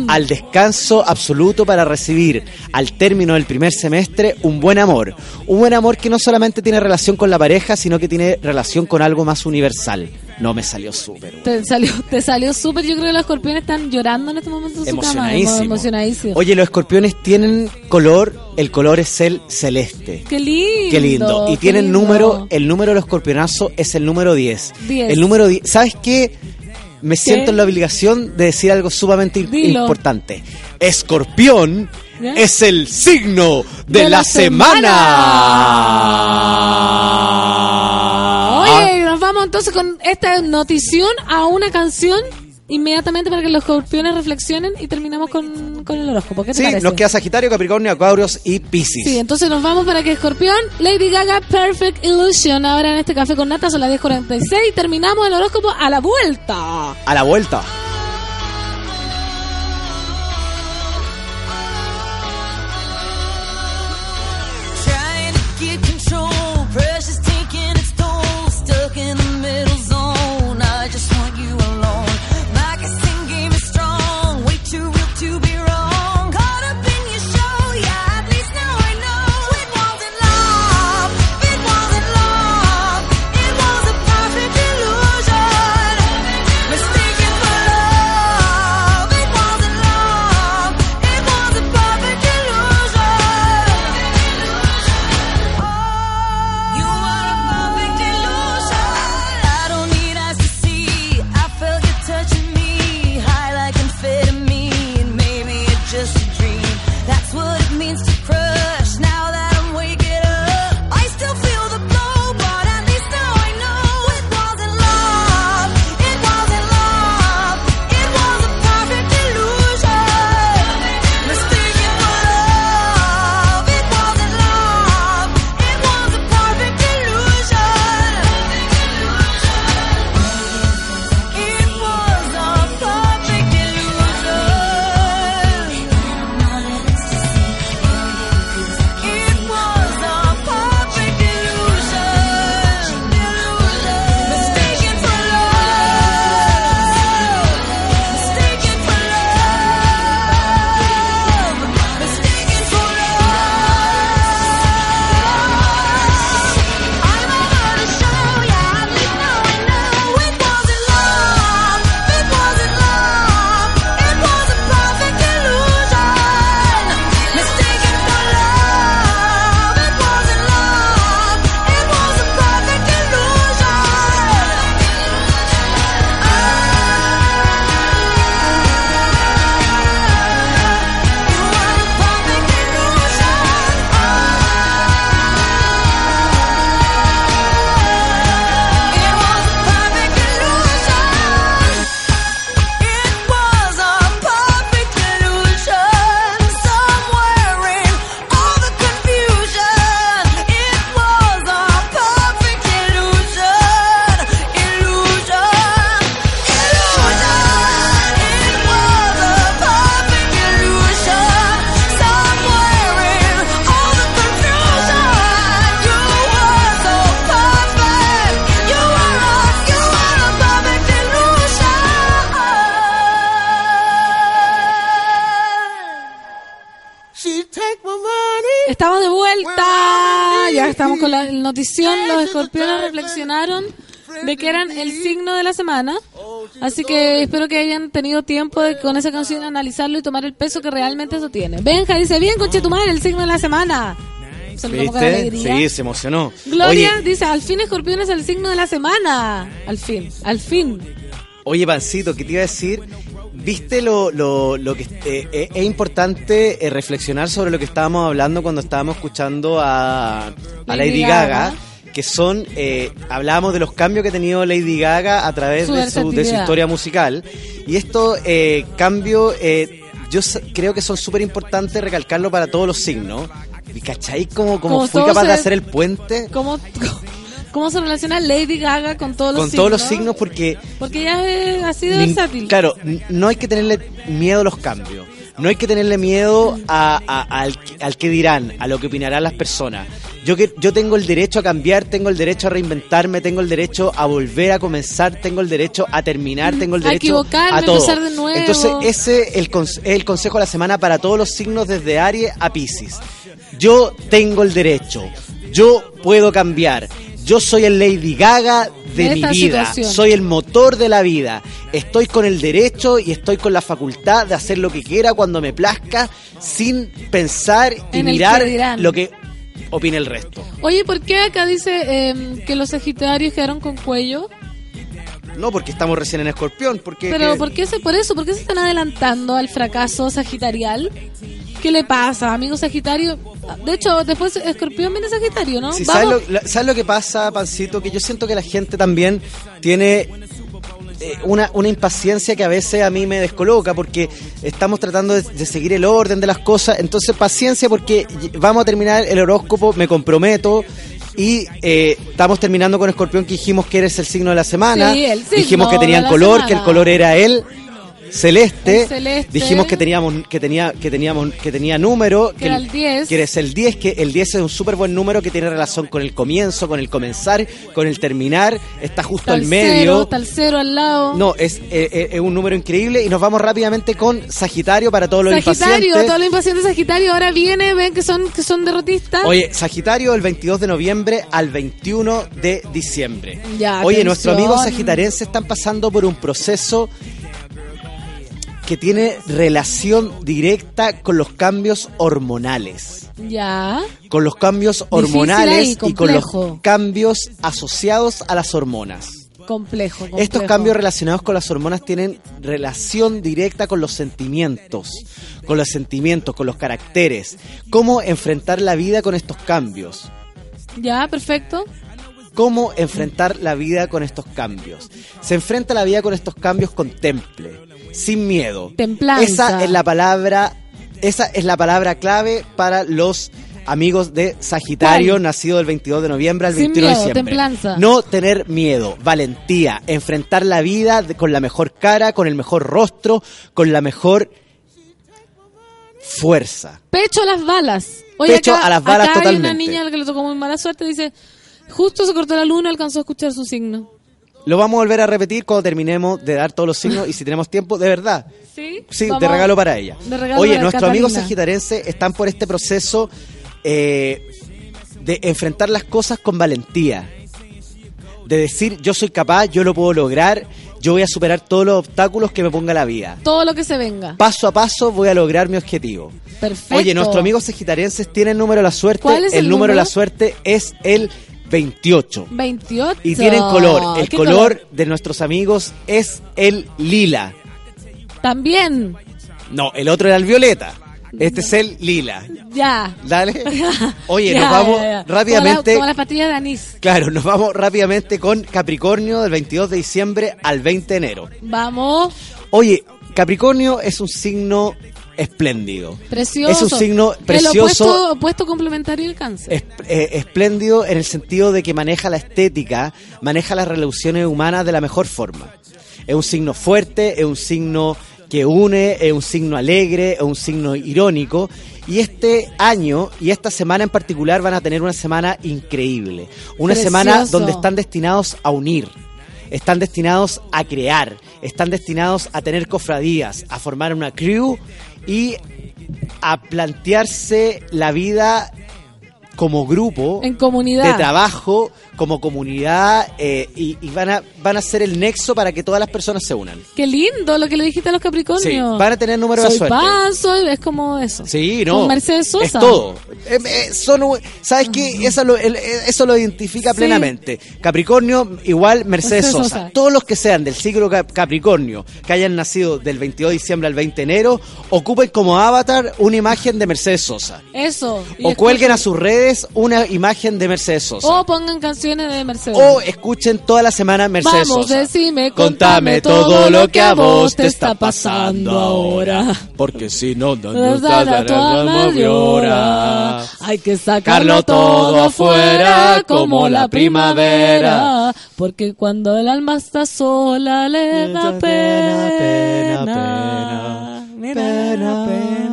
al descanso absoluto para recibir al término del primer semestre un buen amor. Un buen amor que no solamente tiene relación con la pareja, sino que tiene relación con algo más universal. No me salió súper. Te salió, te salió súper. Yo creo que los escorpiones están llorando en este momento en su cama. Emocionadísimo. Emocionadísimo. Oye, los escorpiones tienen color, el color es el celeste. Qué lindo. Qué lindo. Y qué tienen lindo. número, el número de los escorpionazos es el número 10. 10. El número 10. ¿Sabes qué? Me siento en la obligación de decir algo sumamente Dilo. importante. Escorpión ¿Ya? es el signo de, De la, la semana. Oye, nos vamos entonces con esta notición a una canción inmediatamente para que los escorpiones reflexionen y terminamos con, con el horóscopo. ¿Qué te Sí, parece? nos queda Sagitario, Capricornio, Acuarios y Piscis. Sí, entonces nos vamos para que Escorpión, Lady Gaga, Perfect Illusion, ahora en este café con nata son las 10.46 y terminamos el horóscopo a la vuelta. A la vuelta. Reflexionaron de que eran el signo de la semana. Así que espero que hayan tenido tiempo de con esa canción analizarlo y tomar el peso que realmente eso tiene. Benja dice, bien, conche tu madre, el signo de la semana. ¿Viste? Sí, se emocionó. Gloria Oye, dice, al fin escorpión es el signo de la semana. Al fin, al fin. Oye, Pancito, ¿qué te iba a decir? ¿Viste lo, lo, lo que eh, eh, es importante eh, reflexionar sobre lo que estábamos hablando cuando estábamos escuchando a, a Lady Lady Gaga. Gaga? Que son, eh, hablábamos de los cambios que ha tenido Lady Gaga a través Su de su, de su historia musical. Y estos eh, cambios, eh, yo creo que son súper importantes recalcarlo para todos los signos. ¿Y cachai? Como, como Como fui capaz de hacer el puente ¿Cómo, cómo se relaciona Lady Gaga con todos los con signos? todos los signos porque Porque ella es así de versátil. Claro, no hay que tenerle miedo a los cambios. No hay que tenerle miedo a, a- al, al que dirán, a lo que opinarán las personas. Yo, que, yo tengo el derecho a cambiar, tengo el derecho a reinventarme, tengo el derecho a volver a comenzar, tengo el derecho a terminar, tengo el A derecho a todo. empezar de nuevo. Entonces, ese es el, es el consejo de la semana para todos los signos desde Aries a Pisces. Yo tengo el derecho, yo puedo cambiar. Yo soy el Lady Gaga de, De mi vida. situación. Soy el motor de la vida. Estoy con el derecho y estoy con la facultad de hacer lo que quiera cuando me plazca, sin pensar y En mirar lo que opine el resto. Oye, ¿por qué acá dice em, que los sagitarios quedaron con cuello? No porque estamos recién en Escorpión, porque Pero ¿por qué se, por eso? ¿Por qué se están adelantando al fracaso sagitarial? ¿Qué le pasa, amigo Sagitario? De hecho, después Escorpión viene Sagitario, ¿no? Sí, ¿sabes, lo, la- ¿sabes lo que pasa, Pancito? Que yo siento que la gente también tiene eh, una, una impaciencia que a veces a mí me descoloca porque estamos tratando de, de seguir el orden de las cosas. Entonces, paciencia porque vamos a terminar el horóscopo, me comprometo. Y eh, estamos terminando con Escorpión que dijimos que eres el signo de la semana. Sí, el signo dijimos que tenían color, semana. que el color era el celeste. El celeste. Dijimos que teníamos que tenía que teníamos que tenía número, Que era el 10. que eres el 10, que el 10 es un súper buen número que tiene relación con el comienzo, con el comenzar, con el terminar, está justo al medio. está el cero al lado. No, es, eh, eh, es un número increíble y nos vamos rápidamente con Sagitario para todos los Sagitario, impacientes. todos los impacientes Sagitario ahora viene, ven que son que son derrotistas. Oye, Sagitario el 22 de noviembre al 21 de diciembre. Ya, Oye, atención. nuestros amigos sagitarenses están pasando por un proceso que tiene relación directa con los cambios hormonales. Ya. Con los cambios ahí, hormonales y con los cambios asociados a las hormonas. Complejo, complejo. Estos cambios relacionados con las hormonas tienen relación directa con los sentimientos, con los sentimientos, con los caracteres. ¿Cómo enfrentar la vida con estos cambios? Ya, perfecto. ¿Cómo enfrentar la vida con estos cambios? Se enfrenta la vida con estos cambios con temple, sin miedo. Templanza. Esa es la palabra, esa es la palabra clave para los amigos de Sagitario, ¿Cuál? nacido del 22 de noviembre al Sin 21 de miedo, diciembre. templanza. No tener miedo, valentía, enfrentar la vida con la mejor cara, con el mejor rostro, con la mejor fuerza. Pecho a las balas. Oye, Pecho acá, a las balas acá hay una totalmente. niña a la que le tocó muy mala suerte. Dice, justo se cortó la luna, alcanzó a escuchar su signo. Lo vamos a volver a repetir cuando terminemos de dar todos los signos y si tenemos tiempo, de verdad. Sí, Sí, de regalo para ella. de regalo Oye, nuestros amigos sagitarenses están por este proceso eh, de enfrentar las cosas con valentía. De decir, yo soy capaz, yo lo puedo lograr, yo voy a superar todos los obstáculos que me ponga la vida. Todo lo que se venga. Paso a paso voy a lograr mi objetivo. Perfecto. Oye, nuestros amigos sagitarenses tienen número de la suerte. ¿Cuál es el número de la suerte es el 28. 28. Y tienen color. El ¿Qué color de nuestros amigos es el lila. También. No, el otro era el violeta. Este es el lila. Ya. Dale. Oye, Ya, nos vamos ya, ya. rápidamente. Como, la- las pastillas de anís. Claro, nos vamos rápidamente con Capricornio del 22 de diciembre al 20 de enero. Vamos. Oye, Capricornio es un signo espléndido. Precioso. Es un signo El precioso. opuesto, opuesto complementario del cáncer. es- eh, espléndido en el sentido de que maneja la estética, maneja las relaciones humanas de la mejor forma. Es un signo fuerte, es un signo que une, es un signo alegre, es un signo irónico. Y este año y esta semana en particular van a tener una semana increíble. Una Precioso. semana donde están destinados a unir. Están destinados a crear, están destinados a tener cofradías, a formar una crew y a plantearse la vida como grupo En comunidad. de trabajo, como comunidad, eh, y, y van, a, van a ser el nexo para que todas las personas se unan. Qué lindo lo que le dijiste a los Capricornios. Sí, van a tener número de suerte. pan, soy, es como eso. Sí, no. Con Mercedes Sosa. Es todo. Eh, eh, son, ¿Sabes qué? Eso lo, el- eso lo identifica Sí. plenamente. Capricornio igual Mercedes, Mercedes Sosa. Sosa. Todos los que sean del siglo Cap- Capricornio, que hayan nacido del 22 de diciembre al 20 de enero, ocupen como avatar una imagen de Mercedes Sosa. Eso. Y O cuelguen a sus redes una imagen de Mercedes Sosa. O pongan canciones de Mercedes. O escuchen toda la semana Mercedes Vamos, Sosa. decime, Contame todo lo que a vos te está pasando ahora. Porque si no, no, no, llora. Hay que sacarlo todo afuera como la primavera. Porque cuando el alma está sola le da pena. Le da pena.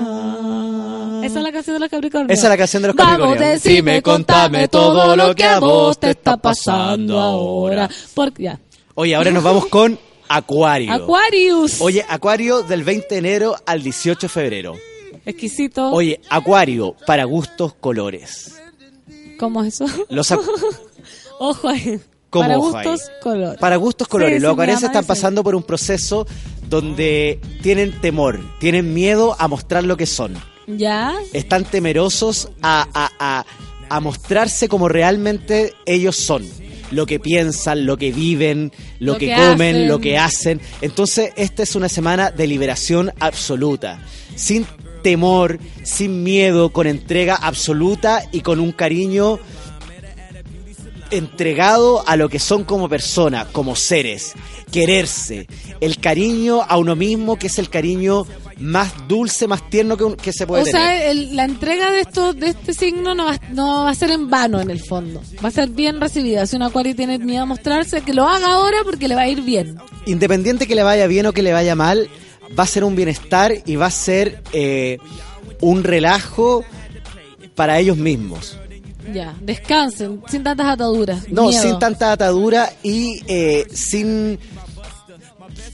Esa es la canción de los Capricornios. Esa es la canción de los Vamos, Capricornios. decime, contame todo lo que a vos te está pasando ahora. Porque ya. Oye, ahora nos vamos con Acuario. Aquarius. Oye, Acuario del 20 de enero al 18 de febrero. Exquisito. Oye, Acuario, para gustos, colores. ¿Cómo es eso? Los acu- Ojo ahí. ¿Cómo Para ojo ahí? gustos, color. Para gustos, colores. Sí, Los mamá están pasando por un proceso donde tienen temor, tienen miedo a mostrar lo que son. ¿Ya? Están temerosos a, a- a- a mostrarse como realmente ellos son. Lo que piensan, lo que viven, lo, Lo que, que comen, hacen. lo que hacen. Entonces, esta es una semana de liberación absoluta. Sin temor, sin miedo, con entrega absoluta y con un cariño entregado a lo que son como personas, como seres, quererse, el cariño a uno mismo, que es el cariño más dulce, más tierno que, un- que se puede O tener. sea, el- la entrega de esto, de este signo no va, no va a ser en vano en el fondo. Va a ser bien recibida. Si un acuario tiene miedo a mostrarse, que lo haga ahora porque le va a ir bien. Independiente que le vaya bien o que le vaya mal, va a ser un bienestar y va a ser eh, un relajo para ellos mismos. Ya, descansen, sin tantas ataduras. No, Miedo. sin tanta atadura y eh, sin,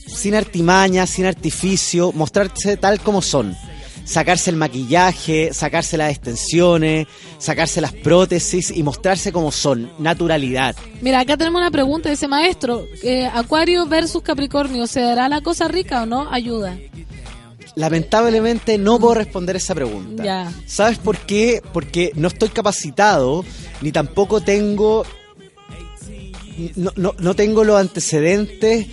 sin artimaña, sin artificio, mostrarse tal como son. Sacarse el maquillaje, sacarse las extensiones, sacarse las prótesis y mostrarse como son, naturalidad. Mira, acá tenemos una pregunta, dice maestro, eh, Acuario versus Capricornio, ¿se dará la cosa rica o no? Ayuda. Lamentablemente no puedo responder esa pregunta. Ya. ¿Sabes por qué? Porque no estoy capacitado, ni tampoco tengo. No, no, no tengo los antecedentes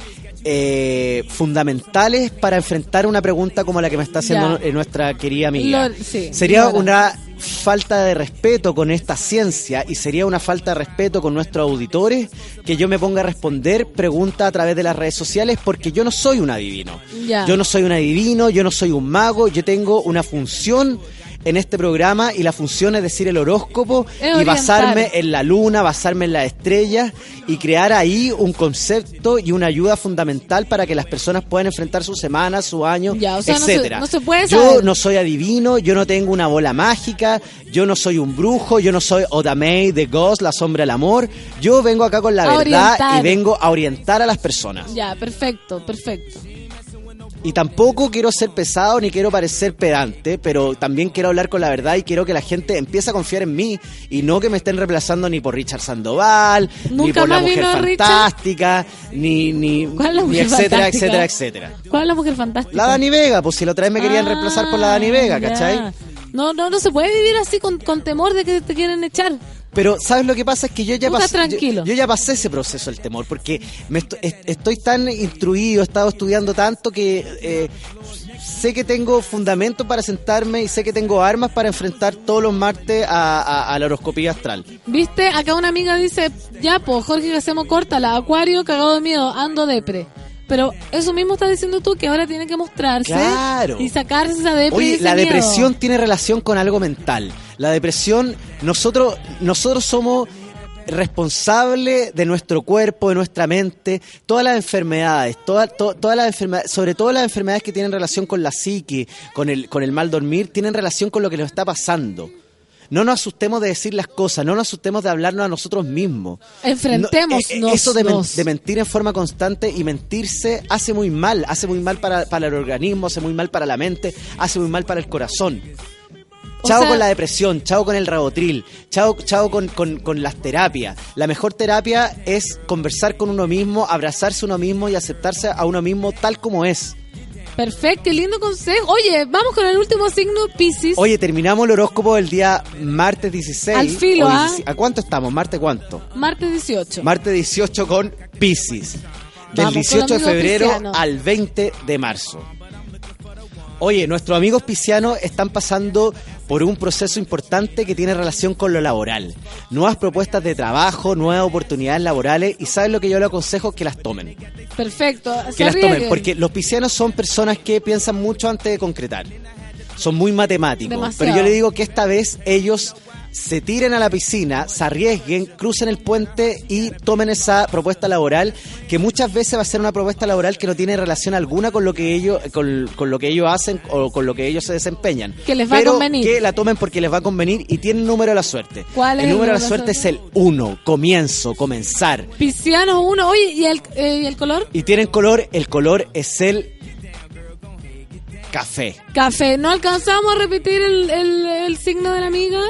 eh, fundamentales para enfrentar una pregunta como la que me está haciendo Ya. eh, nuestra querida amiga. Lo- sí, sería una falta de respeto con esta ciencia y sería una falta de respeto con nuestros auditores que yo me ponga a responder preguntas a través de las redes sociales porque yo no soy un adivino. Yo no soy un adivino, yo no soy un mago, yo tengo una función en este programa y la función es decir el horóscopo Es y basarme en la luna, basarme en las estrellas y crear ahí un concepto y una ayuda fundamental para que las personas puedan enfrentar su semana, su año, Ya, o sea, no se- etcétera. no se puede Yo no soy adivino, yo no tengo una bola mágica, yo no soy un brujo, yo no soy Odamei de Ghost, la sombra del amor. Yo vengo acá con la A verdad orientar. y vengo a orientar a las personas. Ya, perfecto, perfecto. Y tampoco quiero ser pesado ni quiero parecer pedante, pero también quiero hablar con la verdad y quiero que la gente empiece a confiar en mí y no que me estén reemplazando ni por Richard Sandoval, ni por la mujer vino Richard. fantástica, ni, ni, ¿Cuál es la ni etcétera, fantástica? etcétera, etcétera. ¿Cuál es la mujer fantástica? La Dani Vega, pues si la otra vez me querían Ah, reemplazar por la Dani Vega, ya. ¿cachai? No, no, no se puede vivir así con, con temor de que te quieren echar. Pero, ¿sabes lo que pasa? Es que yo ya pasé. tranquilo. Yo, yo ya pasé ese proceso del temor, porque me esto- est- estoy tan instruido, he estado estudiando tanto que eh, sé que tengo fundamento para sentarme y sé que tengo armas para enfrentar todos los martes a, a- a la horoscopía astral. ¿Viste? Acá una amiga dice, ya, pues, Jorge hacemos córtala, acuario, cagado de miedo, ando depre. Pero eso mismo estás diciendo tú, que ahora tiene que mostrarse Claro. y sacarse esa depre y Oye, la miedo. depresión tiene relación con algo mental. La depresión, nosotros, nosotros somos responsables de nuestro cuerpo, de nuestra mente, todas las enfermedades, toda- to- todas las enfermedades, sobre todo las enfermedades que tienen relación con la psique, con el, con el mal dormir, tienen relación con lo que nos está pasando. No nos asustemos de decir las cosas, no nos asustemos de hablarnos a nosotros mismos. Enfrentémonos, No, eh, eh, eso de, men- de mentir en forma constante y mentirse hace muy mal, hace muy mal para, para el organismo, hace muy mal para la mente, hace muy mal para el corazón. O Chao sea- con la depresión, chao con el rabotril, chao, chao con, con- con las terapias. La mejor terapia es conversar con uno mismo, abrazarse uno mismo y aceptarse a uno mismo tal como es. Perfecto, qué lindo consejo. Oye, vamos con el último signo, Pisces. Oye, terminamos el horóscopo del día martes 16. Al filo, ¿ah? 17. ¿A cuánto estamos? ¿Martes cuánto? Martes 18. Martes 18 con Pisces. Del Vamos, con 18 de febrero al 20 de marzo. Oye, nuestros amigos piscianos están pasando por un proceso importante que tiene relación con lo laboral. Nuevas propuestas de trabajo, nuevas oportunidades laborales y ¿sabes lo que yo les aconsejo? Que las tomen. Perfecto. Que las tomen, porque los piscianos son personas que piensan mucho antes de concretar. Son muy matemáticos. Demasiado. Pero yo le digo que esta vez ellos se tiren a la piscina, se arriesguen, crucen el puente y tomen esa propuesta laboral, que muchas veces va a ser una propuesta laboral que no tiene relación alguna con lo que ellos, con, con lo que ellos hacen o con lo que ellos se desempeñan. Que les va a Pero convenir. Que la tomen porque les va a convenir y tienen el número de la suerte. ¿Cuál es el el número de la número de suerte es el 1, comienzo, comenzar. Piscianos 1. Oye, ¿y el, eh, ¿y el color? Y tienen color, el color es el café. Café. No alcanzamos a repetir el, el, el signo de la amiga.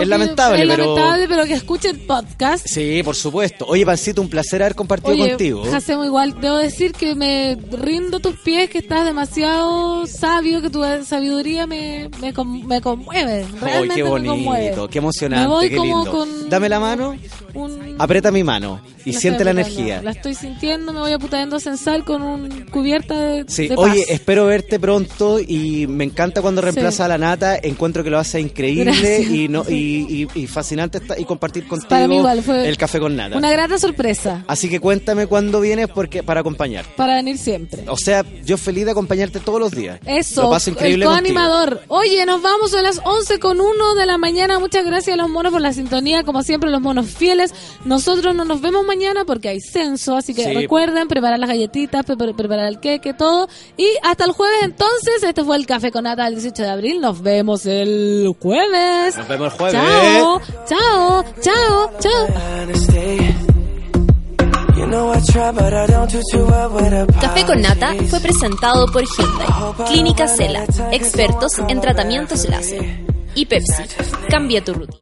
Porque lamentable, es pero- lamentable, pero que escuche el podcast. Sí, por supuesto. Oye, Pancito, un placer haber compartido Oye, contigo. Hacemos igual. Debo decir que me rindo a tus pies, que estás demasiado sabio, que tu sabiduría me, me, con- me conmueve. Realmente qué me conmueve. bonito, qué emocionante, Me voy qué como lindo. con Dame la mano, un- aprieta mi mano y siente la energía. La estoy sintiendo, me voy a putando sensal con un cubierta de, Sí, de oye, paz. espero verte pronto y me encanta cuando reemplaza Sí. a la nata. Encuentro que lo hace increíble Gracias. y no y, y- y fascinante esta- y compartir contigo Para mí igual fue el café con nata. Una grata sorpresa Así que cuéntame cuándo vienes porque para acompañar. para venir siempre. O sea, yo feliz de acompañarte todos los días. Eso, Lo paso increíble el coanimador. Oye, nos vamos a las 11 con 1 de la mañana. Muchas gracias a los monos por la sintonía. Como siempre, los monos fieles. Nosotros no nos vemos mañana porque hay censo. Así que Sí. recuerden preparar las galletitas, pre- preparar el queque, todo. Y hasta el jueves, entonces. Este fue el Café con Nata del 18 de abril. Nos vemos el jueves. Nos vemos el jueves. Chao, chao, chao, chao. Café con Nata fue presentado por Hyundai, Clínica Cela, expertos en tratamientos láser. Y Pepsi, cambia tu rutina.